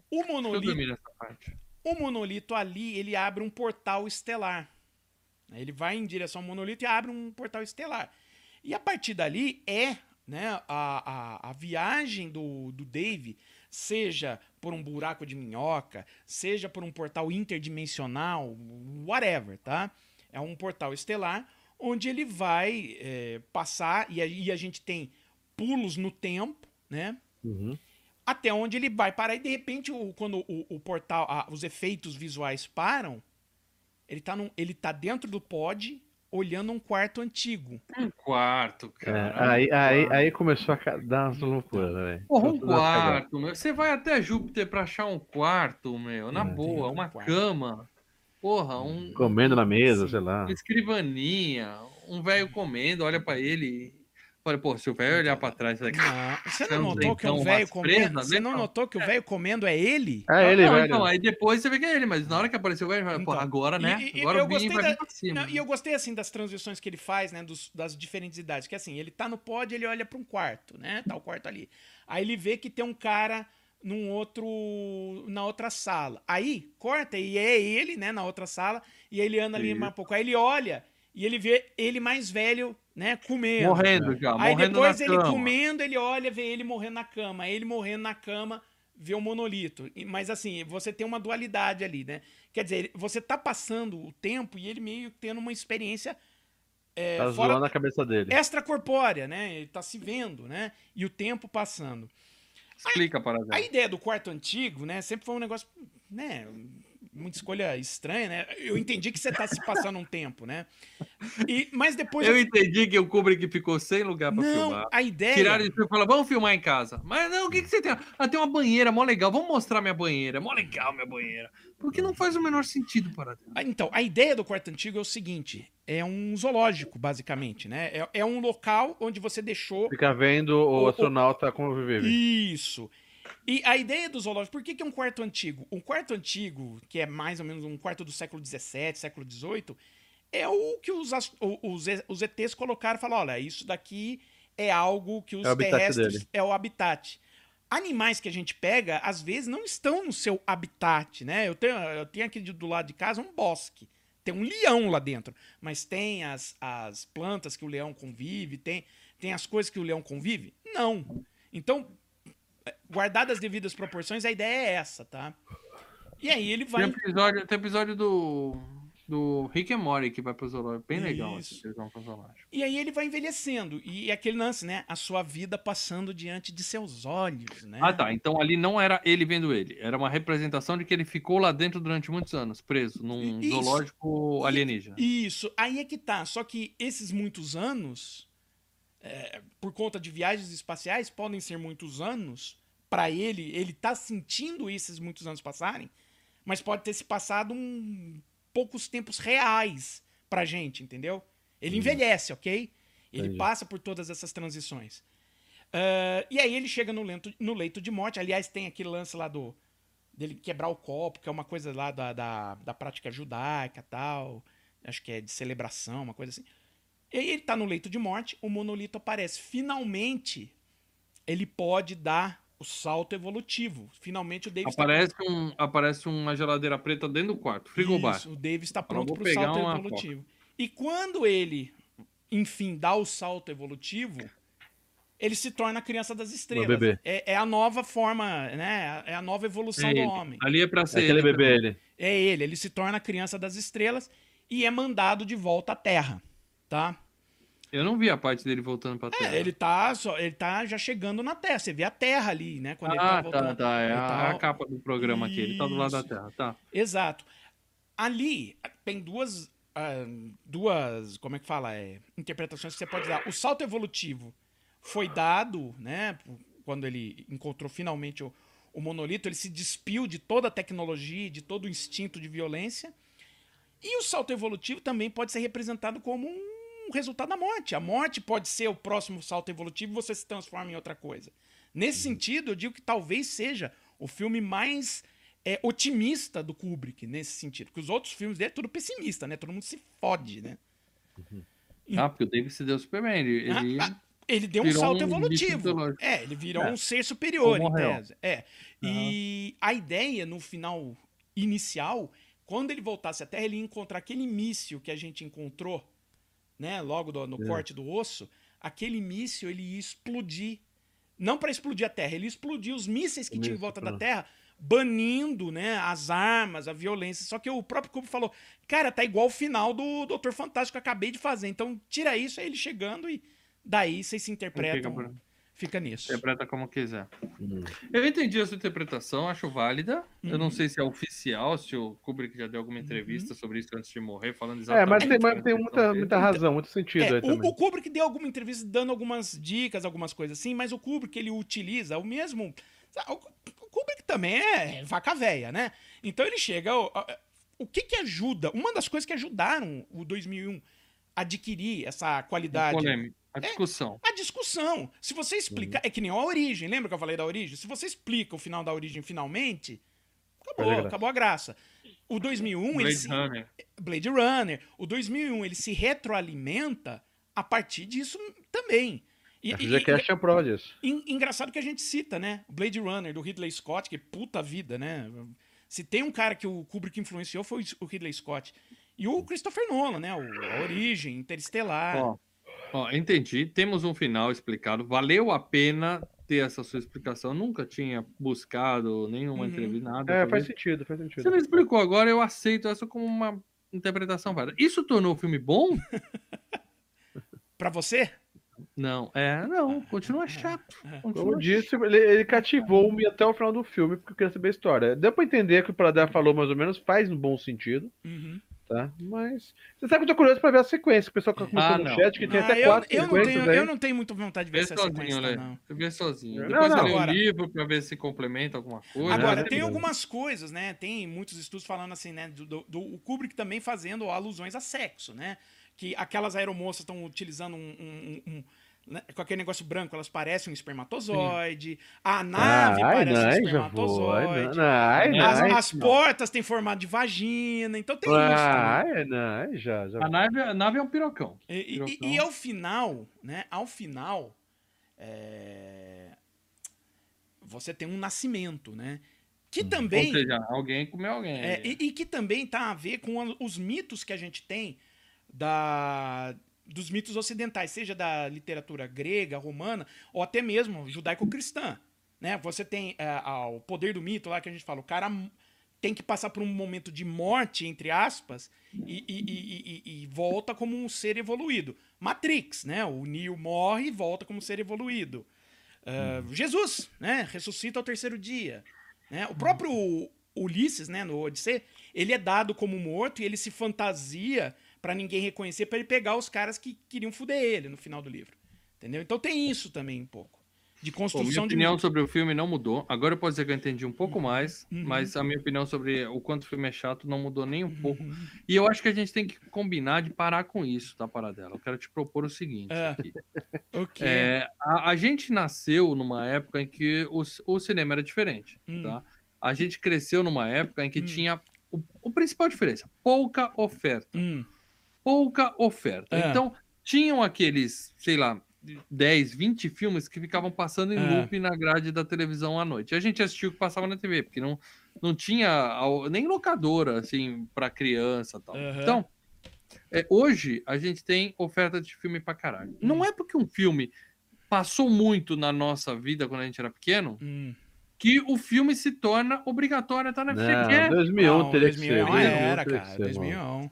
O Deixa eu monolito, dormir nessa parte. O monolito ali, ele abre um portal estelar. Ele vai em direção ao monolito e abre um portal estelar. E a partir dali é né, a, a, a viagem do, do Dave, seja por um buraco de minhoca, seja por um portal interdimensional, whatever, tá? É um portal estelar onde ele vai é, passar e a, e a, gente tem pulos no tempo, né? Uhum. Até onde ele vai parar e de repente o, quando o, o portal, a, os efeitos visuais param, ele tá, num, ele tá dentro do pod olhando um quarto antigo. Um quarto, É, cara. aí, aí, aí começou a dar umas loucuras, velho. Porra, um quarto, meu. Você vai até Júpiter pra achar um quarto, meu. Na É. boa, um uma quarto. cama. Porra, um, Comendo na mesa, Sim. sei lá. uma escrivaninha. Um velho comendo, olha pra ele. Olha, pô, se o velho olhar pra trás, vai. Não, você Você não notou que o então, velho umas comendo? presas, Você né, não cara? notou que o velho comendo é ele? É ele, não, velho. então, aí depois você vê que é ele, mas na hora que apareceu o velho, vai, pô, Então, agora, né? e- e- agora eu o gostei vai da- vir pra cima. Não, e eu gostei assim das transições que ele faz, né, dos- das diferentes idades, que assim, ele tá no pod, ele olha pra um quarto, né? Tá o quarto ali. Aí ele vê que tem um cara num outro na outra sala. Aí corta e é ele, né, na outra sala, e ele anda ali mais um pouco. Aí ele olha e ele vê ele mais velho, né, comendo. Morrendo já, Aí morrendo depois ele cama. comendo, ele olha, vê ele morrendo na cama. Aí ele morrendo na cama, vê o monolito. Mas assim, você tem uma dualidade ali, né? Quer dizer, você tá passando o tempo e ele meio tendo uma experiência é, Tá fora zoando a cabeça dele. extracorpórea, né? Ele tá se vendo, né? E o tempo passando. Explica para A ideia do quarto antigo, né? Sempre foi um negócio, né? Muita escolha estranha, né? Eu entendi que você tá se passando um tempo, né? E, mas depois Eu entendi que o Kubrick ficou sem lugar pra não, filmar. a ideia Tiraram isso e falaram, vamos filmar em casa. Mas não, o que, que você tem? Ah, tem uma banheira, mó legal. Vamos mostrar minha banheira. Mó legal minha banheira. Porque não faz o menor sentido para Ah, Então, a ideia do quarto antigo é o seguinte: é um zoológico, basicamente, né? É, é um local onde você deixou. Fica vendo o, O- o- astronauta como vive. Isso. E a ideia do zoológico, por que, que é um quarto antigo? Um quarto antigo, que é mais ou menos um quarto do século XVII, século XVIII, é o que os, os, os ETs colocaram e falaram: olha, isso daqui é algo que os É terrestres. dele. É o habitat. Animais que a gente pega, às vezes, não estão no seu habitat, né? Eu tenho, eu tenho aqui do lado de casa um bosque. Tem um leão lá dentro. Mas tem as, as plantas que o leão convive, tem, tem as coisas que o leão convive? Não. Então, guardadas as devidas proporções, a ideia é essa, tá? E aí ele Tem vai. episódio, tem episódio do, do Rick and Morty que vai pro zoológico. Bem legal Isso. esse que eles vão pro zoológico. E aí ele vai envelhecendo. E é aquele lance, né? A sua vida passando diante de seus olhos, né? Ah, tá. Então ali não era ele vendo ele. Era uma representação de que ele ficou lá dentro durante muitos anos, preso, num Isso. zoológico alienígena. Isso, aí é que tá. Só que esses muitos anos, é, por conta de viagens espaciais, podem ser muitos anos. Pra ele, ele tá sentindo esses muitos anos passarem, mas pode ter se passado um poucos tempos reais pra gente, entendeu? Ele envelhece, ok? Ele Entendi. passa por todas essas transições. Ah, e aí ele chega no, lento- no leito de morte. Aliás, tem aquele lance lá do dele quebrar o copo, que é uma coisa lá da, da, da prática judaica tal. Acho que é de celebração, uma coisa assim. E aí ele tá no leito de morte, o monolito aparece. Finalmente, ele pode dar o salto evolutivo. Finalmente o Davis tá Aparece, um, aparece uma geladeira preta dentro do quarto, frigobar. isso, o Davis está pronto para o salto uma evolutivo. E quando ele, enfim, dá o salto evolutivo, ele se torna a criança das estrelas. bebê. É, é a nova forma, né? É a nova evolução É do homem. Ali é pra É ser aquele ele. bebê, ele. É ele, ele se torna a criança das estrelas e é mandado de volta à Terra, tá? Eu não vi a parte dele voltando pra terra. É, ele tá, só, ele tá já chegando na Terra. Você vê a Terra ali, né? Quando ele Ah, tá voltando. tá, tá. É ele a, tá- a capa do programa aqui. Ele tá do lado da Isso. Terra, tá. Exato. Ali tem duas, ah, duas, como é que fala, é, interpretações que você pode dar. O salto evolutivo foi dado, né, quando ele encontrou finalmente o, o monolito, ele se despiu de toda a tecnologia, de todo o instinto de violência. E o salto evolutivo também pode ser representado como um resultado da morte. A morte pode ser o próximo salto evolutivo e você se transforma em outra coisa. Nesse sentido, eu digo que talvez seja o filme mais é, otimista do Kubrick, nesse sentido. Porque os outros filmes dele é tudo pessimista, né? Todo mundo se fode, né? Ah, porque o David se deu super bem. Ele, ele- Ah, Ele deu um salto um evolutivo. É, ele virou É. um ser superior, em tese. É. E a ideia, no final inicial, quando ele voltasse à Terra, ele ia encontrar aquele míssil que a gente encontrou, né? Logo do- no É. corte do osso. aquele míssil ele ia explodir. Não para explodir a Terra, ele ia explodir os mísseis que tinham em volta da Terra, banindo né, as armas, a violência. Só que o próprio Kubrick falou: cara, tá igual o final do Doutor Fantástico que eu acabei de fazer. Então tira isso, aí ele chegando e daí vocês se interpretam. Fica, nisso. Interpreta como quiser. Hum. Eu entendi a sua interpretação, acho válida. Uhum. Eu não uhum. sei se é oficial, se o Kubrick já deu alguma entrevista uhum. sobre isso antes de morrer, falando exatamente. É, mas tem, mas tem muita, muita razão, muito sentido é, aí o, o, Kubrick deu alguma entrevista dando algumas dicas, algumas coisas assim, mas o Kubrick ele utiliza o mesmo. O, Kubrick também é vaca véia, né? Então ele chega. O, o que que ajuda? Uma das coisas que ajudaram o 2001 a adquirir essa qualidade. A discussão. É, a discussão. Se você explicar. É que nem a origem. Lembra que eu falei da origem? Se você explica o final da origem finalmente, acabou, a acabou a graça. O 2001. Blade se, Runner. Blade Runner. O 2001 ele se retroalimenta a partir disso também. E, a FGCast é a prova disso. Engraçado que a gente cita, né? Blade Runner, do Ridley Scott, que puta vida, né? Se tem um cara que o Kubrick influenciou, foi o Ridley Scott. E o Christopher Nolan, né? O, a Origem, Interestelar. Ó, Ó, entendi. Temos um final explicado. Valeu a pena ter essa sua explicação. Nunca tinha buscado nenhuma uhum. entrevista, nada. É, faz sentido, faz sentido. Você me explicou agora, eu aceito essa como uma interpretação válida. Isso tornou o filme bom? para você? Não, é, não, continua chato. Continua Como eu disse, ele, ele cativou-me até o final do filme, porque eu queria saber a história. Deu pra entender que o Pradar falou mais ou menos, faz um bom sentido. Uhum tá? Mas você sabe que eu tô curioso pra ver a sequência. O pessoal que comentou ah, no chat que tem ah, até eu, quatro eu sequências. Não tenho, eu não tenho muito vontade de ver essa sozinho, sequência, né? não. Eu ver sozinho. Não, Depois não, eu leio agora, um livro pra ver se complementa alguma coisa. Agora, tem algumas coisas, né? Tem muitos estudos falando assim, né? Do, do, do o Kubrick também fazendo alusões a sexo, né? Que aquelas aeromoças estão utilizando um, um, um né, com aquele negócio branco, elas parecem um espermatozoide. Sim. A nave ai, parece ai, um espermatozoide. Ai, as, as portas têm formato de vagina. Então tem ai, isso. Ai, já, já. A, nave, a nave é um pirocão. E, pirocão. E, e, ao final, né? Ao final, é... você tem um nascimento, né? Que hum. também. Ou seja, alguém comeu alguém. É, e, e que também tá a ver com os mitos que a gente tem da dos mitos ocidentais, seja da literatura grega, romana, ou até mesmo judaico-cristã. Né? Você tem uh, o poder do mito lá que a gente fala, o cara tem que passar por um momento de morte, entre aspas, e, e, e, e, volta como um ser evoluído. Matrix, né? O Neo morre e volta como um ser evoluído. Uh, Jesus, né? Ressuscita ao terceiro dia. Né? O próprio Ulisses, né? No Odisseia, ele é dado como morto e ele se fantasia para ninguém reconhecer, para ele pegar os caras que queriam fuder ele no final do livro. Entendeu? Então tem isso também um pouco. De construção Pô, minha opinião sobre o filme não mudou. Agora eu posso dizer que eu entendi um pouco uhum. mais, uhum. mas a minha opinião sobre o quanto o filme é chato não mudou nem um uhum. pouco. E eu acho que a gente tem que combinar de parar com isso, tá, Paradela? Eu quero te propor o seguinte. É. Aqui. okay. é, a, a, gente nasceu numa época em que o, o cinema era diferente, hum. tá? A gente cresceu numa época em que hum. tinha o, o, principal diferença, pouca oferta. Pouca oferta. É. Então, tinham aqueles, sei lá, 10, 20 filmes que ficavam passando em é. loop na grade da televisão à noite. A gente assistiu o que passava na TV, porque não, não tinha nem locadora, assim, para criança tal. Uhum. Então, é, hoje a gente tem oferta de filme pra caralho. Hum. Não é porque um filme passou muito na nossa vida quando a gente era pequeno. Hum. Que o filme se torna obrigatório a estar na. 2001 não, teria 2001 que ser. era, cara. 2001 eu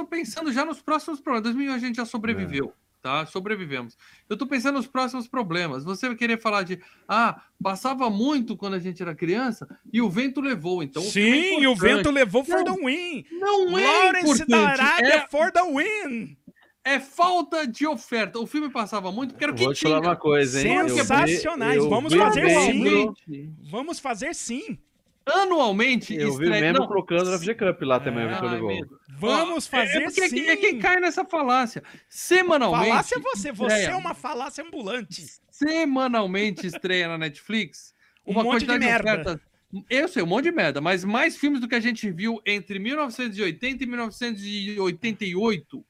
tô pensando já nos próximos problemas. 2001 a gente já sobreviveu. É. Tá, sobrevivemos. Eu tô pensando nos próximos problemas. Você vai querer falar de, ah, passava muito quando a gente era criança e o vento levou. Então, Sim, o e o vento levou for the win. Não é Lawrence da Arábia é... for the win. É falta de oferta. O filme passava muito porque era o que Vou te falar uma coisa, hein? Sensacionais. Eu Vamos fazer sim. Vamos fazer sim. Anualmente eu estreia... vi mesmo colocando na FG Cup lá também. Ah, Vamos fazer é, é sim. É quem cai nessa falácia. Semanalmente. Falácia é você. Você estreia. é uma falácia ambulante. Semanalmente estreia na Netflix uma um monte de merda. Ofertas, eu sei, um monte de merda, mas mais filmes do que a gente viu entre 1980 e 1988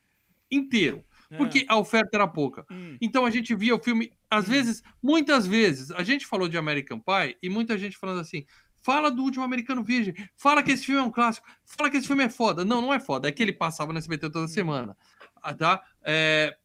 inteiro. É. Porque a oferta era pouca. Hum. Então a gente via o filme, às hum. vezes, muitas vezes, a gente falou de American Pie e muita gente falando assim: Fala do último Americano Virgem. Fala que esse filme é um clássico. Fala que esse filme é foda. Não, não é foda. É que ele passava no SBT toda semana. Ah, tá? É,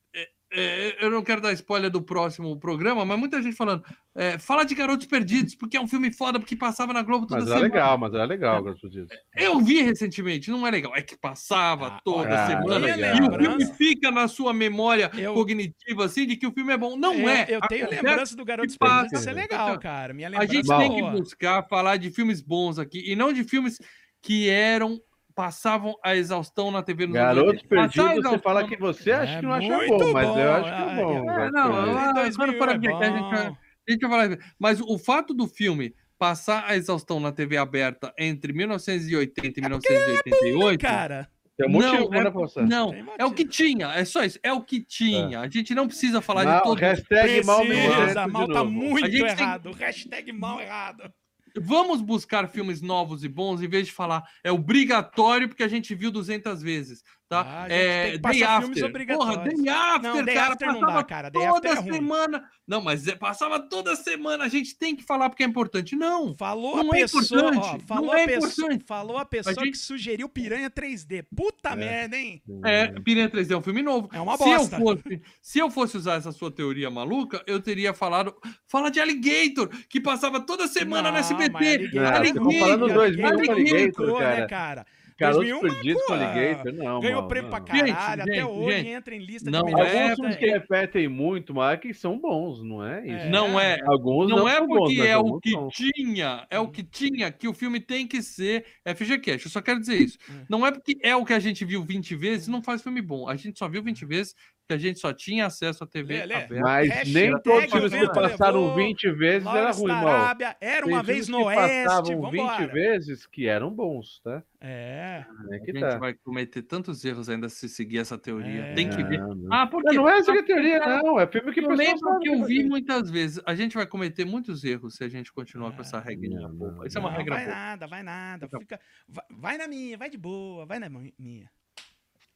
eu não quero dar spoiler do próximo programa, mas muita gente falando. É, fala de Garotos Perdidos, porque é um filme foda, porque passava na Globo toda mas era semana. legal, mas era legal, Garotos Perdidos. Eu vi recentemente, não é legal. É que passava Ah, toda olha, semana. olha, E o filme fica na sua memória Eu- cognitiva, assim, de que o filme é bom. Não é. Eu tenho Acontece lembrança do Garotos. Perdidos, isso é legal, Então, cara. Minha A lembrança gente é tem que buscar falar de filmes bons aqui, e não de filmes que eram. Passavam a exaustão na TV nos anos Garotos 80. Passar a Perdidos, você fala que você acha É que não acha muito bom, mas bom, eu acho que é ah, bom. é, Garotos não, Perdidos. lá- Em 2000 quando for é aqui, a gente vai- bom. A gente vai. Mas o fato do filme passar a exaustão na TV aberta entre 1980 e 1988. Cara, Tem um motivo não, é, passar. não, é o que tinha, é só isso, é o que tinha. A gente não precisa falar de Mal, todo. hashtag mal precisa, mal tá muito gente tem- errado. Hashtag mal errado. Vamos buscar filmes novos e bons em vez de falar é obrigatório porque a gente viu 200 vezes, tá? Ah, a é Day filmes After. obrigatórios. Porra, Day After, Não, Day cara, After não passava dá, cara. Day After toda é ruim. semana. Não, mas é- passava toda semana. A gente tem que falar porque é importante. Não. Falou Não a é pessoa, importante, ó, falou, não a é pessoa importante. falou a pessoa gente- que sugeriu Piranha 3D. Puta É. merda, hein? É, Piranha 3D é um filme novo. É uma se eu, bosta. fosse, se eu fosse usar essa sua teoria maluca, eu teria falado. Fala de Alligator, que passava toda semana Não, no mas SBT. Alligator- Alligator 2000 com Alligator, marcou, cara. né, cara? Garotos 2001 Perdidos com Alligator, não. Ganhou mal, prêmio não. pra caralho, Gente, até gente, hoje gente, entra em lista não de é melhores. Alguns filmes que repetem muito, mas que são bons, não é isso? É. Não é. Alguns Não, não, é são bons, porque mas é o que são. tinha, é o que tinha que o filme tem que ser FGCast. Eu só quero dizer isso. Hum. Não é porque é o que a gente viu 20 vezes, não faz filme bom. A gente só viu 20 vezes porque a gente só tinha acesso à TV lê. aberta. Mas Hashtag nem todos os que passaram levou, 20 vezes era ruim, da mal. Arábia, era uma Tem vez no que Oeste, passavam vamos 20 vezes que eram bons, tá? É. É A que gente tá. vai cometer tantos erros ainda se seguir essa teoria. É. Tem que ver. Não, não. Ah, por Mas quê? não é essa que é a Ah, teoria, não. É filme que Eu lembro que eu vi muitas vezes. A gente vai cometer muitos erros se a gente continuar com essa regrinha. não, boba. não, Isso é uma Não, regra vai boba. nada, vai nada. Fica, vai, vai na minha, vai de boa, vai na minha.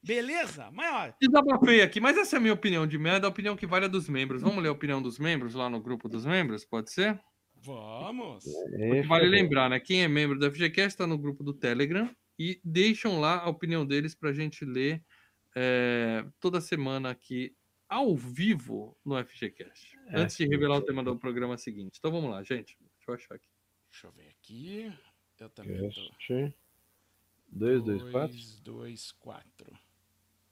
Beleza? Mas olha, Desabafei aqui, mas essa é a minha opinião de merda, a opinião que vale a dos membros. Vamos ler a opinião dos membros lá no grupo dos membros? Pode ser? vamos. É, Vale ferrou. lembrar, né? Quem é membro da FGCast está no grupo do Telegram e deixam lá a opinião deles para a gente ler é, toda semana aqui ao vivo no FGCast. É, antes de sim. revelar o tema do programa seguinte. Então vamos lá, gente. Deixa eu achar aqui. Deixa eu ver aqui. Eu também tô. Teste. 2, 2, 4. 2, 2, 4.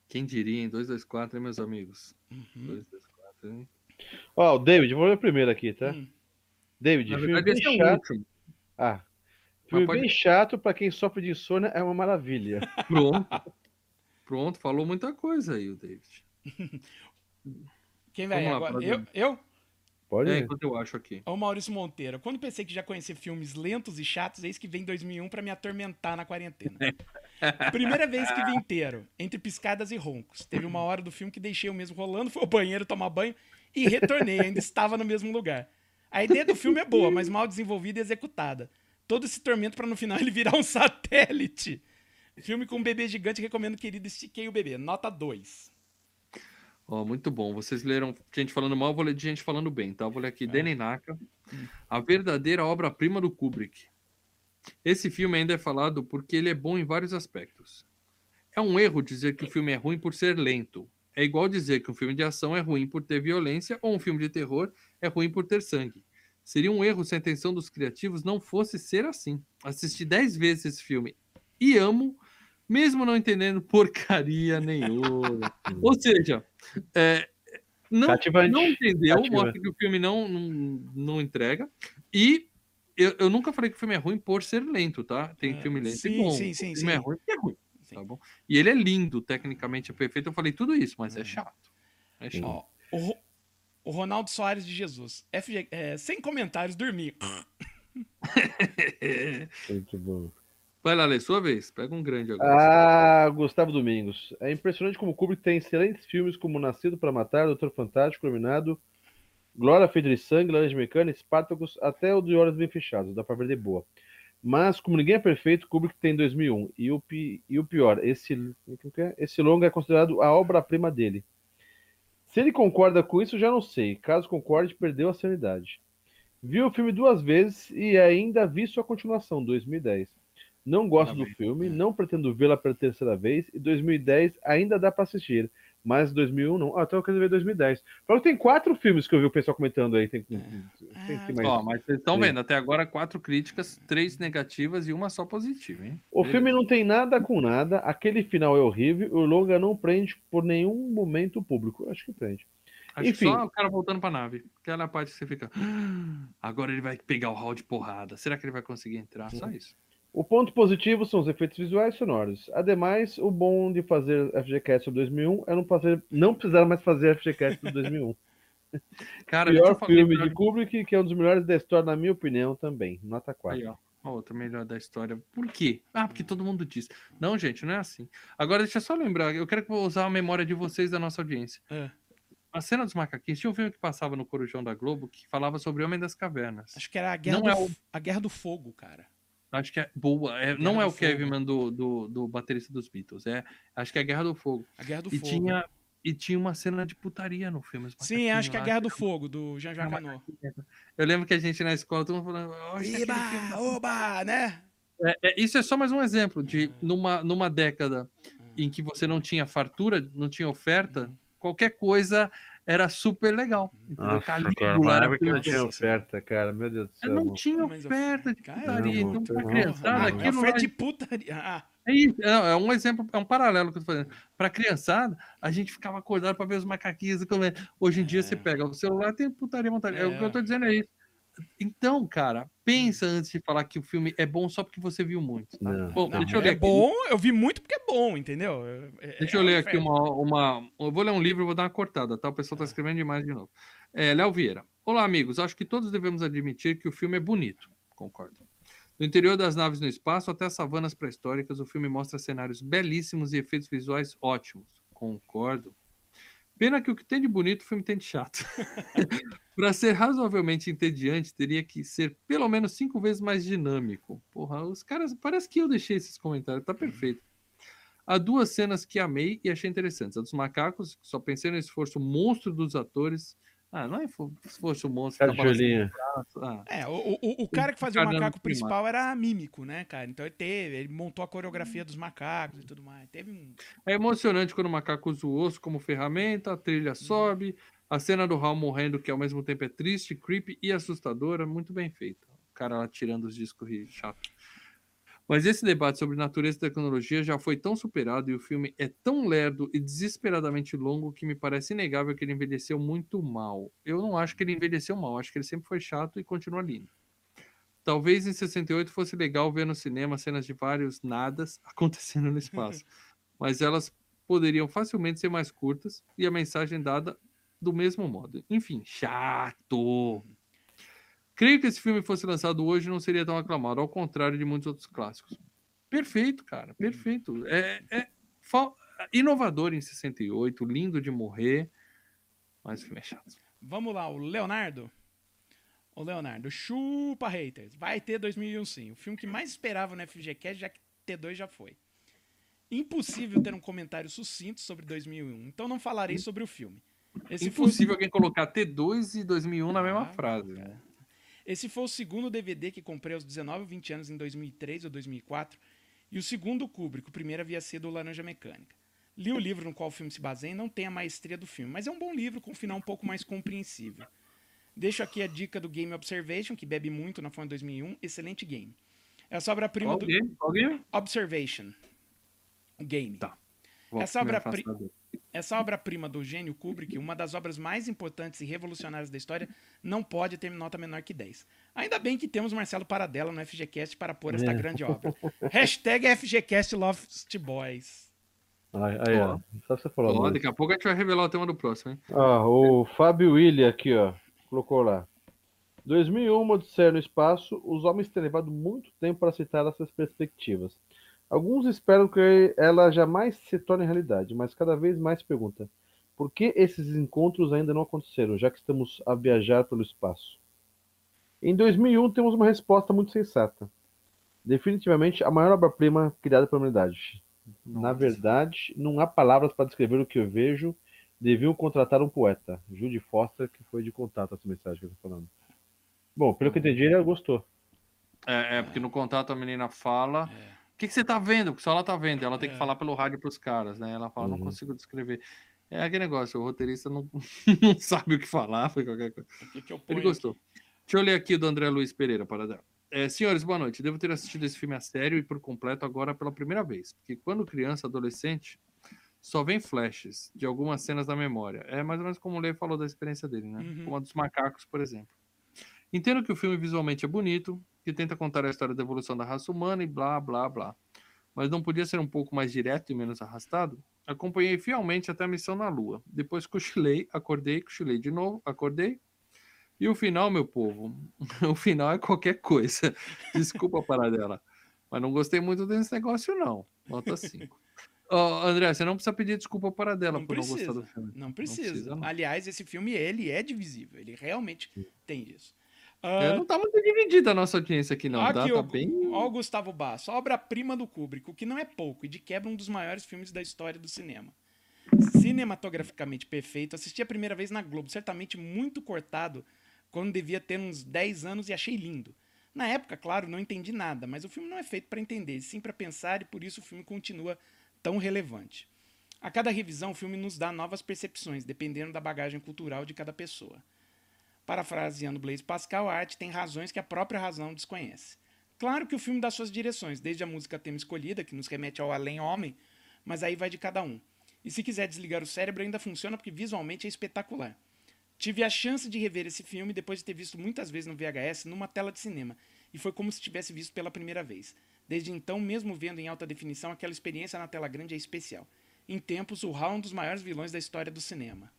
Quem diria, hein? 224, hein, meus amigos? Uhum. 224, hein? Ó, o David, vou ler primeiro aqui, tá? Hum. David, Na filme verdade, bem é o chato. último. Ah, filme pode- bem chato pra quem sofre de insônia é uma maravilha. Pronto. Pronto, falou muita coisa aí o David. Quem vai agora? Eu? Eu? Pode É, ir. enquanto eu acho aqui. Ou Maurício Monteiro. Quando pensei que já conhecia filmes lentos e chatos, eis que vem 2001 pra me atormentar na quarentena. Primeira vez que vi inteiro, entre piscadas e roncos. Teve uma hora do filme que deixei o mesmo rolando, fui ao banheiro tomar banho e retornei, ainda estava no mesmo lugar. A ideia do filme é boa, mas mal desenvolvida e executada. Todo esse tormento pra no final ele virar um satélite. Filme com um bebê gigante, recomendo querido Estiquei o Bebê. Nota 2. Ó, muito bom. Vocês leram gente falando mal, eu vou ler de gente falando bem, tá? Eu vou ler aqui Danny Naka, a verdadeira obra-prima do Kubrick. Esse filme ainda é falado porque ele é bom em vários aspectos. É um erro dizer que o filme é ruim por ser lento. É igual dizer que um filme de ação é ruim por ter violência ou um filme de terror é ruim por ter sangue. Seria um erro se a intenção dos criativos não fosse ser assim. Assisti dez vezes esse filme e amo, mesmo não entendendo porcaria nenhuma. Ou seja, é, não, Cativante. não entendeu, Cativa. mostra que o filme não, não, não entrega. E eu, eu nunca falei que o filme é ruim por ser lento, tá? Tem É, filme lento sim, e bom. sim, sim, o filme é sim. ruim porque é ruim, Sim. tá bom? E ele é lindo, tecnicamente é perfeito. Eu falei tudo isso, mas é chato. É chato. Ó, o, Ro- o Ronaldo Soares de Jesus. FG, é, sem comentários, dormir. Muito bom. Vai lá, Lê, sua vez. Pega um grande agora. Ah, Gustavo Domingos. É impressionante como o Kubrick tem excelentes filmes como Nascido para Matar, Doutor Fantástico, Iluminado, Glória Feita de Sangue, Laranja Mecânica, Spartacus, até o de Olhos Bem Fechados, dá pra ver de boa. Mas, como ninguém é perfeito, Kubrick tem 2001. E o, pi- e o pior, esse, é? esse longa é considerado a obra-prima dele. Se ele concorda com isso, já não sei. Caso concorde, perdeu a sanidade. Vi o filme duas vezes e ainda vi sua continuação, 2010. Não gosto Tá do filme, não pretendo vê-la pela terceira vez e 2010 ainda dá para assistir. Mas 2001 não. Ah, então eu quero ver 2010. Falou que tem quatro filmes que eu vi o pessoal comentando aí. Tem, tem, tem, tem mais... Ó, mas vocês estão vendo, até agora quatro críticas, três negativas e uma só positiva, hein? O Beleza. filme não tem nada com nada, aquele final é horrível, o longa não prende por nenhum momento público. Eu acho que prende. Acho Enfim. só o cara voltando pra nave. Aquela parte que você fica. Ah, agora ele vai pegar o hall de porrada. Será que ele vai conseguir entrar? Só isso. O ponto positivo são os efeitos visuais e sonoros. Ademais, o bom de fazer FGCast sobre 2001 é não, fazer, não precisar mais fazer FGCast sobre 2001. Cara, Pior filme de Kubrick, que é um dos melhores da história, na minha opinião, também. Nota 4. Aí, ó. Outro melhor da história. Por quê? Ah, porque todo mundo diz. Não, gente, não é assim. Agora, deixa eu só lembrar. Eu quero que eu vou usar a memória de vocês, da nossa audiência. É. A cena dos macaquinhos, tinha um filme que passava no Corujão da Globo que falava sobre o Homem das Cavernas. Acho que era a Guerra, do, é o... a Guerra do Fogo, cara. Acho que é boa. É, não é o Kevin do, do, do, baterista dos Beatles. É, acho que é a Guerra do Fogo. A Guerra do e Fogo. Tinha, e tinha uma cena de putaria no filme. Sim, acho que é a Guerra do Fogo, do Jean Jacques Anot. Eu lembro que a gente na escola, todo mundo falando. Iba, oba, né? É, é, isso é só mais um exemplo de numa, numa década em que você não tinha fartura, não tinha oferta, uhum. qualquer coisa era super legal. Nossa, Calígula era que não tinha oferta, cara. Meu Deus do céu. Não tinha oferta de putaria. Então, pra criançada, aquilo. Oferta de putaria. Ah. É, isso, é um exemplo, é um paralelo que eu tô fazendo. Para criançada, a gente ficava acordado para ver os macaquinhos. Hoje em dia, é. você pega o celular, tem putaria, montaria. É. O que eu tô dizendo é isso. Então, cara, pensa antes de falar que o filme é bom só porque você viu muito. Tá? Bom, não, deixa eu ler. É aqui. bom, eu vi muito porque é bom, entendeu? É, deixa eu ler aqui uma, uma. Eu vou ler um livro e vou dar uma cortada, tá? O pessoal tá escrevendo demais de novo. É, Léo Vieira. Olá, amigos. Acho que todos devemos admitir que o filme é bonito. Concordo. Do interior das naves no espaço até as savanas pré-históricas, o filme mostra cenários belíssimos e efeitos visuais ótimos. Concordo. Pena que o que tem de bonito, o filme tem de chato. Para ser razoavelmente entediante, teria que ser pelo menos cinco vezes mais dinâmico. Porra, os caras. Parece que eu deixei esses comentários, tá perfeito. Há duas cenas que amei e achei interessantes. A dos macacos, só pensei no esforço monstro dos atores ah, não é se fosse o monstro. Cara Julinha. Ah. É, o, o, o, cara que fazia o macaco principal era mímico, né, cara? Então ele teve, ele montou a coreografia dos macacos e tudo mais. Teve um... É emocionante quando o macaco usa o osso como ferramenta, a trilha uhum. sobe, a cena do Hal morrendo, que ao mesmo tempo é triste, creepy e assustadora, muito bem feita. O cara lá tirando os discos chato. Mas esse debate sobre natureza e tecnologia já foi tão superado e o filme é tão lerdo e desesperadamente longo que me parece inegável que ele envelheceu muito mal. Eu não acho que ele envelheceu mal, acho que ele sempre foi chato e continua lindo. Talvez em 68 fosse legal ver no cinema cenas de vários nadas acontecendo no espaço, mas elas poderiam facilmente ser mais curtas e a mensagem dada do mesmo modo. Enfim, chato. Creio que esse filme fosse lançado hoje não seria tão aclamado, ao contrário de muitos outros clássicos. Perfeito, cara, perfeito. É, é inovador em 68, lindo de morrer, mas o filme é chato. Vamos lá, o Leonardo. O Leonardo, chupa haters. Vai ter 2001 sim. O filme que mais esperava no FGCast, já que T2 já foi. Impossível ter um comentário sucinto sobre 2001, então não falarei sobre o filme. Esse Impossível foi... alguém colocar T2 e 2001 na mesma ah, frase. Né? Esse foi o segundo DVD que comprei aos 19 ou 20 anos em 2003 ou 2004, e o segundo Kubrick, o primeiro havia sido o Laranja Mecânica. Li o livro no qual o filme se baseia e não tem a maestria do filme, mas é um bom livro com um final um pouco mais compreensível. Deixo aqui a dica do Game Observation, que bebe muito na fonte 2001, excelente game. Essa obra-prima do... Game? Qual game? Observation. O game. Tá. Essa obra-prima essa obra-prima do gênio Kubrick, uma das obras mais importantes e revolucionárias da história, não pode ter nota menor que 10. Ainda bem que temos Marcelo Paradela no FGCast para pôr esta é. grande obra. Hashtag FGCast Lost Boys. Aí, aí ó. Só você falou. Ó, daqui a pouco a gente vai revelar o tema do próximo, hein? Ah, o Fábio William aqui, ó. Colocou lá. 2001, Odisseia no Espaço, os homens têm levado muito tempo para aceitar essas perspectivas. Alguns esperam que ela jamais se torne realidade, mas cada vez mais se pergunta: por que esses encontros ainda não aconteceram, já que estamos a viajar pelo espaço? Em 2001 temos uma resposta muito sensata. Definitivamente a maior obra-prima criada pela humanidade. Nossa. Na verdade, não há palavras para descrever o que eu vejo. Deviam contratar um poeta. Judy Foster, que foi de contato essa mensagem que eu estou falando. Bom, pelo que entendi, ele gostou. É, é porque no contato a menina fala. É que, que você tá vendo? Porque só ela tá vendo, ela tem é. que falar pelo rádio pros caras, né? Ela fala, uhum. não consigo descrever. É aquele negócio, o roteirista não, não sabe o que falar, foi qualquer coisa. Que que eu Ele gostou. Deixa eu ler aqui do André Luiz Pereira para dar. É, senhores, boa noite. Devo ter assistido esse filme a sério e por completo agora pela primeira vez. Porque quando criança, adolescente, só vem flashes de algumas cenas da memória. É mais ou menos como o Lê falou da experiência dele, né? Uhum. Como a dos macacos, por exemplo. Entendo que o filme visualmente é bonito, que tenta contar a história da evolução da raça humana e blá, blá, blá. Mas não podia ser um pouco mais direto e menos arrastado? Acompanhei fielmente até a missão na Lua. Depois cochilei, acordei, cochilei de novo, acordei. E o final, meu povo, o final é qualquer coisa. Desculpa parar dela. Mas não gostei muito desse negócio, não. Nota 5. Ó, André, você não precisa pedir desculpa para dela Não por não precisa. gostar do filme. Não precisa. precisa, não. Aliás, esse filme, ele é divisível. Ele realmente tem isso. É, não tá muito dividida a nossa audiência aqui, não. tá, Aqui, tá ó, bem. ó o Gustavo Basso, obra-prima do Kubrick, o que não é pouco, e de quebra um dos maiores filmes da história do cinema. Cinematograficamente perfeito, assisti a primeira vez na Globo, certamente muito cortado, quando devia ter uns 10 anos e achei lindo. Na época, claro, não entendi nada, mas o filme não é feito para entender, sim para pensar, e por isso o filme continua tão relevante. A cada revisão, o filme nos dá novas percepções, dependendo da bagagem cultural de cada pessoa. Parafraseando Blaise Pascal, a arte tem razões que a própria razão desconhece. Claro que o filme dá suas direções, desde a música tema escolhida, que nos remete ao além-homem, mas aí vai de cada um. E se quiser desligar o cérebro, ainda funciona porque visualmente é espetacular. Tive a chance de rever esse filme depois de ter visto muitas vezes no VHS numa tela de cinema, e foi como se tivesse visto pela primeira vez. Desde então, mesmo vendo em alta definição, aquela experiência na tela grande é especial. Em tempos, o Hal é um dos maiores vilões da história do cinema.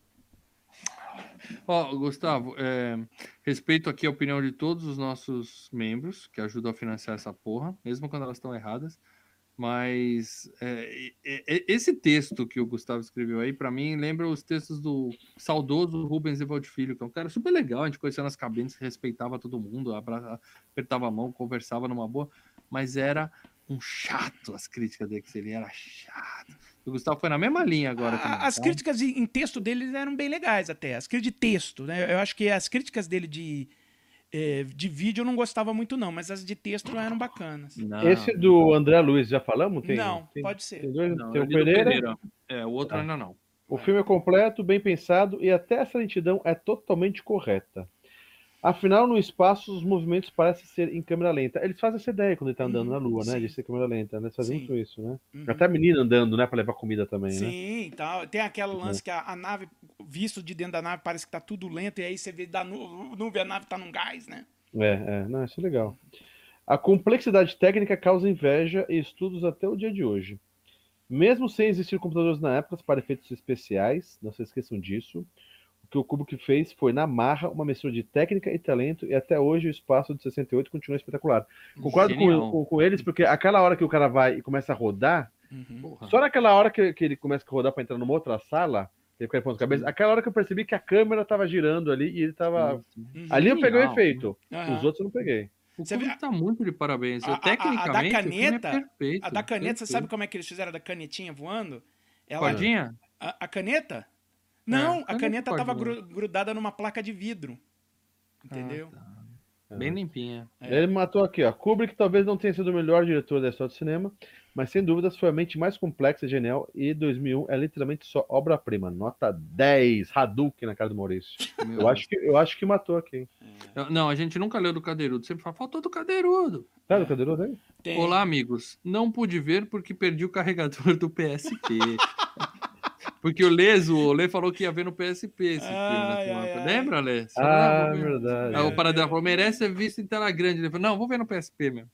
Ó, Gustavo, é, respeito aqui a opinião de todos os nossos membros que ajudam a financiar essa porra, mesmo quando elas estão erradas. Mas é, é, é, esse texto que o Gustavo escreveu aí, para mim, lembra os textos do saudoso Rubens Evald Filho, que é um cara super legal, a gente conhecia nas cabines, respeitava todo mundo, apertava a mão, conversava numa boa, mas era um chato as críticas dele, que ele era chato. O Gustavo foi na mesma linha agora. A- também, as tá? críticas em texto dele eram bem legais até. As críticas de texto, né? Eu acho que as críticas dele de, eh, de vídeo eu não gostava muito, não, mas as de texto eram bacanas. Não. Esse do André Luiz, já falamos? Tem, não, tem, pode ser. tem dois? Não, tem o ele do Pereira. É, o outro Tá. ainda não. O filme é completo, bem pensado e até essa lentidão é totalmente correta. Afinal, no espaço, os movimentos parecem ser em câmera lenta. Eles fazem essa ideia quando ele tá andando Uhum, na Lua, né? sim. De ser câmera lenta, né? Eles fazem Sim. muito isso, né? Uhum. Até a menina andando, né? Pra levar comida também, né? Sim, tal. tem aquele lance que a, a nave, visto de dentro da nave, parece que tá tudo lento, e aí você vê da nu- nuvem, a nave tá num gás, né? É, é, não, isso é legal. A complexidade técnica causa inveja e estudos até o dia de hoje. Mesmo sem existir computadores na época para efeitos especiais, não se esqueçam disso, que o Kubrick fez foi, na marra, uma mistura de técnica e talento, e até hoje o espaço de 68 continua espetacular. Concordo com, com, com eles, porque aquela hora que o cara vai e começa a rodar, Uhum. Só naquela hora que, que ele começa a rodar para entrar numa outra sala, ele fica de ponta cabeça, aquela hora que eu percebi que a câmera tava girando ali e ele tava. Uhum. Ali eu peguei o efeito. Aham. Os outros eu não peguei. O Você vê- Kubrick tá muito de parabéns. A- a- a- a da Tecnicamente, o filme é caneta- perfeito, A da caneta, você sabe perfeito. como é que eles fizeram a da canetinha voando? Ela, Cordinha? a, a caneta? Não, a caneta caneta tava cordinha. gru- grudada numa placa de vidro. Entendeu? Ah, tá. Bem limpinha. É. Ele matou aqui, ó. Kubrick talvez não tenha sido o melhor diretor da história do cinema, mas sem dúvidas foi a mente mais complexa e genial. E 2001 é literalmente só obra-prima. Nota 10. Hadouken na cara do Maurício. Meu Eu acho que, eu acho que matou aqui. hein? Deus. Não, a gente nunca leu do Cadeirudo. Sempre fala, faltou do Cadeirudo. Tá no cadeirudo aí? Tem- Olá, amigos. Não pude ver porque perdi o carregador do PSP. porque o Leso, o Lê falou que ia ver no PSP esse filme. na Ai, ai. Lembra, Lê? Ah, "Não, ver." verdade. Aí o Paradela falou, merece ser visto em tela grande. Ele falou, não, vou ver no PSP mesmo.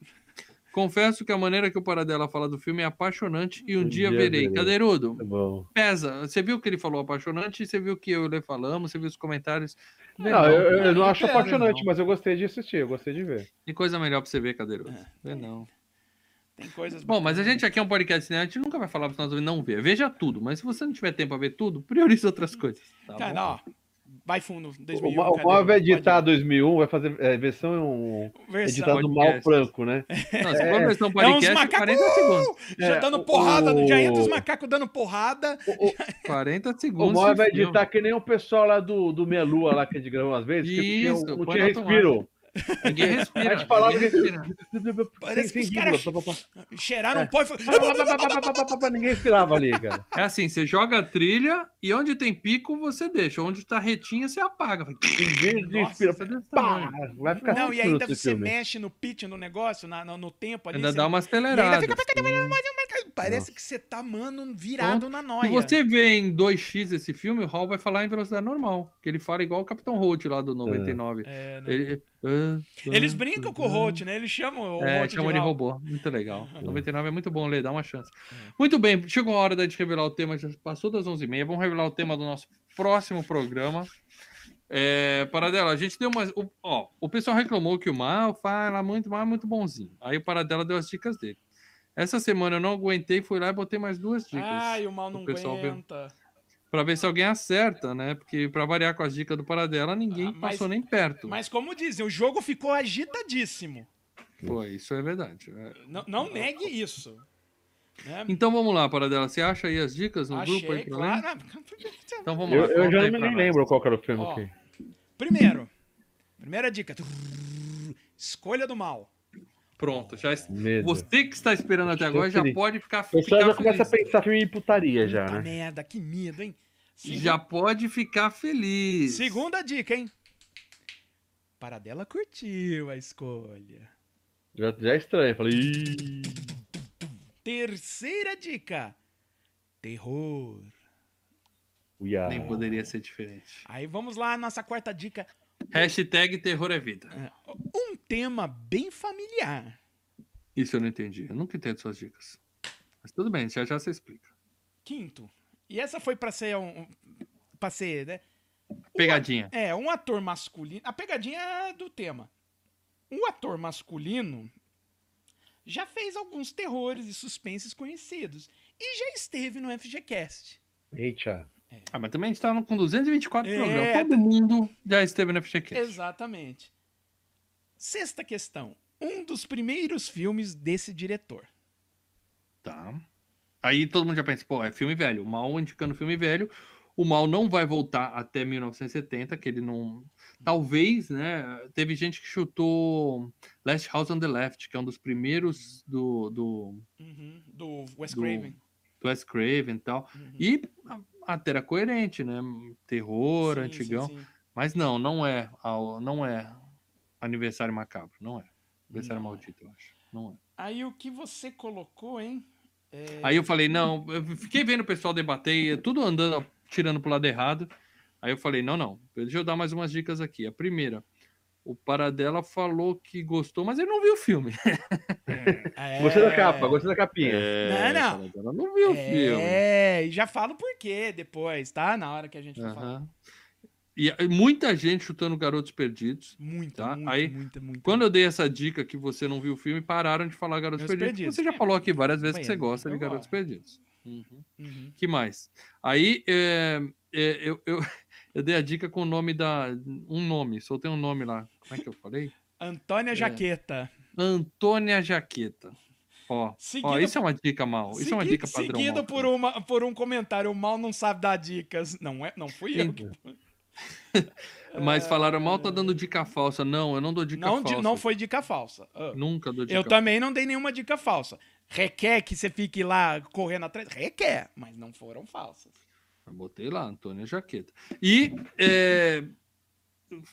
Confesso que a maneira que o Paradela fala do filme é apaixonante e um, Um dia, dia verei. verei. Cadeirudo, Tá pesa. Você viu que ele falou apaixonante e você viu que eu e o Lê falamos, você viu os comentários. Vê Não, eu, eu- não acho não. apaixonante, Não. mas eu gostei de assistir, eu gostei de ver. Tem coisa melhor pra você ver, Cadeirudo. É. Vê não. Tem coisas Bom, mas a gente aqui é um podcast de cinema, a gente nunca vai falar para nós não ver. Veja tudo, mas se você não tiver tempo a ver tudo, priorize outras coisas. Tá Cara, bom? ó, vai fundo. O 2001, Ma- o cadê? Mal vai Pode editar ir. 2001, vai fazer é, versão um, Versão. editado mal podcast. franco, né? Não, se for versão É uns podcast, macacos 40 segundos. já É, dando o- porrada, já entra os o- macacos dando porrada. 40 O segundos. Mal de vai filme. editar que nem o pessoal lá do, do Meia Lua lá que a gente gravou às vezes, que Isso, tinha- não tinha respiro. Ninguém respira. que- respira. Parece que os caras cheiraram É. um pó e foi... Ninguém respirava ali, cara. É assim, você joga a trilha e onde tem pico você deixa, onde tá retinha você apaga. Ninguém respira. É tamanho. vai ficar Não, e ainda você filme. mexe no pitch no negócio, na- no, no tempo ali. Ainda você- dá uma ainda acelerada. Parece que você tá, mano, virado na noia. Se você vê em 2x esse filme, o Hall vai falar em velocidade normal. Que ele fala igual o Capitão Holt lá do 99. É, né? Ele- ah, Eles brincam com o. Holt, né? Eles chamam o É, Holt chama de Hall. robô. Muito legal. 99 é muito bom ler, dá uma chance. É. Muito bem, chegou a hora da gente revelar o tema, já passou das 11h30. Vamos revelar o tema do nosso próximo programa. É, Paradela, a gente deu umas. O, ó, o pessoal reclamou que o Mal fala muito mal, muito bonzinho. Aí o Paradela deu as dicas dele. Essa semana eu não aguentei, fui lá e botei mais duas dicas. Ai, o mal não O pessoal aguenta. Pra ver se alguém acerta, né? Porque pra variar com as dicas do Paradela, ninguém Ah, mas- passou nem perto. Mas como dizem, o jogo ficou agitadíssimo. Foi, isso é verdade. É. Não, não negue isso. Né? Então vamos lá, Paradela. Você acha aí as dicas no grupo aí Achei, pra ler? claro. Então vamos Eu, lá. eu já aí não pra me nós. lembro qual era o filme Ó, aqui. Primeiro, primeira dica. Escolha do mal. Pronto, já Medo. Você que está esperando até agora já feliz. pode ficar, O pessoal ficar já começa a feliz. pensar filme de putaria já, Puta né? merda, que medo, hein? Segu- Já pode ficar feliz. Segunda dica, hein? Paradela curtiu a escolha. Já, já é estranho. Falei, "Ih". Terceira dica. Terror. Uia. Nem poderia ser diferente. Aí vamos lá, nossa quarta dica. Hashtag terror é vida. Um tema bem familiar. Isso eu não entendi. Eu nunca entendo suas dicas. Mas tudo bem, já já você explica. Quinto. E essa foi pra ser um. um pra ser, né? Pegadinha. É, um ator masculino. A pegadinha é do tema. Um ator masculino já fez alguns terrores e suspenses conhecidos. E já esteve no FGCast. Eita. Ah, mas também a gente tá com 224 É, programas. Todo mundo já esteve no FGQ. Exatamente. Sexta questão. Um dos primeiros filmes desse diretor. Tá. Aí todo mundo já pensa, pô, é filme velho. O Mal indicando filme velho. O Mal não vai voltar até 1970, que ele não. Talvez, né? Teve gente que chutou Last House on the Left, que é um dos primeiros do, do, Uhum, do Wes Do- Craven. do Wes Craven e tal. Uhum. E a- até era coerente, né? Terror, Sim, antigão. sim, sim. Mas não, não é, não é aniversário macabro, não é. Aniversário Não é. maldito, eu acho. Não é. Aí o que você colocou, hein? É, Aí eu falei, não, eu fiquei vendo o pessoal debater, tudo andando, tirando pro lado errado. Aí eu falei, não, não, deixa eu dar mais umas dicas aqui. A primeira, o Paradela falou que gostou, mas ele não viu o filme. é, Gostei da capa, gostei da capinha. Não, não. Paradela não viu o filme. É, e já falo por quê depois, tá? Na hora que a gente for falar. E muita gente chutando Garotos Perdidos. Muito, Tá, muito, aí, muito, muito. Quando eu dei essa dica que você não viu o filme, pararam de falar Garotos Perdidos. Perdidos. Você já falou aqui várias vezes que você gosta de Garotos gosto. Perdidos. Uhum. Uhum. que mais? Aí é, é, eu, eu, eu dei a dica com o nome da. Um nome, soltei um nome lá. Como é que eu falei? Antônia É. Jaqueta. Antônia Jaqueta. Ó, ó, isso é uma dica mal. Isso é uma dica padrão. Seguido mal. por, uma, por um comentário, o mal não sabe dar dicas. Não, é, não fui eu. que- Mas falaram, mal tá dando dica falsa. Não, eu não dou dica Não, falsa. não foi dica falsa. Ah. Nunca dou dica Eu também não dei nenhuma dica falsa. Requer que você fique lá correndo atrás? Requer, mas não foram falsas. Eu botei lá, Antônia Jaqueta. E é,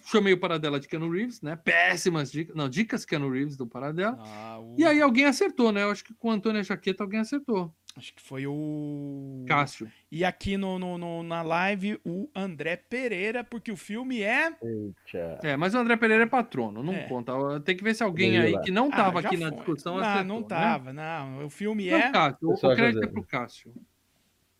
chamei o Paradela de Keanu Reeves, né? Péssimas dicas. Não, dicas Keanu Reeves do Paradela. Ah, o- E aí alguém acertou, né? Eu acho que com a Antônia Jaqueta alguém acertou. Acho que foi o. Cássio. E aqui no, no- no- na live, o André Pereira, porque o filme é. Eita. É, mas o André Pereira é patrono, não É. conta. Tem que ver se alguém aí que não tava Ah, aqui na foi. discussão Não, acertou, não né? tava, não. O filme Então, é. Cássio, o, o crédito é pro Cássio.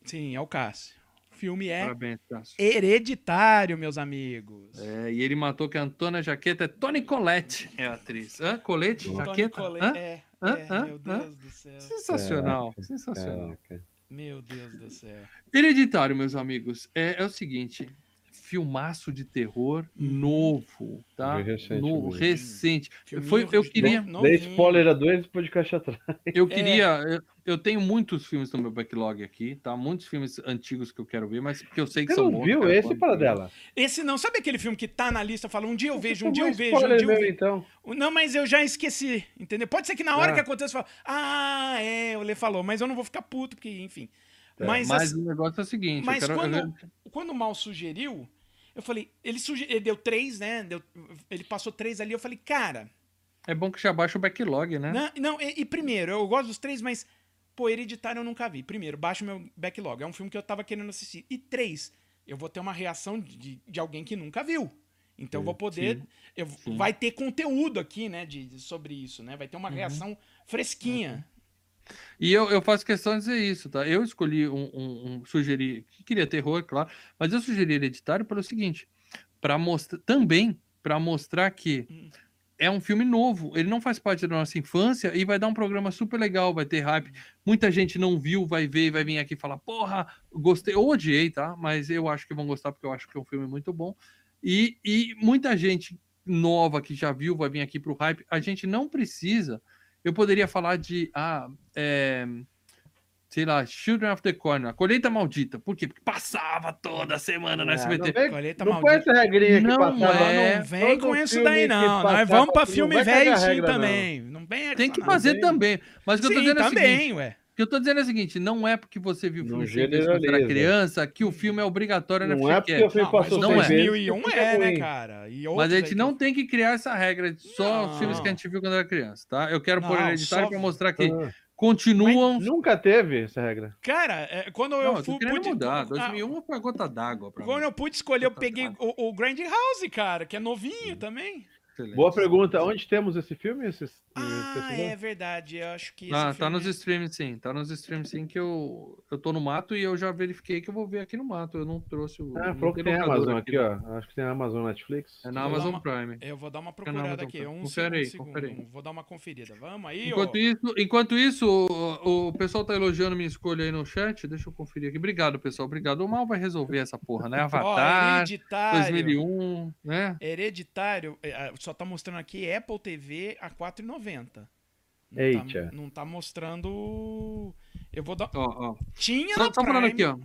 Sim, é o Cássio. Filme é Parabéns, hereditário, meus amigos. É, e ele matou que a Antônia Jaqueta é Tony Colette, é a atriz. Hã? Colete? Tony Jaqueta? Collette- Hã? É, Hã? é, Hã? meu Hã? Deus do céu. Sensacional, sensacional. Caraca. Meu Deus do céu. Hereditário, meus amigos, é, é o seguinte: filmaço de terror novo, tá? Bem recente No, mesmo. recente. Foi, eu queria, Dei spoiler a dois podcast atrás. eu queria, eu- tenho muitos filmes no meu backlog aqui, tá? Muitos filmes antigos que eu quero ver, mas que eu sei que Você são não bons. viu cara, esse para dela? Esse não, sabe aquele filme que tá na lista, fala um dia eu vejo, um dia eu vejo, um dia eu vejo. então. Não, mas eu já esqueci, entendeu? Pode ser que na hora Ah. que aconteça, eu falo, ah, é, o Lê falou, mas eu não vou ficar puto, porque, enfim. É, Mas, Mas assim, o negócio é o seguinte, mas eu quero... quando, eu- quando o Mal sugeriu, eu falei, ele, suge- ele deu três, né? Deu- ele passou três ali, eu falei, cara, É bom que já baixa o backlog, né? não, não e, e primeiro, eu gosto dos três, mas, pô, Hereditário eu nunca vi. Primeiro, baixa o meu backlog, é um filme que eu tava querendo assistir. E três, eu vou ter uma reação de, de alguém que nunca viu. Então eu vou poder. sim, eu, sim. vai ter conteúdo aqui, né, de, de- sobre isso, né? Vai ter uma Uhum. reação fresquinha. E eu, eu faço questão de dizer isso, tá? Eu escolhi um, um, um sugeri, que queria terror, claro, mas eu sugeri hereditário pelo seguinte, para mostrar também para mostrar que Hum. É um filme novo, ele não faz parte da nossa infância e vai dar um programa super legal, vai ter hype. Muita gente não viu, vai ver, vai vir aqui falar, porra, gostei, ou odiei, tá? Mas eu acho que vão gostar porque eu acho que é um filme muito bom. E, e muita gente nova que já viu vai vir aqui pro hype. A gente não precisa. Eu poderia falar de, ah, é, sei lá, Children of the Corn, a colheita maldita. Por quê? Porque passava toda semana na Ah, SBT. Não, vem- Colheita não foi maldita. essa regrinha que Não passava. é. Não vem Todo com isso daí, não. Nós vamos pra filme velho a sim regra, não. também. Não vem Tem que não. fazer também. Mas o que eu tô Sim, dizendo é o seguinte, também, ué. o que eu tô dizendo é o seguinte, não é porque você viu o filme quando era criança que o filme é obrigatório na Não é porque o filme Não, mas passou não seis é. vezes, 2001 que é, né, cara? E Mas a aí gente que- não tem que criar essa regra de só os filmes que a gente viu quando era criança, tá? Eu quero pôr hereditário só- pra mostrar que Ah, continuam. Nunca teve essa regra. Cara, é, quando eu Não, eu fui. querendo pude- mudar. ah, 2001 foi a gota d'água Quando mim. eu pude escolher, eu peguei o, o Grand House, cara, que é novinho também. Excelente. Boa pergunta. Onde temos esse filme? Esse, esse Ah, é verdade. Eu acho que. Ah, tá nos é- streams sim, tá nos streams sim que eu, eu tô no mato e eu já verifiquei que eu vou ver aqui no mato. Eu não trouxe o. Ah, falou que tem Amazon aqui, ó. Acho que tem Amazon Netflix. É na Amazon uma- Prime. Eu vou dar uma procurada Amazon aqui. Um, Confere aí, segundo. confere aí. Vou dar uma conferida. Vamos aí, Enquanto ó. isso, enquanto isso o, o pessoal tá elogiando minha escolha aí no chat. Deixa eu conferir aqui. Obrigado, pessoal. Obrigado. O mal vai resolver essa porra, né? Ó, Avatar, hereditário. 2001, né? Hereditário, é, só tá mostrando aqui Apple TV a 4,90. Não Eita. Tá, não tá mostrando. Eu vou dar. Ó, ó. Tinha Só, no só Prime. aqui, ó.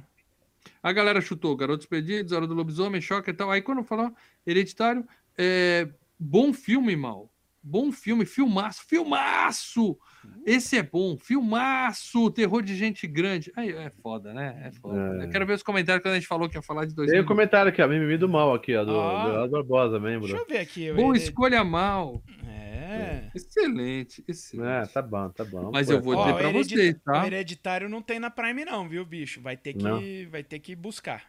A galera chutou Garotos Perdidos, Hora do Lobisomem, Choque e tal. Aí quando falou Hereditário, é, bom filme, mal. Bom filme, filmaço, filmaço! Esse é bom, filmaço! Terror de gente grande. Aí é foda, né? É foda. É. Eu quero ver os comentários quando a gente falou que ia falar de Tem 2000. um comentário aqui, ó. Mimimi do mal aqui, ó. Do, Ah. do Eduardo Barbosa, Deixa membro. eu ver aqui. Boa Hered- escolha mal. É. Excelente, excelente. É, tá bom, tá bom. Mas Pô, eu vou dizer Ó, pra Heredita- vocês, O tá? hereditário não tem na Prime, não, viu, bicho? Vai ter que, Não. vai ter que buscar.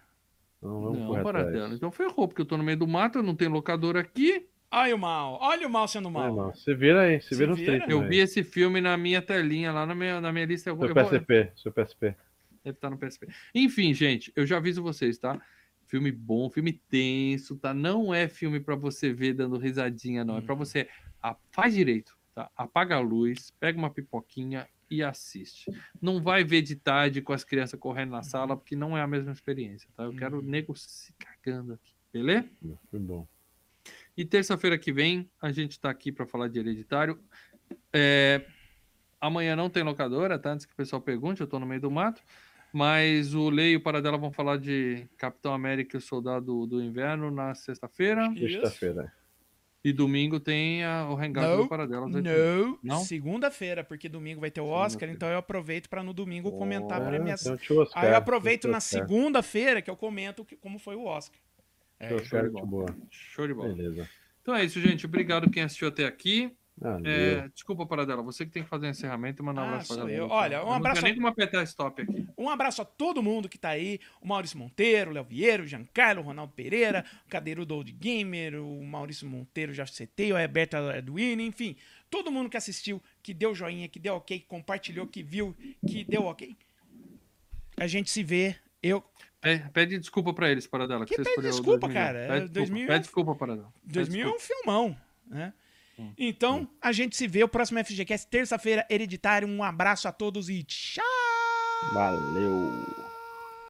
Então vamos Não, dela. Então ferrou, porque eu tô no meio do mato, eu não tenho locador aqui. Olha o mal, olha o mal sendo mal. não. Se vira aí, se Se vira vira. 30. Eu vi esse filme na minha telinha, lá na minha, na minha lista. Eu vou, Seu eu vou- PSP, seu PSP. Deve estar no PSP. Enfim, gente, eu já aviso vocês, tá? Filme bom, filme tenso, tá? Não é filme pra você ver dando risadinha, não. É pra Uhum. você. ah, faz direito, tá? Apaga a luz, pega uma pipoquinha e assiste. Não vai ver de tarde com as crianças correndo na sala, porque não é a mesma experiência, tá? Eu quero Uhum. nego se cagando aqui, beleza? Foi bom. E terça-feira que vem a gente tá aqui para falar de hereditário. É, Amanhã não tem locadora, tá? Antes que o pessoal pergunte, eu tô no meio do mato. Mas o Lei e o Paradela vão falar de Capitão América e o Soldado do Inverno na sexta-feira. Isso. Sexta-feira. E domingo tem a- o Hangout Não, do Paradela. Não, Não? segunda-feira, porque domingo vai ter o Oscar, então eu aproveito para no domingo comentar a Ah, premiação. então, Aí eu aproveito tio na Oscar. segunda-feira que eu comento que- como foi o Oscar. É, Tio Oscar, de bola. boa. Show de bola. Beleza. Então é isso, gente. Obrigado quem assistiu até aqui. Ah, É, desculpa, Paradela. Você que tem que fazer o encerramento e mandar um Ah, abraço galera. eu. Olha, um não abraço tenho a- nem como apertar stop aqui. Um abraço a todo mundo que tá aí. O Maurício Monteiro, o Léo Vieira, o Giancarlo, o Ronaldo Pereira, o Cadeirudo Old Gamer, o Maurício Monteiro, já citei, o Roberto Edwin, enfim. Todo mundo que assistiu, que deu joinha, que deu ok, que compartilhou, que viu, que deu ok. A gente se vê. Eu. Pede, pede desculpa pra eles, Paradela. Que você pede desculpa, 2000. cara? É, Pede desculpa, 2000 pede desculpa Paradela. Pede 2000 é um desculpa. filmão, né? Hum. Então, a gente se vê. O próximo FGCast, terça-feira, hereditário. Um abraço a todos e tchau! Valeu.